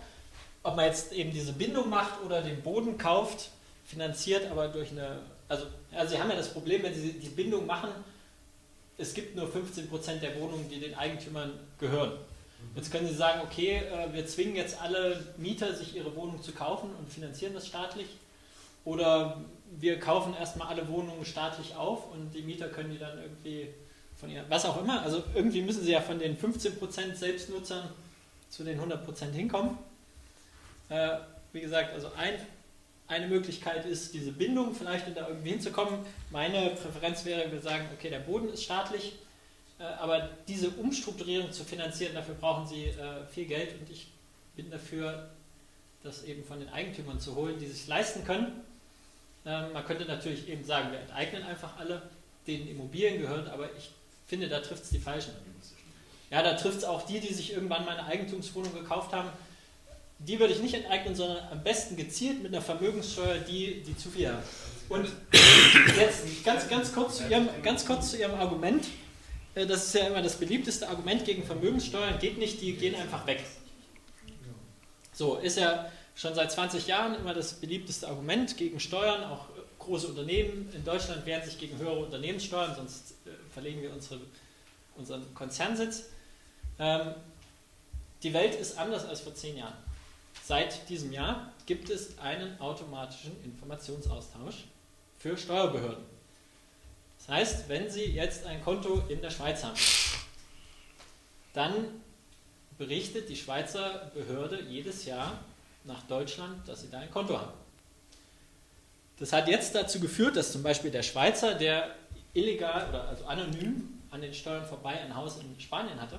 ob man jetzt eben diese Bindung macht oder den Boden kauft, finanziert, aber durch eine, also, also Sie haben ja das Problem, wenn Sie die Bindung machen, es gibt nur 15% der Wohnungen, die den Eigentümern gehören. Jetzt können Sie sagen, okay, äh, wir zwingen jetzt alle Mieter, sich ihre Wohnung zu kaufen und finanzieren das staatlich. Oder wir kaufen erstmal alle Wohnungen staatlich auf und die Mieter können die dann irgendwie von ihr, was auch immer. Also irgendwie müssen sie ja von den 15% Selbstnutzern zu den 100% hinkommen. Äh, wie gesagt, also ein, eine Möglichkeit ist, diese Bindung vielleicht da irgendwie hinzukommen. Meine Präferenz wäre, wir sagen, okay, der Boden ist staatlich, äh, aber diese Umstrukturierung zu finanzieren, dafür brauchen sie äh, viel Geld und ich bin dafür, das eben von den Eigentümern zu holen, die sich leisten können. Ähm, man könnte natürlich eben sagen, wir enteignen einfach alle, denen Immobilien gehören, aber ich finde, da trifft es die Falschen. Ja, da trifft es auch die, die sich irgendwann mal eine Eigentumswohnung gekauft haben. Die würde ich nicht enteignen, sondern am besten gezielt mit einer Vermögenssteuer, die, die zu viel haben. Und jetzt ganz, ganz, kurz zu ihrem, ganz kurz zu Ihrem Argument. Äh, Das ist ja immer das beliebteste Argument gegen Vermögenssteuern. Geht nicht, die gehen einfach weg. So, ist ja schon seit 20 Jahren immer das beliebteste Argument gegen Steuern. Auch große Unternehmen in Deutschland wehren sich gegen höhere Unternehmenssteuern, sonst äh, verlegen wir unsere, unseren Konzernsitz. Ähm, die Welt ist anders als vor zehn Jahren. Seit diesem Jahr gibt es einen automatischen Informationsaustausch für Steuerbehörden. Das heißt, wenn Sie jetzt ein Konto in der Schweiz haben, dann berichtet die Schweizer Behörde jedes Jahr nach Deutschland, dass Sie da ein Konto haben. Das hat jetzt dazu geführt, dass zum Beispiel der Schweizer, der illegal oder also anonym an den Steuern vorbei ein Haus in Spanien hatte,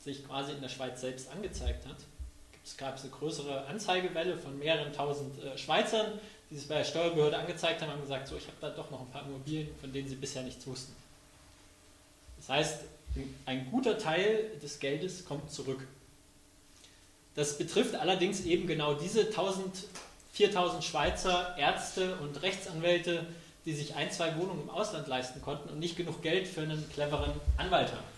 sich quasi in der Schweiz selbst angezeigt hat. Es gab eine größere Anzeigewelle von mehreren tausend äh, Schweizern, die sich bei der Steuerbehörde angezeigt haben und gesagt, so, ich habe da doch noch ein paar Immobilien, von denen sie bisher nichts wussten. Das heißt, ein guter Teil des Geldes kommt zurück. Das betrifft allerdings eben genau diese 1000, 4000 Schweizer Ärzte und Rechtsanwälte, die sich ein, zwei Wohnungen im Ausland leisten konnten und nicht genug Geld für einen cleveren Anwalt haben.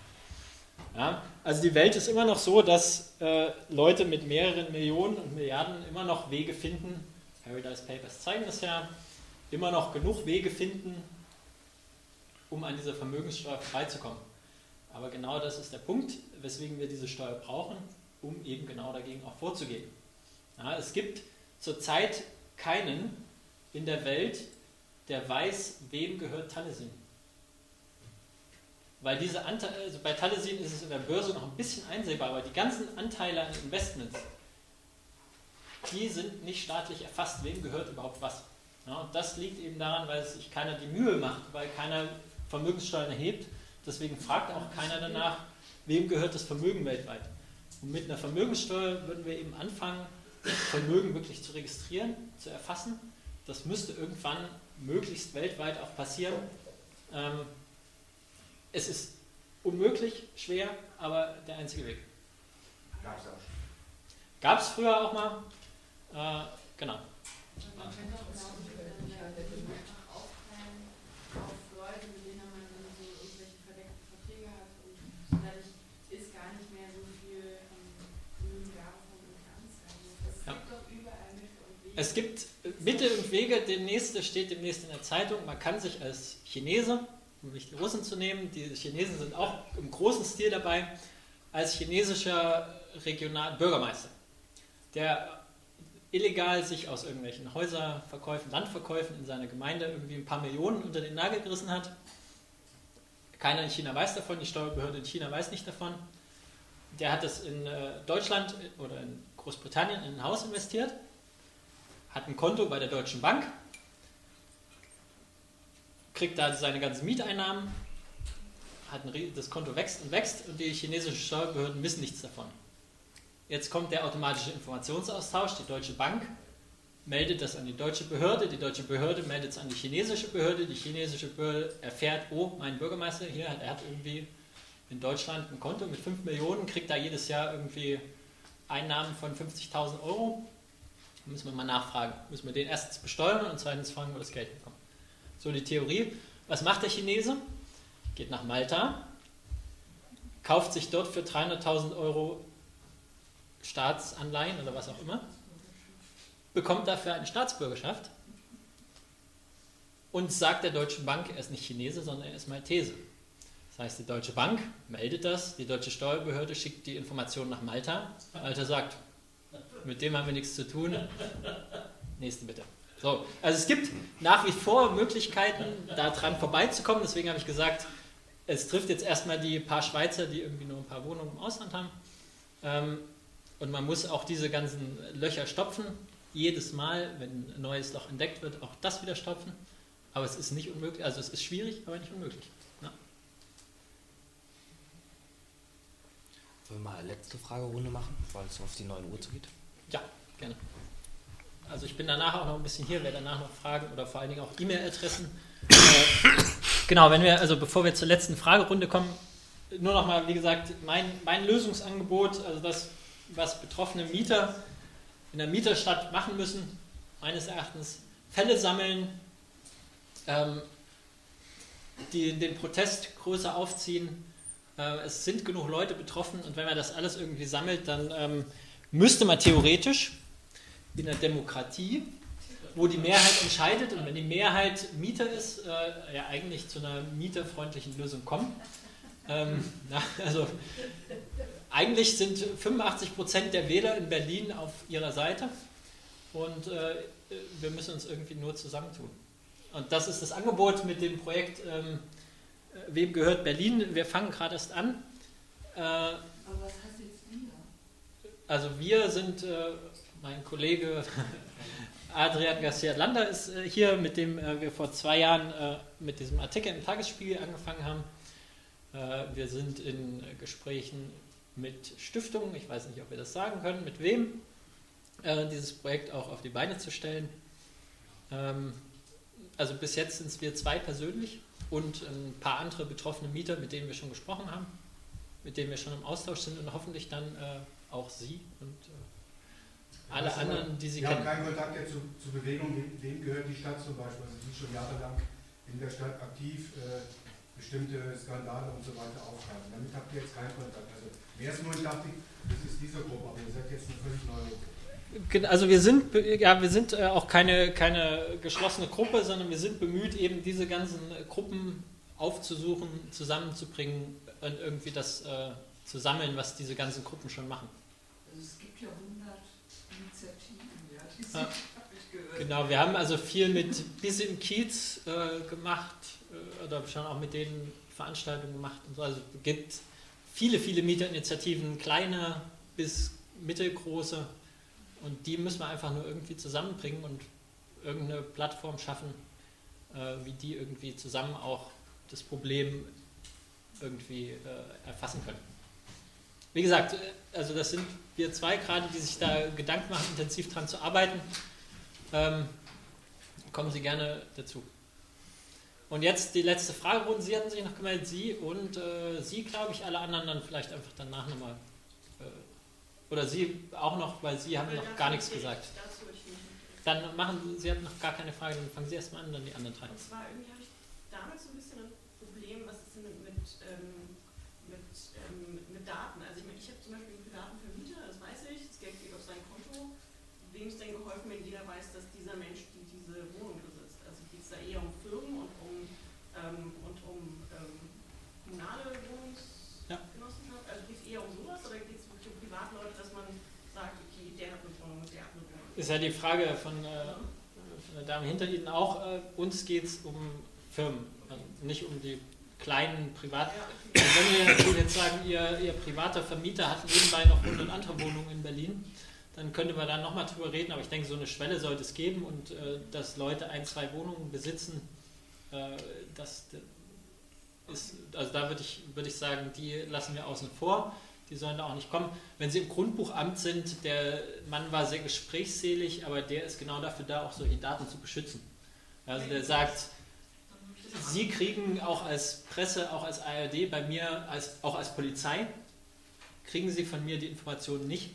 Ja, also die Welt ist immer noch so, dass äh, Leute mit mehreren Millionen und Milliarden immer noch Wege finden, Paradise Papers zeigen das ja, immer noch genug Wege finden, um an dieser Vermögenssteuer freizukommen. Aber genau das ist der Punkt, weswegen wir diese Steuer brauchen, um eben genau dagegen auch vorzugehen. Ja, es gibt zurzeit keinen in der Welt, der weiß, wem gehört Taliesin. Weil diese Anteile, also bei Taliesin ist es in der Börse noch ein bisschen einsehbar, aber die ganzen Anteile an Investments, die sind nicht staatlich erfasst, wem gehört überhaupt was. Ja, das liegt eben daran, weil sich keiner die Mühe macht, weil keiner Vermögenssteuern erhebt. Deswegen fragt auch keiner danach, wem gehört das Vermögen weltweit. Und mit einer Vermögenssteuer würden wir eben anfangen, Vermögen wirklich zu registrieren, zu erfassen. Das müsste irgendwann möglichst weltweit auch passieren. Ähm, es ist unmöglich, schwer, aber der einzige Weg. Gab es auch. Gab es früher auch mal. Äh, genau. Man könnte auch, glaube ich, dann ja, einfach aufteilen auf Leute, mit denen man dann so irgendwelche verdeckten Verträge hat und dadurch ist gar nicht mehr so viel Vermögen da, von irgendwelche Anzeigen. Es gibt doch überall Mittel und Wege. Es gibt Mittel und Wege, demnächst, das steht demnächst in der Zeitung, man kann sich als Chinese, nicht die Russen zu nehmen, die Chinesen sind auch im großen Stil dabei, als chinesischer Regional Bürgermeister, der illegal sich aus irgendwelchen Häuserverkäufen, Landverkäufen in seiner Gemeinde irgendwie ein paar Millionen unter den Nagel gerissen hat. Keiner in China weiß davon, die Steuerbehörde in China weiß nicht davon. Der hat es in äh, Deutschland oder in Großbritannien in ein Haus investiert, hat ein Konto bei der Deutschen Bank, kriegt da seine ganzen Mieteinnahmen, hat ein, das Konto wächst und wächst und die chinesischen Steuerbehörden wissen nichts davon. Jetzt kommt der automatische Informationsaustausch, die Deutsche Bank meldet das an die deutsche Behörde, die deutsche Behörde meldet es an die chinesische Behörde, die chinesische Behörde erfährt, oh, mein Bürgermeister hier, er hat irgendwie in Deutschland ein Konto mit 5 Millionen, kriegt da jedes Jahr irgendwie Einnahmen von 50.000 Euro. Müssen wir mal nachfragen. Müssen wir den erstens besteuern und zweitens fragen, wo das Geld herkommt. So die Theorie. Was macht der Chinese? Geht nach Malta, kauft sich dort für 300.000 Euro Staatsanleihen oder was auch immer, bekommt dafür eine Staatsbürgerschaft und sagt der Deutschen Bank, er ist nicht Chinese, sondern er ist Maltese. Das heißt, die Deutsche Bank meldet das, die deutsche Steuerbehörde schickt die Informationen nach Malta. Malta sagt, mit dem haben wir nichts zu tun. Nächsten bitte. So, also es gibt nach wie vor Möglichkeiten, da dran vorbeizukommen. Deswegen habe ich gesagt, es trifft jetzt erstmal die paar Schweizer, die irgendwie nur ein paar Wohnungen im Ausland haben. Ähm, und man muss auch diese ganzen Löcher stopfen. Jedes Mal, wenn ein neues Loch entdeckt wird, auch das wieder stopfen. Aber es ist nicht unmöglich, also es ist schwierig, aber nicht unmöglich. Ja. Wollen wir mal eine letzte Fragerunde machen, weil es auf die 9 Uhr zugeht? Ja, gerne. Also ich bin danach auch noch ein bisschen hier, wer danach noch Fragen oder vor allen Dingen auch E-Mail-Adressen. Äh, genau, wenn wir, also bevor wir zur letzten Fragerunde kommen, nur nochmal, wie gesagt, mein, mein Lösungsangebot, also das, was betroffene Mieter in der Mieterstadt machen müssen, meines Erachtens Fälle sammeln, ähm, die den Protest größer aufziehen. Äh, es sind genug Leute betroffen und wenn man das alles irgendwie sammelt, dann ähm, müsste man theoretisch in der Demokratie, wo die Mehrheit entscheidet und wenn die Mehrheit Mieter ist, äh, ja eigentlich zu einer mieterfreundlichen Lösung kommen. Ähm, na, also eigentlich sind 85 Prozent der Wähler in Berlin auf ihrer Seite und äh, wir müssen uns irgendwie nur zusammentun. Und das ist das Angebot mit dem Projekt ähm, Wem gehört Berlin? Wir fangen gerade erst an. Äh, Aber was heißt jetzt wir? Also wir sind, äh, mein Kollege Adrian Garcia Lander ist äh, hier, mit dem äh, wir vor zwei Jahren äh, mit diesem Artikel im Tagesspiegel angefangen haben. Wir sind in Gesprächen mit Stiftungen, ich weiß nicht, ob wir das sagen können, mit wem, dieses Projekt auch auf die Beine zu stellen. Ähm, also bis jetzt sind es wir zwei persönlich und ein paar andere betroffene Mieter, mit denen wir schon gesprochen haben, mit denen wir schon im Austausch sind und hoffentlich dann auch Sie und alle also, anderen, die Sie kennen. Wir haben keinen Kontakt jetzt zu, zur Bewegung, wem, gehört die Stadt zum Beispiel? Also Sie sind schon jahrelang in der Stadt aktiv, äh, bestimmte Skandale und so weiter aufgreifen. Damit habt ihr jetzt keinen Kontakt. Also ersten Moment dachte ich, das ist diese Gruppe, aber ihr seid jetzt eine völlig neue Gruppe. Also wir sind, ja, wir sind äh, auch keine, keine geschlossene Gruppe, sondern wir sind bemüht, eben diese ganzen Gruppen aufzusuchen, zusammenzubringen und irgendwie das äh, zu sammeln, was diese ganzen Gruppen schon machen. Also es gibt ja 100 Initiativen, Genau, wir haben also viel mit Bis im Kiez äh, gemacht äh, oder schon auch mit denen Veranstaltungen gemacht. Und so. Also es gibt viele, viele Mieterinitiativen, kleine bis mittelgroße und die müssen wir einfach nur irgendwie zusammenbringen und irgendeine Plattform schaffen, äh, wie die irgendwie zusammen auch das Problem irgendwie äh, erfassen können. Wie gesagt, äh, also das sind wir zwei gerade, die sich da Gedanken machen, intensiv daran zu arbeiten. Ähm, kommen Sie gerne dazu. Und jetzt die letzte Fragerunde. Sie hatten sich noch gemeldet, Sie und äh, Sie, glaube ich, alle anderen dann vielleicht einfach danach nochmal oder Sie auch noch, weil Sie haben noch gar nichts gesagt. Dann machen Sie, Sie hatten noch gar keine Frage, dann fangen Sie erstmal an, dann die anderen drei. Und zwar irgendwie habe ich damals so ein bisschen ein Problem, was ist denn mit, mit, ähm, mit, ähm, mit Daten? Also ich meine, ich habe zum Beispiel einen privaten Vermieter, das weiß ich, das Geld geht auf sein Konto. Wem ist denn geholfen, wenn jeder weiß, dass dieser Mensch die diese Wohnung besitzt? Also geht es da eher um Firmen und um, ähm, und um ähm, kommunale Wohnungsgenossenschaft? Also geht es eher um sowas oder geht es wirklich um Privatleute, dass man sagt, okay, der hat eine Wohnung, der hat eine Wohnung? Ist ja die Frage von, äh, von der Dame hinter Ihnen auch. Äh, uns geht es um Firmen, also nicht um die kleinen Privat. Also wenn wir jetzt sagen, ihr, ihr privater Vermieter hat nebenbei noch 100 andere Wohnungen in Berlin, dann könnte man da nochmal drüber reden, aber ich denke, so eine Schwelle sollte es geben und äh, dass Leute ein, zwei Wohnungen besitzen, äh, das ist, also da würde ich, würd ich sagen, die lassen wir außen vor, die sollen da auch nicht kommen. Wenn sie im Grundbuchamt sind, der Mann war sehr gesprächsselig, aber der ist genau dafür da, auch solche Daten zu beschützen. Also der sagt, Sie kriegen auch als Presse, auch als ARD, bei mir, als, auch als Polizei, kriegen Sie von mir die Informationen nicht,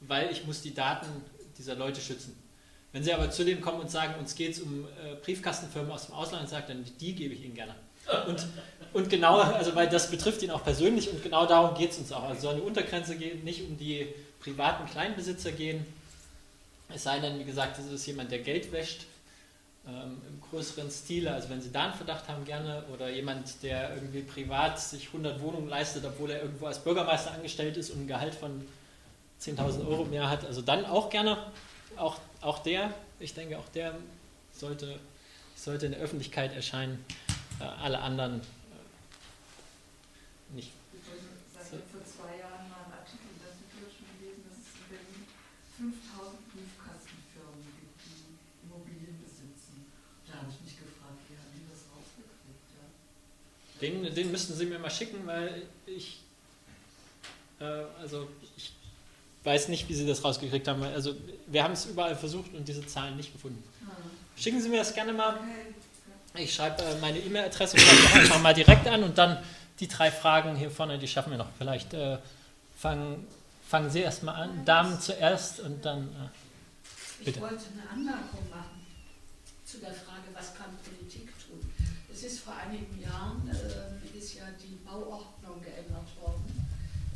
weil ich muss die Daten dieser Leute schützen. Wenn Sie aber zu dem kommen und sagen, uns geht es um äh, Briefkastenfirmen aus dem Ausland, sagt dann, die gebe ich Ihnen gerne. Und, und genau, also weil das betrifft ihn auch persönlich und genau darum geht es uns auch. Also soll eine Untergrenze gehen, nicht um die privaten Kleinbesitzer gehen. Es sei denn, wie gesagt, es ist jemand, der Geld wäscht ähm, im größeren Stile. Also wenn Sie da einen Verdacht haben, gerne. Oder jemand, der irgendwie privat sich 100 Wohnungen leistet, obwohl er irgendwo als Bürgermeister angestellt ist und ein Gehalt von 10.000 Euro im Jahr hat. Also dann auch gerne. Auch, auch der, ich denke, auch der sollte, sollte in der Öffentlichkeit erscheinen. Äh, alle anderen äh, nicht. Ich habe vor zwei Jahren mal einen Artikel in der Süddeutschen gelesen, dass es in Berlin 5000 Briefkastenfirmen gibt, die Immobilien besitzen. Da habe ich mich gefragt, wie haben die das rausgekriegt? Ja? Den, den müssten Sie mir mal schicken, weil ich, äh, also ich weiß nicht, wie Sie das rausgekriegt haben. Also wir haben es überall versucht und diese Zahlen nicht gefunden. Schicken Sie mir das gerne mal. Ich schreibe äh, meine E-Mail-Adresse einfach mal direkt an und dann die drei Fragen hier vorne, die schaffen wir noch. Vielleicht äh, fangen, fangen Sie erstmal an. Damen zuerst und dann. Äh, bitte. Ich wollte eine Anmerkung machen zu der Frage, was kann Politik tun. Es ist vor einigen Jahren, äh, ist ja die Bauordnung geändert worden,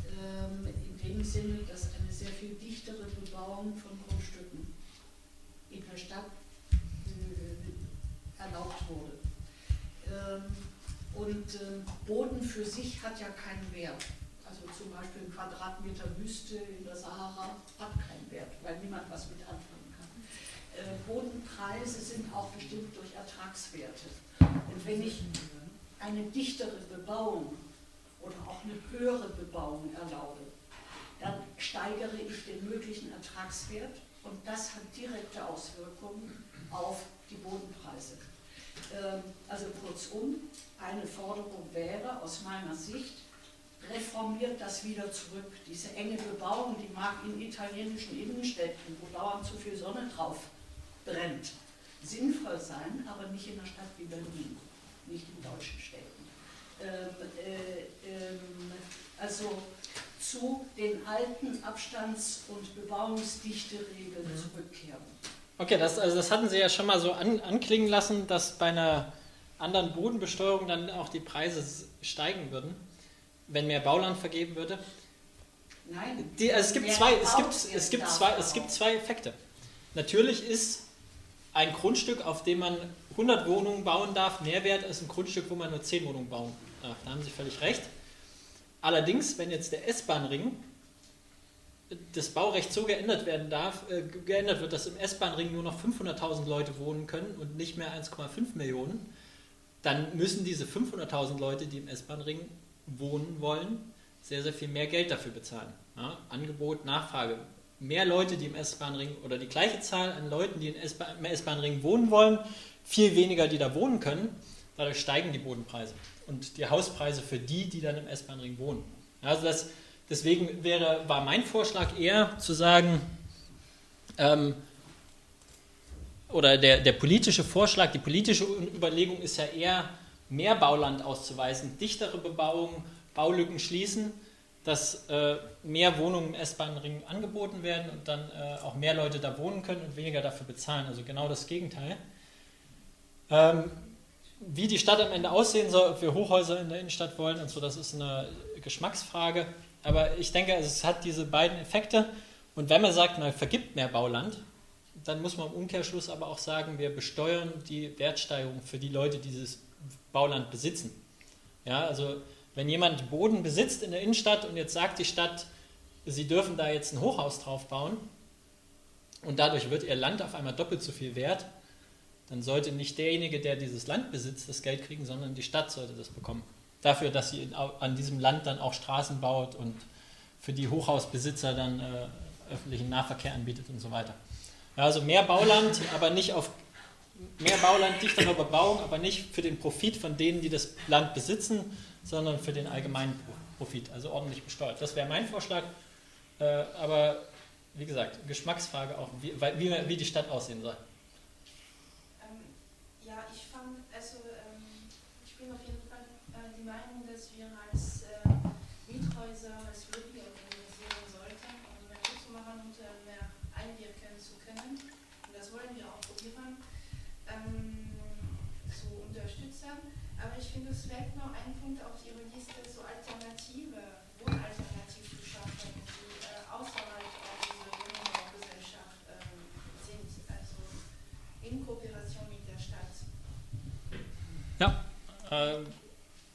ähm, in dem Sinne, dass eine sehr viel dichtere Bebauung von erlaubt wurde. Ähm, und äh, Boden für sich hat ja keinen Wert. Also zum Beispiel ein Quadratmeter Wüste in der Sahara hat keinen Wert, weil niemand was mit anfangen kann. Äh, Bodenpreise sind auch bestimmt durch Ertragswerte. Und wenn ich eine dichtere Bebauung oder auch eine höhere Bebauung erlaube, dann steigere ich den möglichen Ertragswert und das hat direkte Auswirkungen auf die Bodenpreise. Ähm, also kurzum, eine Forderung wäre aus meiner Sicht, reformiert das wieder zurück. Diese enge Bebauung, die mag in italienischen Innenstädten, wo dauernd zu viel Sonne drauf brennt, sinnvoll sein, aber nicht in einer Stadt wie Berlin, nicht in deutschen Städten. Ähm, äh, ähm, also zu den alten Abstands- und Bebauungsdichteregeln mhm. zurückkehren. Okay, das, also das hatten Sie ja schon mal so an, anklingen lassen, dass bei einer anderen Bodenbesteuerung dann auch die Preise steigen würden, wenn mehr Bauland vergeben würde. Nein. Die, also es, gibt zwei, es, gibt, es, gibt zwei, es gibt zwei Effekte. Natürlich ist ein Grundstück, auf dem man 100 Wohnungen bauen darf, mehr wert als ein Grundstück, wo man nur 10 Wohnungen bauen darf. Da haben Sie völlig recht. Allerdings, wenn jetzt der S-Bahn-Ring das Baurecht so geändert werden darf, äh, geändert wird, dass im S-Bahn-Ring nur noch 500.000 Leute wohnen können und nicht mehr 1,5 Millionen, dann müssen diese 500.000 Leute, die im S-Bahn-Ring wohnen wollen, sehr, sehr viel mehr Geld dafür bezahlen. Ja? Angebot, Nachfrage. Mehr Leute, die im S-Bahn-Ring oder die gleiche Zahl an Leuten, die im S-Bahn-Ring wohnen wollen, viel weniger, die da wohnen können. Dadurch steigen die Bodenpreise und die Hauspreise für die, die dann im S-Bahn-Ring wohnen. Also das Deswegen wäre, war mein Vorschlag eher zu sagen, ähm, oder der, der politische Vorschlag, die politische Überlegung ist ja eher, mehr Bauland auszuweisen, dichtere Bebauung, Baulücken schließen, dass äh, mehr Wohnungen im S-Bahn-Ring angeboten werden und dann äh, auch mehr Leute da wohnen können und weniger dafür bezahlen. Also genau das Gegenteil. Ähm, wie die Stadt am Ende aussehen soll, ob wir Hochhäuser in der Innenstadt wollen und so, das ist eine Geschmacksfrage. Aber ich denke, es hat diese beiden Effekte. Und wenn man sagt, man vergibt mehr Bauland, dann muss man im Umkehrschluss aber auch sagen, wir besteuern die Wertsteigerung für die Leute, die dieses Bauland besitzen. Ja, also wenn jemand Boden besitzt in der Innenstadt und jetzt sagt die Stadt, sie dürfen da jetzt ein Hochhaus drauf bauen und dadurch wird ihr Land auf einmal doppelt so viel wert, dann sollte nicht derjenige, der dieses Land besitzt, das Geld kriegen, sondern die Stadt sollte das bekommen dafür, dass sie an diesem Land dann auch Straßen baut und für die Hochhausbesitzer dann äh, öffentlichen Nahverkehr anbietet und so weiter. Ja, also mehr Bauland, aber nicht auf mehr Bauland, dichtere Bebauung, aber nicht für den Profit von denen, die das Land besitzen, sondern für den allgemeinen Profit, also ordentlich besteuert. Das wäre mein Vorschlag, äh, aber wie gesagt, Geschmacksfrage auch, wie, wie, wie die Stadt aussehen soll.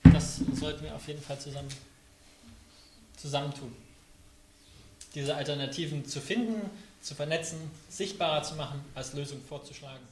Das sollten wir auf jeden Fall zusammen, zusammentun. Diese Alternativen zu finden, zu vernetzen, sichtbarer zu machen, als Lösung vorzuschlagen.